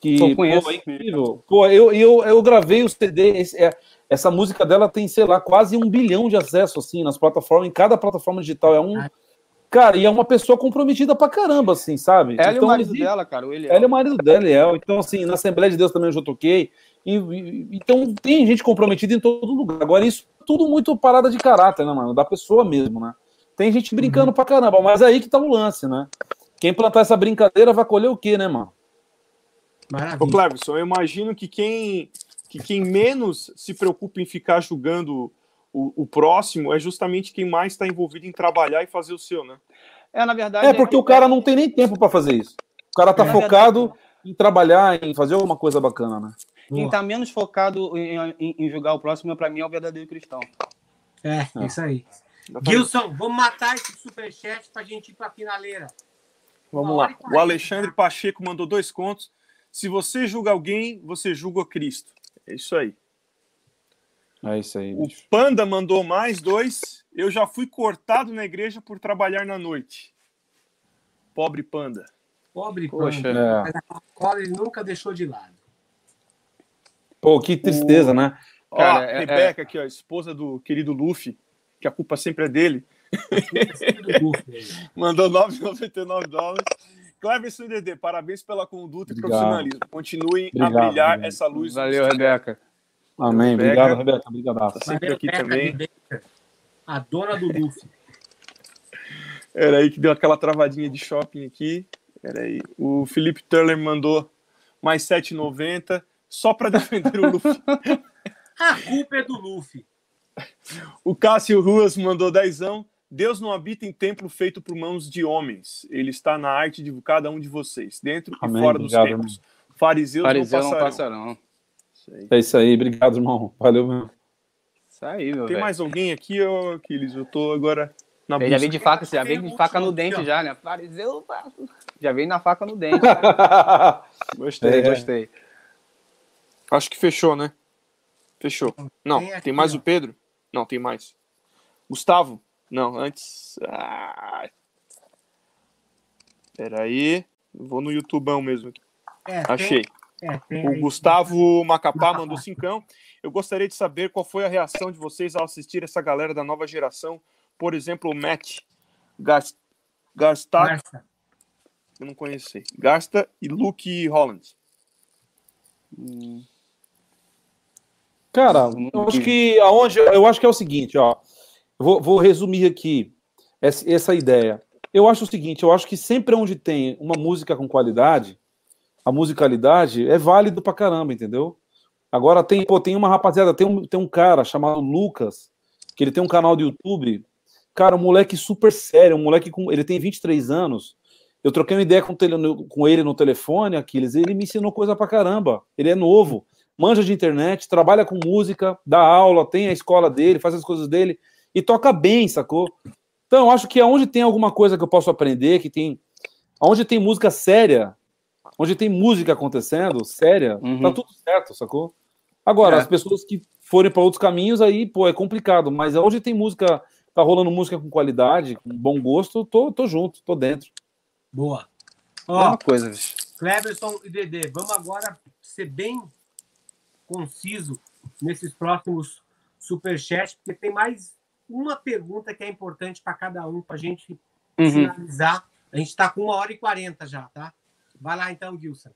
que Pô, é incrível. Pô, eu, eu, eu gravei o CD, esse- é, essa música dela tem, sei lá, quase um bilhão de acessos, assim, nas plataformas, em cada plataforma digital. É um. Cara, e é uma pessoa comprometida pra caramba, assim, sabe? Ela e o Então, marido existe- dela, cara, o Eliel. ela é o marido dela, Eliel. Então, assim, na Assembleia de Deus também eu já toquei. E- e- então, tem gente comprometida em todo lugar. Agora, isso é tudo muito parada de caráter, né, mano? Da pessoa mesmo, né? Tem gente brincando pra caramba, mas é aí que tá o lance, né? Quem plantar essa brincadeira vai colher o quê, né, mano? Ô, Maravilha. Cleverson, eu imagino que quem, que quem menos se preocupa em ficar julgando o, o próximo é justamente quem mais está envolvido em trabalhar e fazer o seu, né? É, na verdade. É, porque o cara não tem nem tempo pra fazer isso. O cara tá É focado em trabalhar, em fazer alguma coisa bacana, né? Quem tá menos focado em, em- em julgar o próximo, pra mim, é o verdadeiro cristão. É, isso aí. Exatamente. Gilson, vamos matar esse superchat pra gente ir pra finaleira. Vamos lá. O. Alexandre Pacheco mandou dois contos. Se você julga alguém, você julga Cristo. É isso aí. É isso aí, O Panda mandou mais dois. Eu já fui cortado na igreja por trabalhar na noite. Pobre Panda. Pobre Poxa. Panda. É. Mas a Coca-Cola ele nunca deixou de lado. Pô, que tristeza, né? Ó, Cara, a é- Rebeca aqui, ó, esposa do querido Luffy, que a culpa sempre é dele, [laughs] mandou 9,99 dólares. Cleverson e Dedê, parabéns pela conduta e Obrigado. profissionalismo. Continuem Obrigado, a brilhar essa luz. Valeu, Rebeca. Amém. Rebeca. Obrigado, Rebeca. Obrigado. Tá sempre aqui Rebeca também. Baker, A dona do Luffy. Era aí que deu aquela travadinha de shopping aqui. Era aí. O Felipe Turler mandou mais 7,90 só para [laughs] defender o Luffy. A culpa é do Luffy. O Cássio Ruas mandou dezão. Deus não habita em templo feito por mãos de homens. Ele está na arte de cada um de vocês, dentro Amém, e fora dos obrigado, templos. Fariseus Fariseu não não passarão. passarão. Isso aí. É isso aí. Obrigado, irmão. Valeu mesmo. Isso aí, meu Tem velho. mais alguém aqui, ô, Aquiles? Eu tô agora na Ele já busca. veio de faca, já veio de faca no dente já, né? Fariseu, já veio na faca no dente. [laughs] Gostei, É. gostei. Acho que fechou, né? Fechou. Não, Tem aqui, tem mais o Pedro? Não, tem mais. Gustavo? Não, antes. Ah... Peraí. Vou no YouTubão mesmo aqui. É, Achei. é, tem O. Gustavo Macapá [laughs] mandou cincão. Eu gostaria de saber qual foi a reação de vocês ao assistir essa galera da nova geração. Por exemplo, o Matt Gas- Garstak, Garça. eu não conheci. Gasta e Luke Holland. Cara, eu acho que aonde eu acho que é o seguinte, ó. Vou, vou resumir aqui essa, essa ideia. Eu acho o seguinte, eu acho que sempre onde tem uma música com qualidade, a musicalidade é válido pra caramba, entendeu? Agora tem, pô, tem uma rapaziada, tem um, tem um cara chamado Lucas, que ele tem um canal do YouTube. Cara, um moleque super sério, um moleque com. Ele tem 23 anos. Eu troquei uma ideia com, tele- com ele no telefone, Aquiles, ele me ensinou coisa pra caramba. Ele é novo manja de internet, trabalha com música, dá aula, tem a escola dele, faz as coisas dele e toca bem, sacou? Então, eu acho que aonde tem alguma coisa que eu posso aprender, que tem. Onde tem música séria, onde tem música acontecendo, séria, Uhum. tá tudo certo, sacou? Agora, É. as pessoas que forem para outros caminhos, aí, pô, é complicado. Mas onde tem música, tá rolando música com qualidade, com bom gosto, tô, tô junto, tô dentro. Boa. É Ó, uma coisa, bicho. Cleverson e Dedê, vamos agora ser bem conciso nesses próximos superchats, porque tem mais uma pergunta que é importante para cada um, para a gente Uhum. finalizar. A gente está com uma hora e quarenta já, tá? Vai lá então, Gilson.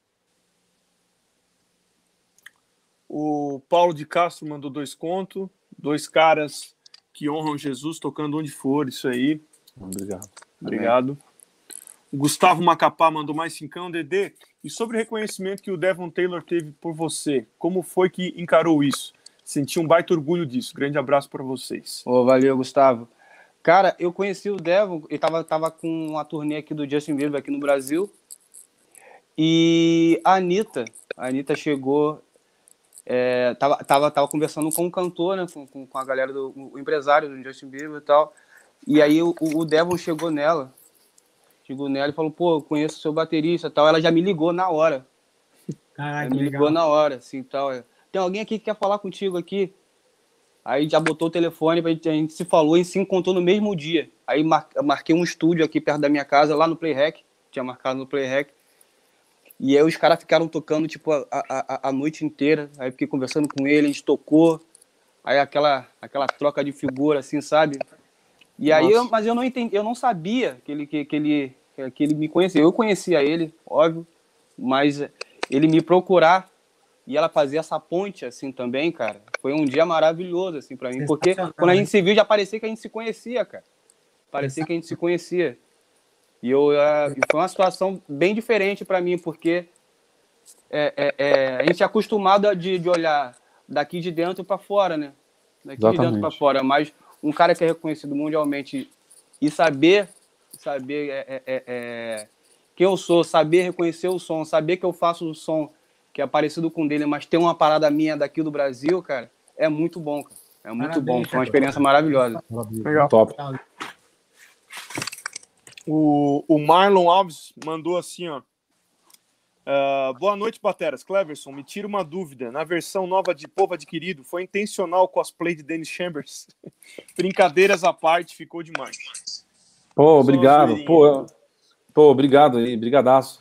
O Paulo de Castro mandou dois contos, dois caras que honram Jesus tocando onde for, isso aí. Obrigado. Obrigado. O Gustavo Macapá mandou mais cincão, Dedê. E sobre o reconhecimento que o Devon Taylor teve por você, como foi que encarou isso? Senti um baita orgulho disso. Grande abraço para vocês. Ô, valeu, Gustavo. Cara, eu conheci o Devon, ele tava, tava com uma turnê aqui do Justin Bieber aqui no Brasil. E a Anitta, a Anitta chegou, é, tava, tava, tava conversando com o cantor, né, com, com, a galera do empresário do Justin Bieber e tal. E aí o, o Devon chegou nela, chegou nela e falou, pô, eu conheço o seu baterista e tal. Ela já me ligou na hora. Caraca, Ela me que ligou legal. na hora, assim, tal. Tem alguém aqui que quer falar contigo aqui. Aí já botou o telefone, a gente, a gente se falou e se encontrou no mesmo dia. Aí mar, marquei um estúdio aqui perto da minha casa, lá no Playhack. Tinha marcado no Playhack. E aí os caras ficaram tocando, tipo, a, a, a- noite inteira. Aí fiquei conversando com ele, a gente tocou. Aí aquela, aquela troca de figura, assim, sabe? E aí, eu, Nossa. mas eu não entendi, eu não sabia que ele, que, que ele, que ele me conhecia. Eu conhecia ele, óbvio, mas ele me procurar e ela fazer essa ponte assim também, cara, foi um dia maravilhoso assim para mim, porque quando a né? gente se viu já parecia que a gente se conhecia, cara. Parecia que a gente se conhecia. E eu e foi uma situação bem diferente para mim, porque é, é, é, a gente é acostumado a de, de olhar daqui de dentro para fora, né? Daqui de dentro Exatamente. para fora, mas um cara que é reconhecido mundialmente e saber, saber é, é, é, é, quem eu sou, saber reconhecer o som, saber que eu faço o som que é parecido com o dele, mas tem uma parada minha daqui do Brasil, cara, é muito bom, cara. É muito Parabéns, bom, foi uma experiência maravilhosa. Legal. Top. O, o Marlon Alves mandou assim, ó. Ah, boa noite, Bateras. Cleverson, me tira uma dúvida. Na versão nova de Povo Adquirido, foi intencional o cosplay de Dennis Chambers? [laughs] Brincadeiras à parte, ficou demais. Pô, obrigado. Pô, eu- pô, obrigado aí, brigadaço.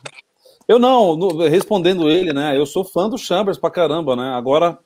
Eu não, no- respondendo ele, né? Eu sou fã do Chambers pra caramba, né? Agora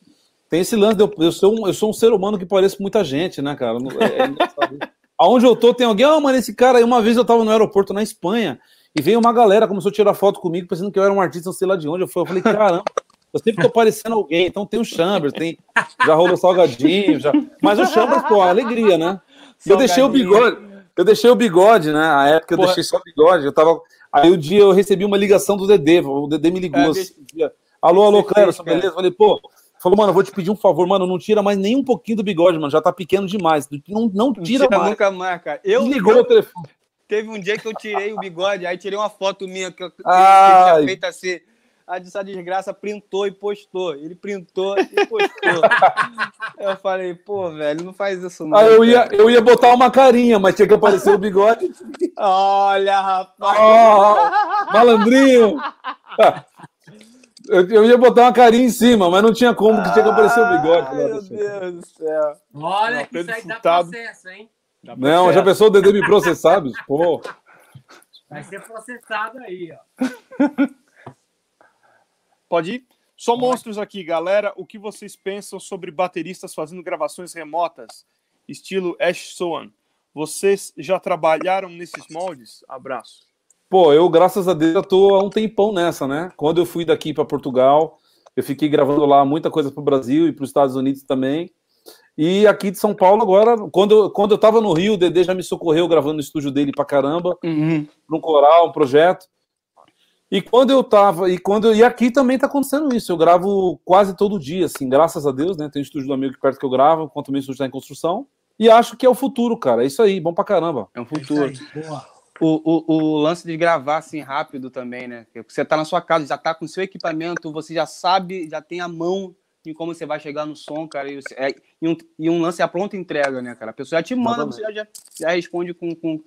tem esse lance de eu, eu sou um, eu sou um ser humano que parece muita gente, né, cara? É- é. [laughs] Aonde eu tô tem alguém, ah, mano, esse cara aí, uma vez eu tava no aeroporto na Espanha e veio uma galera, começou a tirar foto comigo, pensando que eu era um artista, não sei lá de onde eu fui. Eu falei, caramba, eu sempre tô parecendo alguém. Então tem o Chambers, tem, já rolou salgadinho, já. Mas o Chambers, pô, alegria, né? E eu deixei o bigode. Eu deixei o bigode, né? A época eu Porra. deixei só o bigode. Eu tava. Aí o dia eu recebi uma ligação do Dedê. O Dedê me ligou É, esse dia. Alô, alô, Cleverson, beleza? Falei, pô. Falou, mano, eu vou te pedir um favor, mano. Não tira mais nem um pouquinho do bigode, mano. Já tá pequeno demais. Não, não tira Tira mais. nunca mais, cara. Eu, Desligou eu- o telefone. Teve um dia que eu tirei o bigode, aí tirei uma foto minha que eu que eu tinha feito assim. A essa desgraça printou e postou. Ele printou e [laughs] postou. eu falei, pô, velho, não faz isso não. Aí eu ia, eu ia botar uma carinha, mas tinha que aparecer o bigode. [laughs] Olha, rapaz. Ó, malandrinho. Ah, [laughs] Eu, eu ia botar uma carinha em cima, mas não tinha como, que tinha que aparecer o bigode. Ai, meu Deus do céu. Olha Não, que isso aí dá processo, hein? Dá Não, processo. já pensou o Dedê me processar, bicho? Pô. Vai ser processado aí, ó. Pode ir? Só monstros aqui, galera. O que vocês pensam sobre bateristas fazendo gravações remotas, estilo Ash Soan? Vocês já trabalharam nesses moldes? Abraço. Pô, eu, graças a Deus, eu tô há um tempão nessa, né? Quando eu fui daqui para Portugal, eu fiquei gravando lá muita coisa pro Brasil e para os Estados Unidos também. E aqui de São Paulo, agora, quando eu, quando eu tava no Rio, o Dedê já me socorreu gravando no estúdio dele pra caramba, Uhum. num coral, um projeto. E quando eu tava, e quando eu, e aqui também tá acontecendo isso. Eu gravo quase todo dia, assim, graças a Deus, né? Tem um estúdio do amigo aqui perto que eu gravo, enquanto o meu estúdio tá em construção. E acho que é o futuro, cara. É isso aí, bom pra caramba. É um É futuro. Boa. O, o, o lance de gravar assim rápido também, né? Porque Você tá na sua casa, já tá com seu equipamento, você já sabe, já tem a mão em como você vai chegar no som, cara. E, você- é- e um, e um lance é a pronta entrega, né, cara? A pessoa já te manda, você já, já, responde com, com,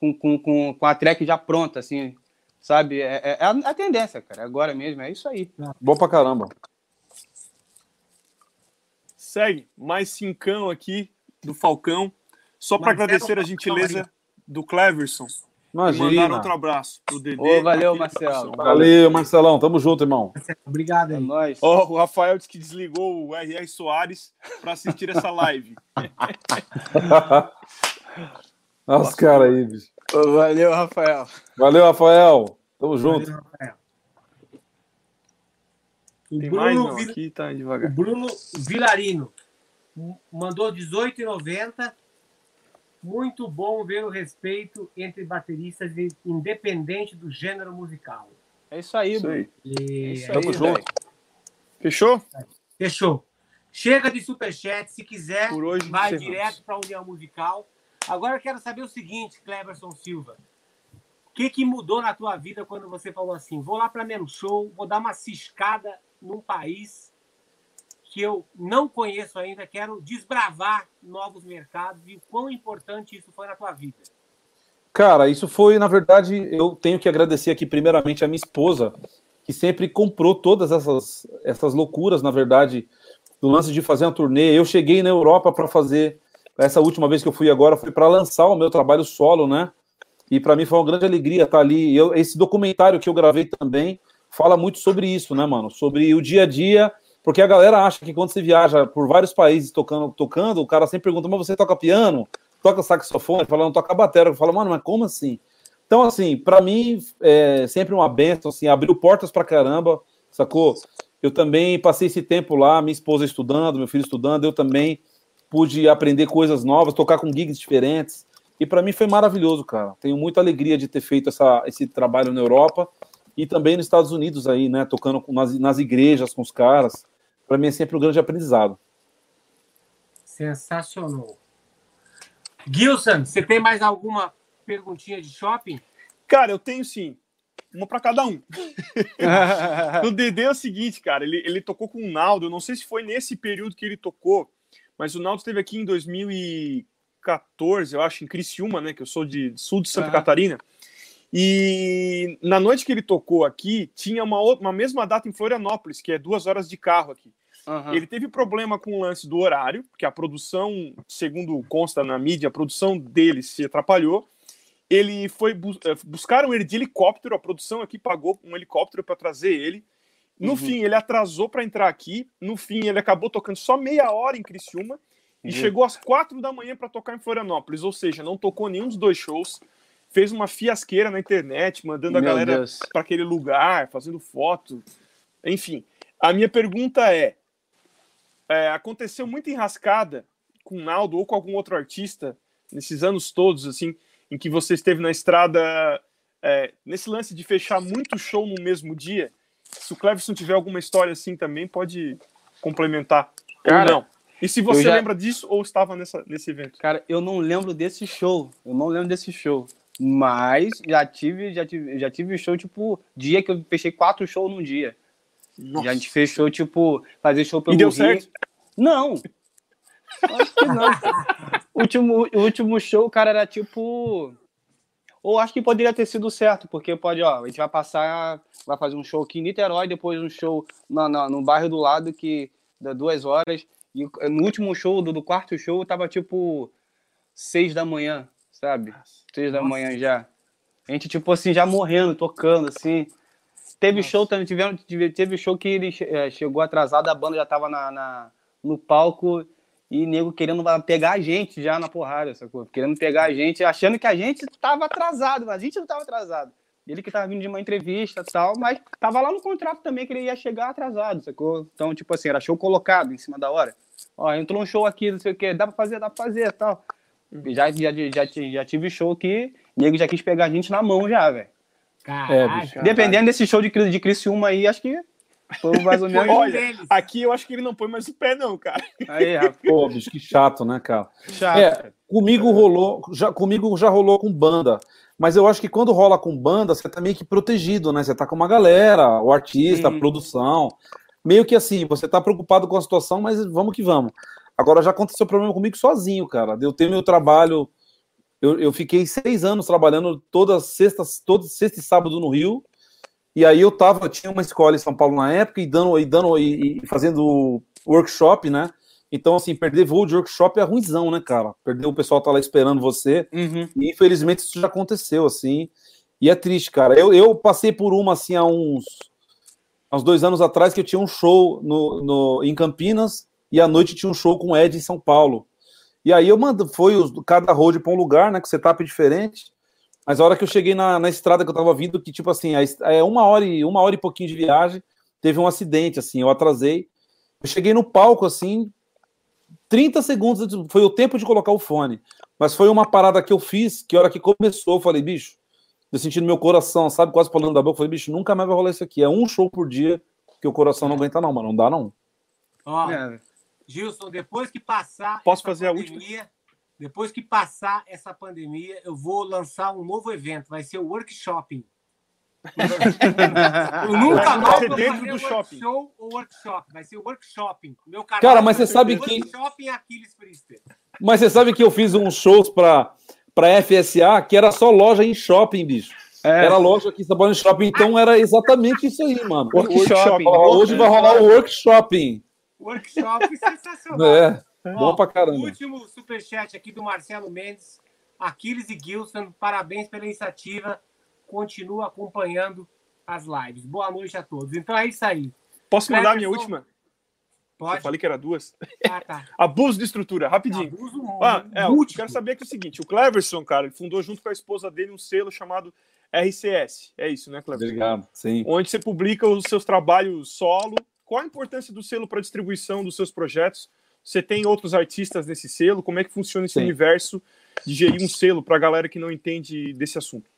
com, com, com, com a track já pronta, assim, sabe? É, é- é a, a tendência, cara. Agora mesmo, é isso aí. Bom pra caramba. Segue, mais cincão aqui do Falcão. Só para agradecer a gentileza do Cleverson. E mandar Imagina. outro abraço pro Dedê. Ô, valeu, Marcelo. Valeu, Marcelão. Tamo junto, irmão. Obrigado É nóis. Ó, o Rafael disse que desligou o R.R. Soares para assistir essa live. [laughs] Olha os caras aí, bicho. Valeu, Rafael. Valeu, Rafael. Tamo junto. Valeu, Rafael. O Tem mais Bruno, não, Vi- aqui tá o devagar. Bruno Vilarino mandou 18,90. Muito bom ver o respeito entre bateristas e- independente do gênero musical. É isso aí, Isso Bruno. aí. E- Isso Tamo aí, junto. velho. Fechou? Fechou. Chega de superchat, se quiser, Por hoje vai direto para a União Musical. Agora eu quero saber o seguinte, Cleberson Silva. O que, que mudou na tua vida quando você falou assim, vou lá para Menos Show, vou dar uma ciscada num país que eu não conheço ainda, quero desbravar novos mercados e o quão importante isso foi na tua vida. Cara, isso foi, na verdade, eu tenho que agradecer aqui primeiramente a minha esposa, que sempre comprou todas essas, essas loucuras, na verdade, do lance de fazer uma turnê. Eu cheguei na Europa para fazer, essa última vez que eu fui agora, foi para lançar o meu trabalho solo, né? E para mim foi uma grande alegria estar ali. Eu, esse documentário que eu gravei também fala muito sobre isso, né, mano? Sobre o dia a dia, porque a galera acha que quando você viaja por vários países tocando, tocando, o cara sempre pergunta, mas você toca piano? Toca saxofone? Fala, não toca bateria. Eu falo, mano, mas como assim? Então, assim, para mim, é sempre uma benção, assim, abriu portas pra caramba, sacou? Eu também passei esse tempo lá, minha esposa estudando, meu filho estudando, eu também pude aprender coisas novas, tocar com gigs diferentes. E para mim foi maravilhoso, cara. Tenho muita alegria de ter feito essa, esse trabalho na Europa e também nos Estados Unidos aí, né? Tocando nas, nas igrejas com os caras. Para mim é sempre um grande aprendizado. Sensacional. Gilson, você tem mais alguma perguntinha de shopping? Cara, eu tenho sim. Uma para cada um. [laughs] O Dedê é o seguinte, cara, ele, ele tocou com o Naldo, eu não sei se foi nesse período que ele tocou, mas o Naldo esteve aqui em 2014, eu acho, em Criciúma, né, que eu sou de sul de Santa Aham. Catarina, e na noite que ele tocou aqui, tinha uma, outra, uma mesma data em Florianópolis, que é duas horas de carro aqui. Aham. Ele teve problema com o lance do horário, porque a produção, segundo consta na mídia, a produção dele se atrapalhou. Ele foi bu eh, buscaram ele de helicóptero, a produção aqui pagou um helicóptero para trazer ele. No Uhum. fim, ele atrasou para entrar aqui. No fim, ele acabou tocando só meia hora em Criciúma e Uhum. chegou às quatro da manhã para tocar em Florianópolis. Ou seja, não tocou nenhum dos dois shows. Fez uma fiasqueira na internet, mandando a Meu galera Deus. para aquele lugar, fazendo foto. Enfim, a minha pergunta é, é, aconteceu muita enrascada com o Naldo ou com algum outro artista nesses anos todos, assim, em que você esteve na estrada, é, nesse lance de fechar muito show no mesmo dia? Se o Cleverson tiver alguma história assim também, pode complementar. Cara, não. E se você já- lembra disso ou estava nessa, nesse evento? Cara, eu não lembro desse show. Eu não lembro desse show. Mas já tive, já tive, já tive show, tipo, dia que eu fechei quatro shows num dia. Nossa. Já a gente fechou, tipo, fazer show pelo E deu Rio. certo? Não. Acho que não. [laughs] o, último, o último show, cara, era tipo. Ou acho que poderia ter sido certo, porque pode, ó, a gente vai passar, vai fazer um show aqui em Niterói, depois um show na, na- no bairro do lado, que dá duas horas. E no último show, do, do quarto show, tava tipo seis da manhã, sabe? Seis da manhã já. A gente, tipo assim, já morrendo, tocando, assim. Teve show também, tivemos, tive- teve show que ele eh, chegou atrasado, a banda já tava na, na- no palco e nego querendo pegar a gente já na porrada, sacou? Querendo pegar a gente, achando que a gente tava atrasado, mas a gente não tava atrasado. Ele que tava vindo de uma entrevista e tal, mas tava lá no contrato também que ele ia chegar atrasado, sacou? Então, tipo assim, era show colocado em cima da hora. Ó, entrou um show aqui, não sei o que, dá pra fazer, dá pra fazer e tal. Já, já, já, já tive show que nego já quis pegar a gente na mão já, velho. Caraca. bicho. Dependendo desse show de, de Criciúma aí, acho que foi mais ou menos. Olha, deles. Aqui eu acho que ele não põe mais o pé, não, cara. Aí, rapaz. Pô, bicho, que chato, né, cara? Chato. É, comigo rolou, já, comigo já rolou com banda. Mas eu acho que quando rola com banda, você tá meio que protegido, né? Você tá com uma galera, o artista, a produção. meio que assim, você tá preocupado com a situação, mas vamos que vamos. Agora já aconteceu problema comigo sozinho, cara. Eu tenho meu trabalho. Eu, eu fiquei seis anos trabalhando todas sextas, todo sexta e sábado no Rio. E aí eu tava, tinha uma escola em São Paulo na época e dando e dando e, e fazendo workshop, né? Então, assim, perder voo de workshop é ruimzão, né, cara? Perder o pessoal tá lá esperando você. Uhum. E infelizmente isso já aconteceu, assim. E é triste, cara. Eu, eu passei por uma, assim, há uns, há uns dois anos atrás, que eu tinha um show no, no, em Campinas e à noite tinha um show com o Ed em São Paulo. E aí eu mando, foi os, cada road para um lugar, né, com setup diferente. Mas a hora que eu cheguei na, na estrada que eu tava vindo, que tipo assim, é uma hora e uma hora e pouquinho de viagem, teve um acidente, assim, eu atrasei. Eu cheguei no palco, assim, 30 segundos foi o tempo de colocar o fone. Mas foi uma parada que eu fiz, que a hora que começou, eu falei, bicho, eu senti no meu coração, sabe, quase falando da boca, eu falei, bicho, nunca mais vai rolar isso aqui. É um show por dia que o coração não aguenta, não, mano. Não dá, não. Ó, É. Gilson, depois que passar. Posso fazer a pandemia, Depois que passar essa pandemia, eu vou lançar um novo evento. Vai ser o workshopping. [laughs] Eu nunca Vai mais ser vou dentro do shopping. show ou workshop. Vai ser o workshopping. Meu canal Cara, mas você sabe que- Workshopping Aquiles Priester. Mas você sabe que eu fiz uns shows pra, pra FSA que era só loja em shopping, bicho. É. Era loja aqui em São Paulo em shopping, então era exatamente isso aí, mano. Workshop. Hoje vai rolar o workshopping. Workshop sensacional. É, bom pra caramba. Último superchat aqui do Marcelo Mendes. Aquiles e Gilson, parabéns pela iniciativa. Continua acompanhando as lives. Boa noite a todos. Então é isso aí. Posso mandar a minha última? Eu Pode? falei que era duas. Ah, tá. [laughs] Abuso de estrutura, rapidinho. Abuso Ah, é, eu quero saber que é o seguinte: o Cleverson, cara, ele fundou junto com a esposa dele um selo chamado RCS. É isso, né, Cleverson? Obrigado, sim. Onde você publica os seus trabalhos solo. Qual a importância do selo para a distribuição dos seus projetos? Você tem outros artistas nesse selo? Como é que funciona esse Sim. universo de gerir um selo para a galera que não entende desse assunto?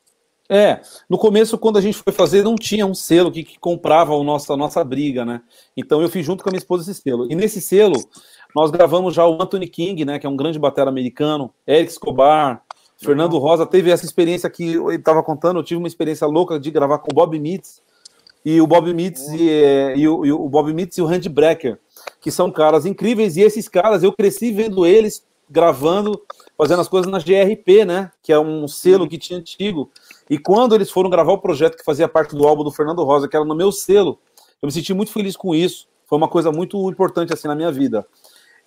É, no começo, quando a gente foi fazer, não tinha um selo que, que comprava o nosso, a nossa briga, né? Então eu fiz junto com a minha esposa esse selo. E nesse selo, nós gravamos já o Anthony King, né? Que é um grande batera americano, Eric Escobar, Fernando Rosa. Teve essa experiência que ele estava contando, eu tive uma experiência louca de gravar com o Bob Mitz. E o Bob Mitz e, é, e o, e o Bob Mitz e o Randy Brecker, que são caras incríveis. E esses caras, eu cresci vendo eles gravando, fazendo as coisas na GRP, né? Que é um selo que tinha antigo. E quando eles foram gravar o projeto que fazia parte do álbum do Fernando Rosa, que era no meu selo, eu me senti muito feliz com isso. Foi uma coisa muito importante assim na minha vida.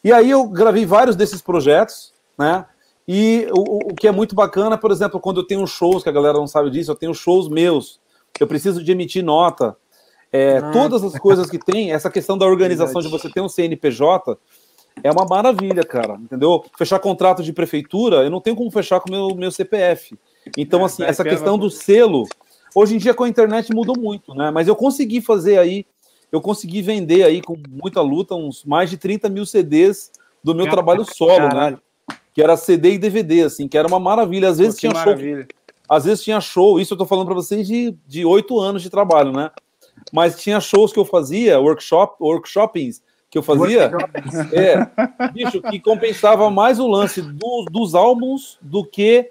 E aí eu gravei vários desses projetos, né? E o, o que é muito bacana, por exemplo, quando eu tenho shows, que a galera não sabe disso, eu tenho shows meus, eu preciso de emitir nota. É, Todas as coisas que tem, essa questão da organização de você ter um CNPJ, é uma maravilha, cara, entendeu? Fechar contrato de prefeitura, eu não tenho como fechar com o meu, meu CPF. Então, É, assim, vai essa questão do selo, hoje em dia com a internet mudou muito, né? Mas eu consegui fazer aí, eu consegui vender aí com muita luta uns mais de 30 mil CDs do meu trabalho solo, né? Que era CD e DVD, assim, que era uma maravilha. Às vezes Pô, tinha show maravilha. às vezes tinha show, isso eu tô falando para vocês de de oito anos de trabalho, né? Mas tinha shows que eu fazia, workshop, workshopings que eu fazia, é, bicho, que compensava mais o lance do- dos álbuns do que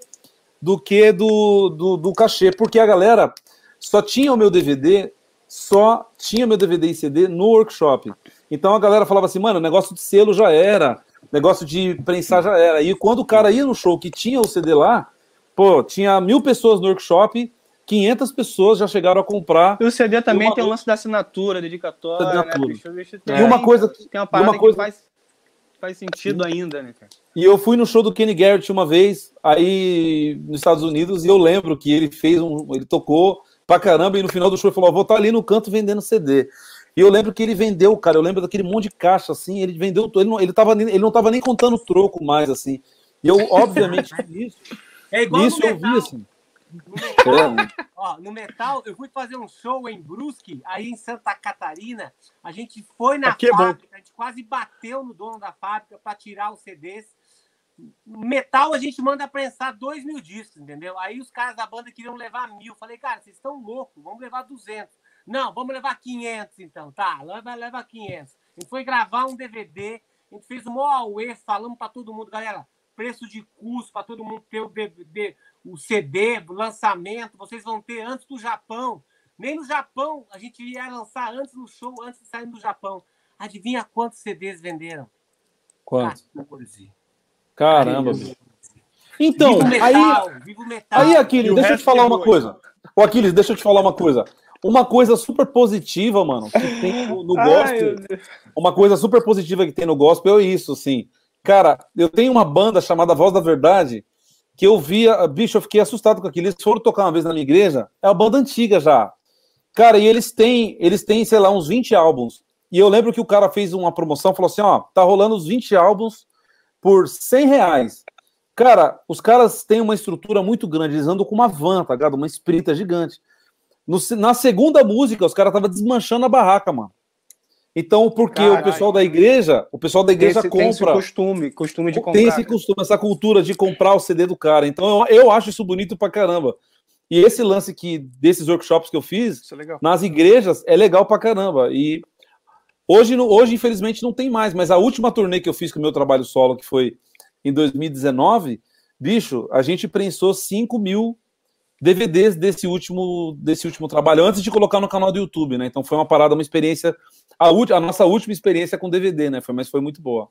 do que do, do, do cachê, porque a galera só tinha o meu DVD, só tinha meu DVD e CD no workshop. Então a galera falava assim, mano, negócio de selo já era, negócio de prensar já era. E quando o cara ia no show que tinha o CD lá, pô, tinha mil pessoas no workshop, 500 pessoas já chegaram a comprar. E o CD também uma tem o lance da assinatura, dedicatória, Assinatura. né? bicho? Bicho, E tem- uma coisa que- Tem uma parada uma coisa- que faz, faz sentido ainda, né, cara? E eu fui no show do Kenny Garrett uma vez, aí nos Estados Unidos, e eu lembro que ele fez um. Ele tocou pra caramba, e no final do show ele falou: "Ó, vou estar ali no canto vendendo CD. E eu lembro que ele vendeu, cara, eu lembro daquele monte de caixa, assim, ele vendeu, ele não, ele tava, nem- ele não tava nem contando troco mais, assim. E eu, obviamente, nisso, [laughs] É igual nisso no eu vi, assim. No metal, É, ó, no metal, eu fui fazer um show em Brusque, aí em Santa Catarina. A gente foi na Aqui é fábrica, a gente quase bateu no dono da fábrica para tirar os CDs. Metal a gente manda prensar dois mil discos, entendeu? Aí os caras da banda queriam levar mil. Falei, cara, vocês estão loucos, vamos levar 200. Não, vamos levar 500 então. Tá, leva, leva 500. A gente foi gravar um DVD, a gente fez o maior auê, falamos para todo mundo, galera, preço de custo para todo mundo ter o DVD, o CD, o lançamento, vocês vão ter antes do Japão. Nem no Japão, a gente ia lançar antes no show, antes de sair do Japão. Adivinha quantos CDs venderam? Quanto? 14. Caramba, bicho. Então, viva o aí, metal, viva o metal. aí Aquiles, o deixa eu te falar uma coisa. Ô, Aquiles, deixa eu te falar uma coisa. Uma coisa super positiva, mano, que tem no, no Ai, gospel. Deus. uma coisa super positiva que tem no gospel é isso, assim. Cara, eu tenho uma banda chamada Voz da Verdade, que eu via, bicho, eu fiquei assustado com aquilo. Eles foram tocar uma vez na minha igreja, é uma banda antiga já. Cara, e eles têm, eles têm, sei lá, uns 20 álbuns. E eu lembro que o cara fez uma promoção, falou assim, ó, tá rolando os 20 álbuns por 100 reais. Cara, os caras têm uma estrutura muito grande, eles andam com uma van, tá ligado? Uma espírita gigante. No na segunda música, os caras estavam desmanchando a barraca, mano. Então, porque o Caralho. pessoal da igreja, o pessoal da igreja esse, tem esse compra, costume, costume de comprar. tem esse costume, essa cultura de comprar o CD do cara. Então, eu, eu acho isso bonito pra caramba. E esse lance que desses workshops que eu fiz, é nas igrejas é legal pra caramba. E hoje, hoje, infelizmente, não tem mais, mas a última turnê que eu fiz com o meu trabalho solo, que foi em 2019, bicho, a gente prensou 5 mil DVDs desse último, desse último trabalho, antes de colocar no canal do YouTube, né? Então foi uma parada, uma experiência, a, a nossa última experiência com DVD, né? Foi, mas foi muito boa.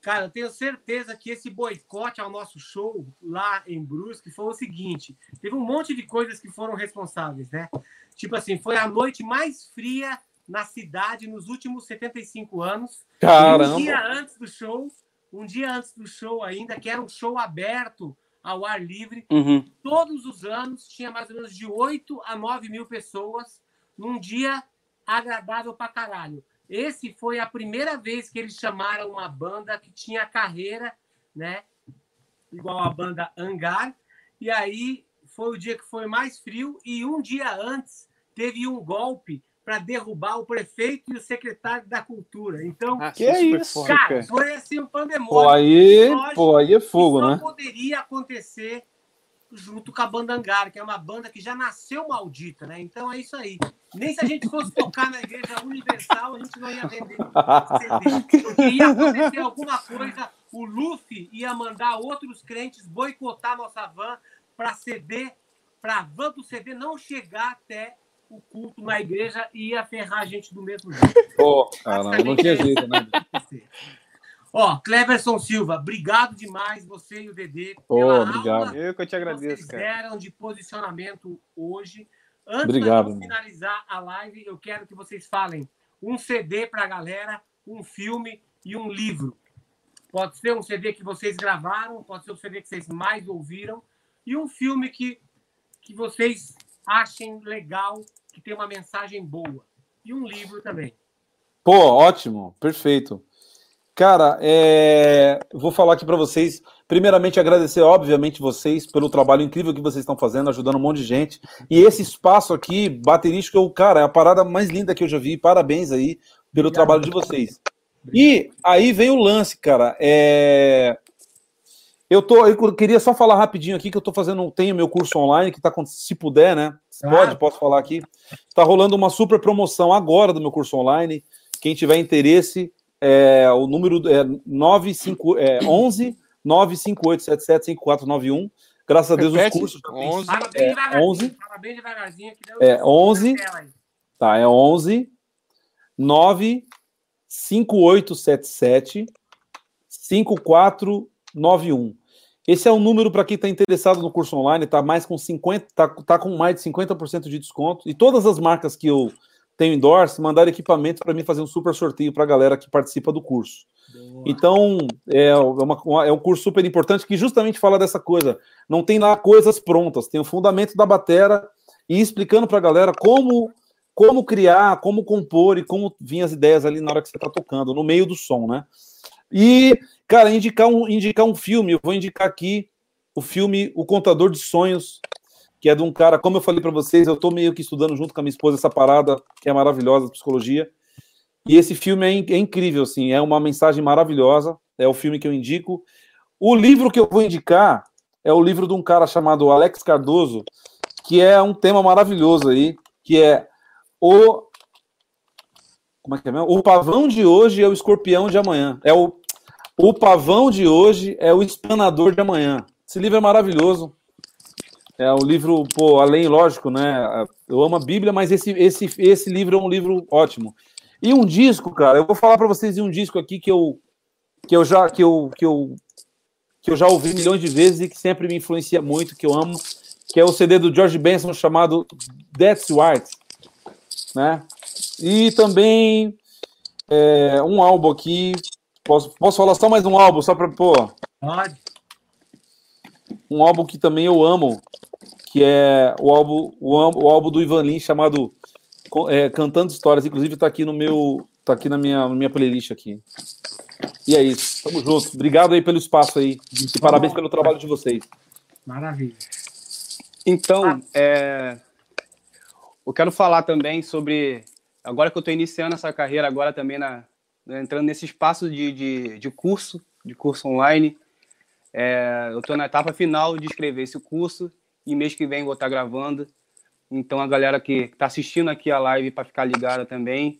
Cara, eu tenho certeza que esse boicote ao nosso show lá em Brusque foi o seguinte: teve um monte de coisas que foram responsáveis, né? Tipo assim, foi a noite mais fria na cidade nos últimos 75 anos. E Um Caramba! dia antes do show, um dia antes do show ainda, que era um show aberto ao ar livre, Uhum. todos os anos tinha mais ou menos de 8 a 9 mil pessoas num dia agradável pra caralho. Esse foi a primeira vez que eles chamaram uma banda que tinha carreira, né? Igual a banda Hangar. E aí foi o dia que foi mais frio e um dia antes teve um golpe para derrubar o prefeito e o secretário da cultura. Então, Ah, Que isso é isso, cara, foi assim um pandemônio. Pô, aí, Lógico pô, aí é fogo, né? poderia acontecer junto com a banda Angar, que é uma banda que já nasceu maldita, né? Então é isso aí. Nem se a gente fosse tocar na Igreja Universal, a gente não ia vender CD. [laughs] Porque ia acontecer alguma coisa, o Luffy ia mandar outros crentes boicotar nossa van para CD, para a van do CD não chegar até o culto na igreja e ia ferrar a gente do mesmo jeito. Pô, caramba, não tinha jeito, né? Ó, Cleverson Silva, obrigado demais, você e o Dedê, Pô, pela obrigado. aula Eu que eu te que agradeço, vocês cara. deram de posicionamento hoje. Antes Obrigado, de finalizar a live, eu quero que vocês falem um CD para a galera, um filme e um livro. Pode ser um CD que vocês gravaram, pode ser um CD que vocês mais ouviram, e um filme que, que vocês achem legal, que tem uma mensagem boa. E um livro também. Pô, ótimo, perfeito. Cara, é, vou falar aqui para vocês. Primeiramente, agradecer, obviamente, vocês pelo trabalho incrível que vocês estão fazendo, ajudando um monte de gente. E esse espaço aqui, baterístico, cara, é a parada mais linda que eu já vi. Parabéns aí pelo trabalho de vocês. E aí vem o lance, cara. É... Eu, tô, eu queria só falar rapidinho aqui que eu tô fazendo, tenho meu curso online, que tá se puder, né? Claro. Pode, posso falar aqui. Tá rolando uma super promoção agora do meu curso online. Quem tiver interesse, é, o número é 95, é 11 95877 5491. Graças a Deus Repete, os cursos já têm 11. Fala bem É, devagarzinho. 11. Fala bem devagarzinho. Que daí eu- É, 11. na tela aí. Tá, é 11 9 5877 5491. Esse é o número para quem está interessado no curso online, tá mais com 50, tá, tá com mais de 50% de desconto. E todas as marcas que eu tenho endorse mandaram equipamento para mim fazer um super sorteio para a galera que participa do curso. Então, é, uma- uma- é um curso super importante que justamente fala dessa coisa. Não tem lá coisas prontas, tem o fundamento da batera e explicando para a galera como como criar, como compor e como vir as ideias ali na hora que você está tocando, no meio do som, né? E, cara, indicar um, indicar um filme, eu vou indicar aqui o filme O Contador de Sonhos, que é de um cara, como eu falei para vocês, eu estou meio que estudando junto com a minha esposa essa parada que é maravilhosa, psicologia. E esse filme é, é incrível, assim, é uma mensagem maravilhosa, é o filme que eu indico. O livro que eu vou indicar é o livro de um cara chamado Alex Cardoso, que é um tema maravilhoso aí, que é o como é que é mesmo? O pavão de hoje é o escorpião de amanhã. É o o pavão de hoje é o espanador de amanhã. Esse livro é maravilhoso. É um livro, pô, além, lógico, né? Eu amo a Bíblia, mas esse, esse, esse livro é um livro ótimo. E um disco, cara, eu vou falar para vocês de um disco aqui que eu, que eu já que eu, que eu, que eu já ouvi milhões de vezes e que sempre me influencia muito, que eu amo, que é o CD do George Benson chamado That's White, né? E também é, um álbum aqui. Posso, posso falar só mais um álbum, só para pô. Pode. Um álbum que também eu amo, que é o álbum, o, álbum- o álbum do Ivan Lins chamado é, Cantando Histórias. Inclusive tá aqui no meu, tá aqui na minha, na minha playlist aqui. E é isso. Tamo junto. Obrigado aí pelo espaço aí e parabéns pelo trabalho de vocês. Maravilha. Então, é, eu quero falar também sobre. Agora que eu estou iniciando essa carreira, agora também na, né, entrando nesse espaço de, de, de curso, de curso online. É, eu estou na etapa final de escrever esse curso e mês que vem vou estar gravando. Então, a galera que está assistindo aqui a live para ficar ligada também,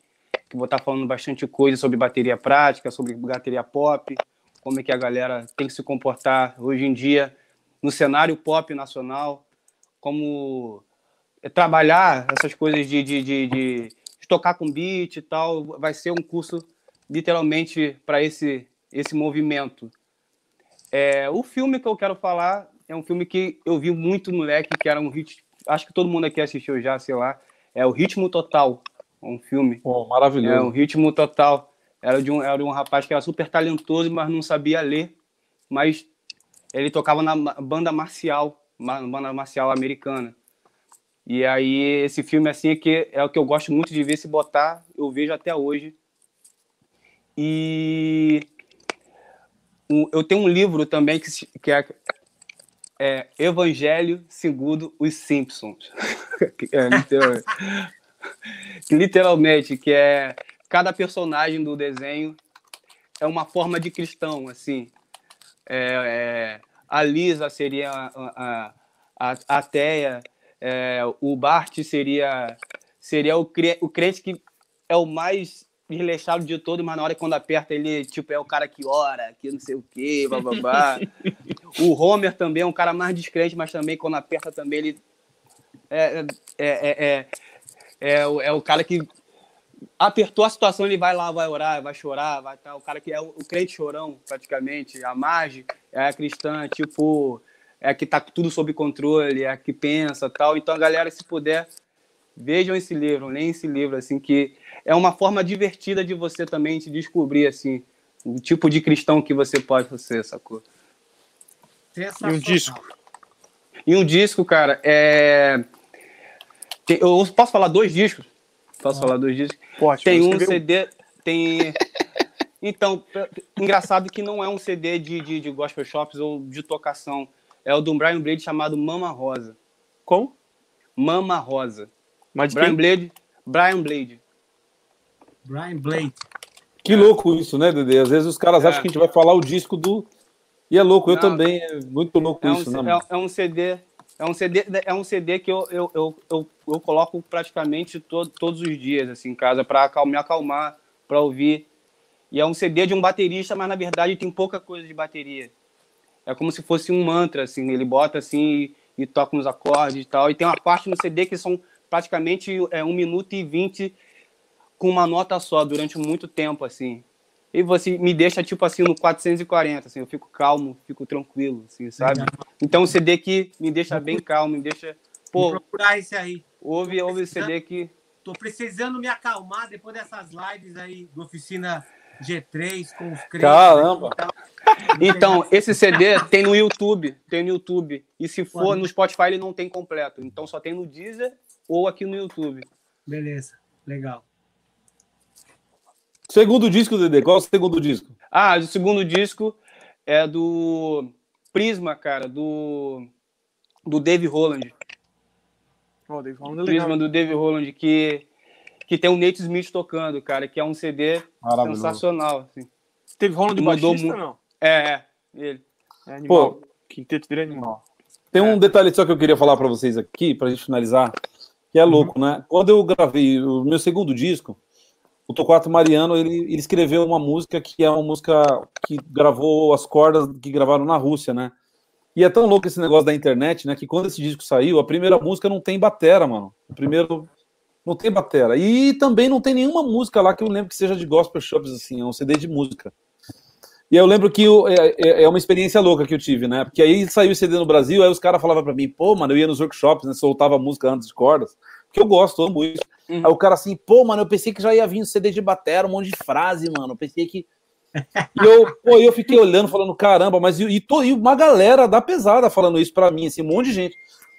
que vou estar falando bastante coisa sobre bateria prática, sobre bateria pop, como é que a galera tem que se comportar hoje em dia no cenário pop nacional, como trabalhar essas coisas de, de, de, de, de tocar com beat e tal. Vai ser um curso literalmente para esse, esse movimento. É, o filme que eu quero falar é um filme que eu vi muito moleque, que era um hit. Acho que todo mundo aqui assistiu já, sei lá. É o Ritmo Total, um filme. Pô, maravilhoso. É um ritmo total. Era de um, era de um rapaz que era super talentoso, mas não sabia ler. Mas ele tocava na banda marcial, ma- banda marcial americana. E aí esse filme assim é que é o que eu gosto muito de ver se botar, eu vejo até hoje. E eu tenho um livro também que, que é, é Evangelho segundo os Simpsons. [laughs] É, literal- que literalmente que é cada personagem do desenho é uma forma de cristão assim É, é, a Lisa seria a, a, a, a ateia é, o Bart seria seria o, cre- o crente que é o mais desleixado de todos mas na hora que quando aperta ele tipo é o cara que ora que não sei o que bababá [laughs] o Homer também é um cara mais descrente mas também quando aperta também ele é, é, é, é, é, o, é o cara que apertou a situação, ele vai lá, vai orar, vai chorar, vai tal. O cara que é o, o crente chorão, praticamente. A Marge é a cristã, tipo, é a que tá tudo sob controle, é a que pensa tal. Então, a galera, se puder, vejam esse livro, leiam esse livro, assim, que é uma forma divertida de você também se descobrir, assim, o tipo de cristão que você pode ser, sacou? E um disco. E um disco, cara, é. tem- Eu posso falar dois discos? Posso falar dois discos? Pode, Tem um CD. Tem. [laughs] Então, engraçado que não é um CD de, de, de gospel shops ou de tocação. É o do Brian Blade chamado Mama Rosa. Como? Mama Rosa. Mas de Brian quem? Blade. Brian Blade. Brian Blade. Que louco isso, né, Dede? Às vezes os caras É. acham que a gente vai falar o disco do. E é louco, eu Não. também. É muito louco É um, isso, né, é, é um CD. É um CD, é um CD que eu, eu, eu, eu, eu coloco praticamente to, todos os dias assim, em casa para me acalmar, para ouvir. E é um CD de um baterista, mas na verdade tem pouca coisa de bateria. É como se fosse um mantra, assim. Ele bota assim e, e toca uns acordes e tal. E tem uma parte no CD que são praticamente é, 1 minuto e 20 com uma nota só durante muito tempo, assim. E você me deixa, tipo assim, no 440, assim. Eu fico calmo, fico tranquilo, assim, sabe? Então, um CD que me deixa bem calmo, me deixa. Vou Pô, procurar esse aí. ouve, ouve o CD que. Tô precisando me acalmar depois dessas lives aí do Oficina G3 com os crentes. Caramba. Então, [laughs] esse CD tem no YouTube, tem no YouTube. E se for no Spotify, ele não tem completo. Então só tem no Deezer ou aqui no YouTube. Beleza, legal. Segundo disco, Dede, qual é o segundo disco? Ah, o segundo disco é do Prisma, cara, do do Dave Holland. Ó, David Holland é legal. Prisma do Dave Holland que que tem o Nate Smith tocando, cara, que é um CD sensacional, assim. Teve Holland Mudou baixista, muito. não? É, é, ele. É animal. Pô. Quinteto dele é animal. Tem um detalhe só que eu queria falar pra vocês aqui, pra gente finalizar, que é louco, né? Quando eu gravei o meu segundo disco, o Tocato Mariano, ele, ele escreveu uma música que é uma música que gravou as cordas que gravaram na Rússia, né? E é tão louco esse negócio da internet, né? Que quando esse disco saiu, a primeira música não tem batera, mano. O primeiro não tem batera. E também não tem nenhuma música lá que eu lembro que seja de gospel shops, assim, é um CD de música. E eu lembro que eu, é, é, é uma experiência louca que eu tive, né? Porque aí saiu o CD no Brasil, aí os caras falavam pra mim, pô, mano, eu ia nos workshops, né? Soltava música antes de cordas, porque eu gosto, amo isso. Uhum. Aí o cara assim, pô, mano, eu pensei que já ia vir um CD de batera, um monte de frase, mano. Eu pensei que. E eu, pô, eu fiquei olhando, falando, caramba, mas e, e, tô, e uma galera da pesada falando isso pra mim, assim, um monte de gente.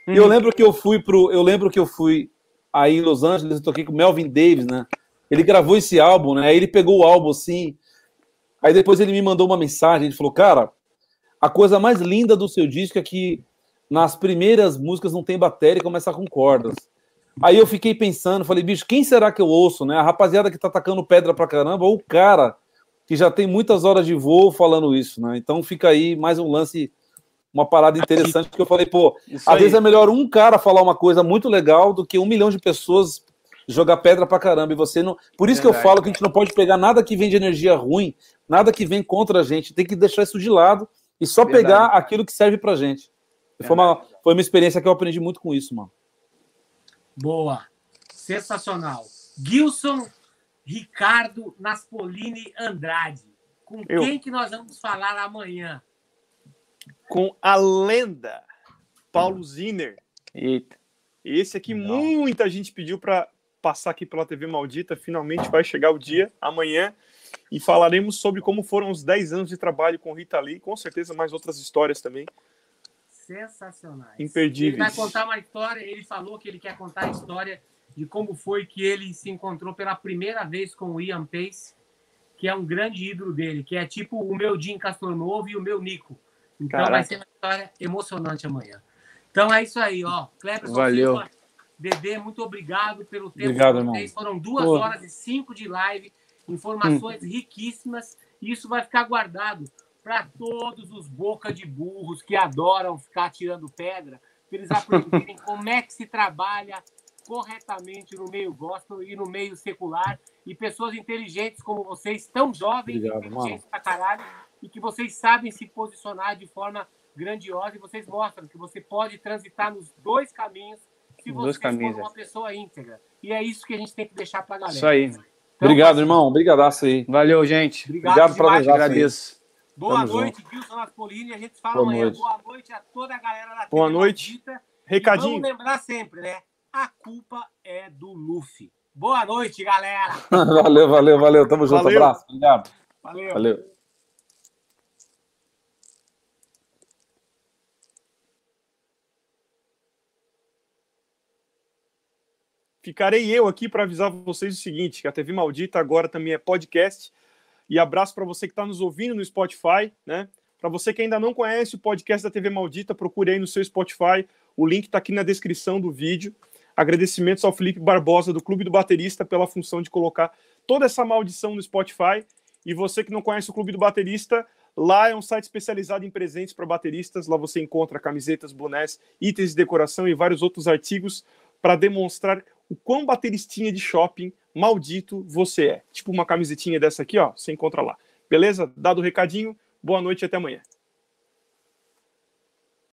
Uhum. E eu lembro que eu fui pro. Eu lembro que eu fui aí em Los Angeles, eu toquei com o Melvin Davis, né? Ele gravou esse álbum, né? Aí ele pegou o álbum assim. Aí depois ele me mandou uma mensagem, ele falou, cara, a coisa mais linda do seu disco é que nas primeiras músicas não tem bateria e começa com cordas. Aí eu fiquei pensando, falei, bicho, quem será que eu ouço, né? A rapaziada que tá tacando pedra pra caramba ou o cara que já tem muitas horas de voo falando isso, né? Então fica aí mais um lance, uma parada interessante que eu falei, pô, isso às aí. vezes é melhor um cara falar uma coisa muito legal do que um milhão de pessoas jogar pedra pra caramba. E você não. Por isso Verdade. que eu falo que a gente não pode pegar nada que vem de energia ruim, nada que vem contra a gente. Tem que deixar isso de lado e só Verdade. pegar aquilo que serve pra gente. Foi uma, foi uma experiência que eu aprendi muito com isso, mano. Boa. Sensacional. Gilson Ricardo Naspolini Andrade. Com Eu. quem que nós vamos falar amanhã? Com a lenda Paulo Ziner. Eita. Esse aqui Não. muita gente pediu para passar aqui pela TV Maldita. Finalmente vai chegar o dia amanhã e falaremos sobre como foram os 10 anos de trabalho com Rita Lee, com certeza mais outras histórias também sensacionais. Imperdíveis. Ele vai contar uma história, ele falou que ele quer contar a história de como foi que ele se encontrou pela primeira vez com o Ian Pace, que é um grande ídolo dele, que é tipo o meu Jim Castronovo e o meu Nico. Então Caraca. vai ser uma história emocionante amanhã. Então é isso aí, ó. Valeu. Silva, Dedê, muito obrigado pelo tempo obrigado, que vocês. Foram duas Pô. horas e cinco de live, informações hum. riquíssimas, e isso vai ficar guardado para todos os boca de burros que adoram ficar tirando pedra, para eles aprenderem [laughs] como é que se trabalha corretamente no meio gospel e no meio secular. E pessoas inteligentes como vocês, tão jovens, Obrigado, inteligentes pra caralho, e que vocês sabem se posicionar de forma grandiosa e vocês mostram que você pode transitar nos dois caminhos se você for uma pessoa íntegra. E é isso que a gente tem que deixar para a galera. Isso aí. Então, Obrigado, irmão. Obrigadaço aí. Valeu, gente. Obrigado, Obrigado para vocês. Agradeço. Boa Tamo noite, junto. Gilson Naspolini. A gente fala Boa amanhã. Noite. Boa noite a toda a galera da Boa noite. Maldita. Recadinho. E vamos lembrar sempre, né? A culpa é do Luffy. Boa noite, galera. [laughs] valeu, valeu, valeu. Tamo junto. Valeu. Abraço. Obrigado. Valeu. Valeu. Ficarei eu aqui para avisar vocês o seguinte: que a TV Maldita agora também é podcast e abraço para você que está nos ouvindo no Spotify, né? Para você que ainda não conhece o podcast da TV Maldita, procure aí no seu Spotify. O link está aqui na descrição do vídeo. Agradecimentos ao Felipe Barbosa, do Clube do Baterista, pela função de colocar toda essa maldição no Spotify. E você que não conhece o Clube do Baterista, lá é um site especializado em presentes para bateristas. Lá você encontra camisetas, bonés, itens de decoração e vários outros artigos para demonstrar o quão bateristinha de shopping maldito você é. Tipo uma camisetinha dessa aqui, ó, você encontra lá. Beleza? Dado o recadinho, boa noite e até amanhã.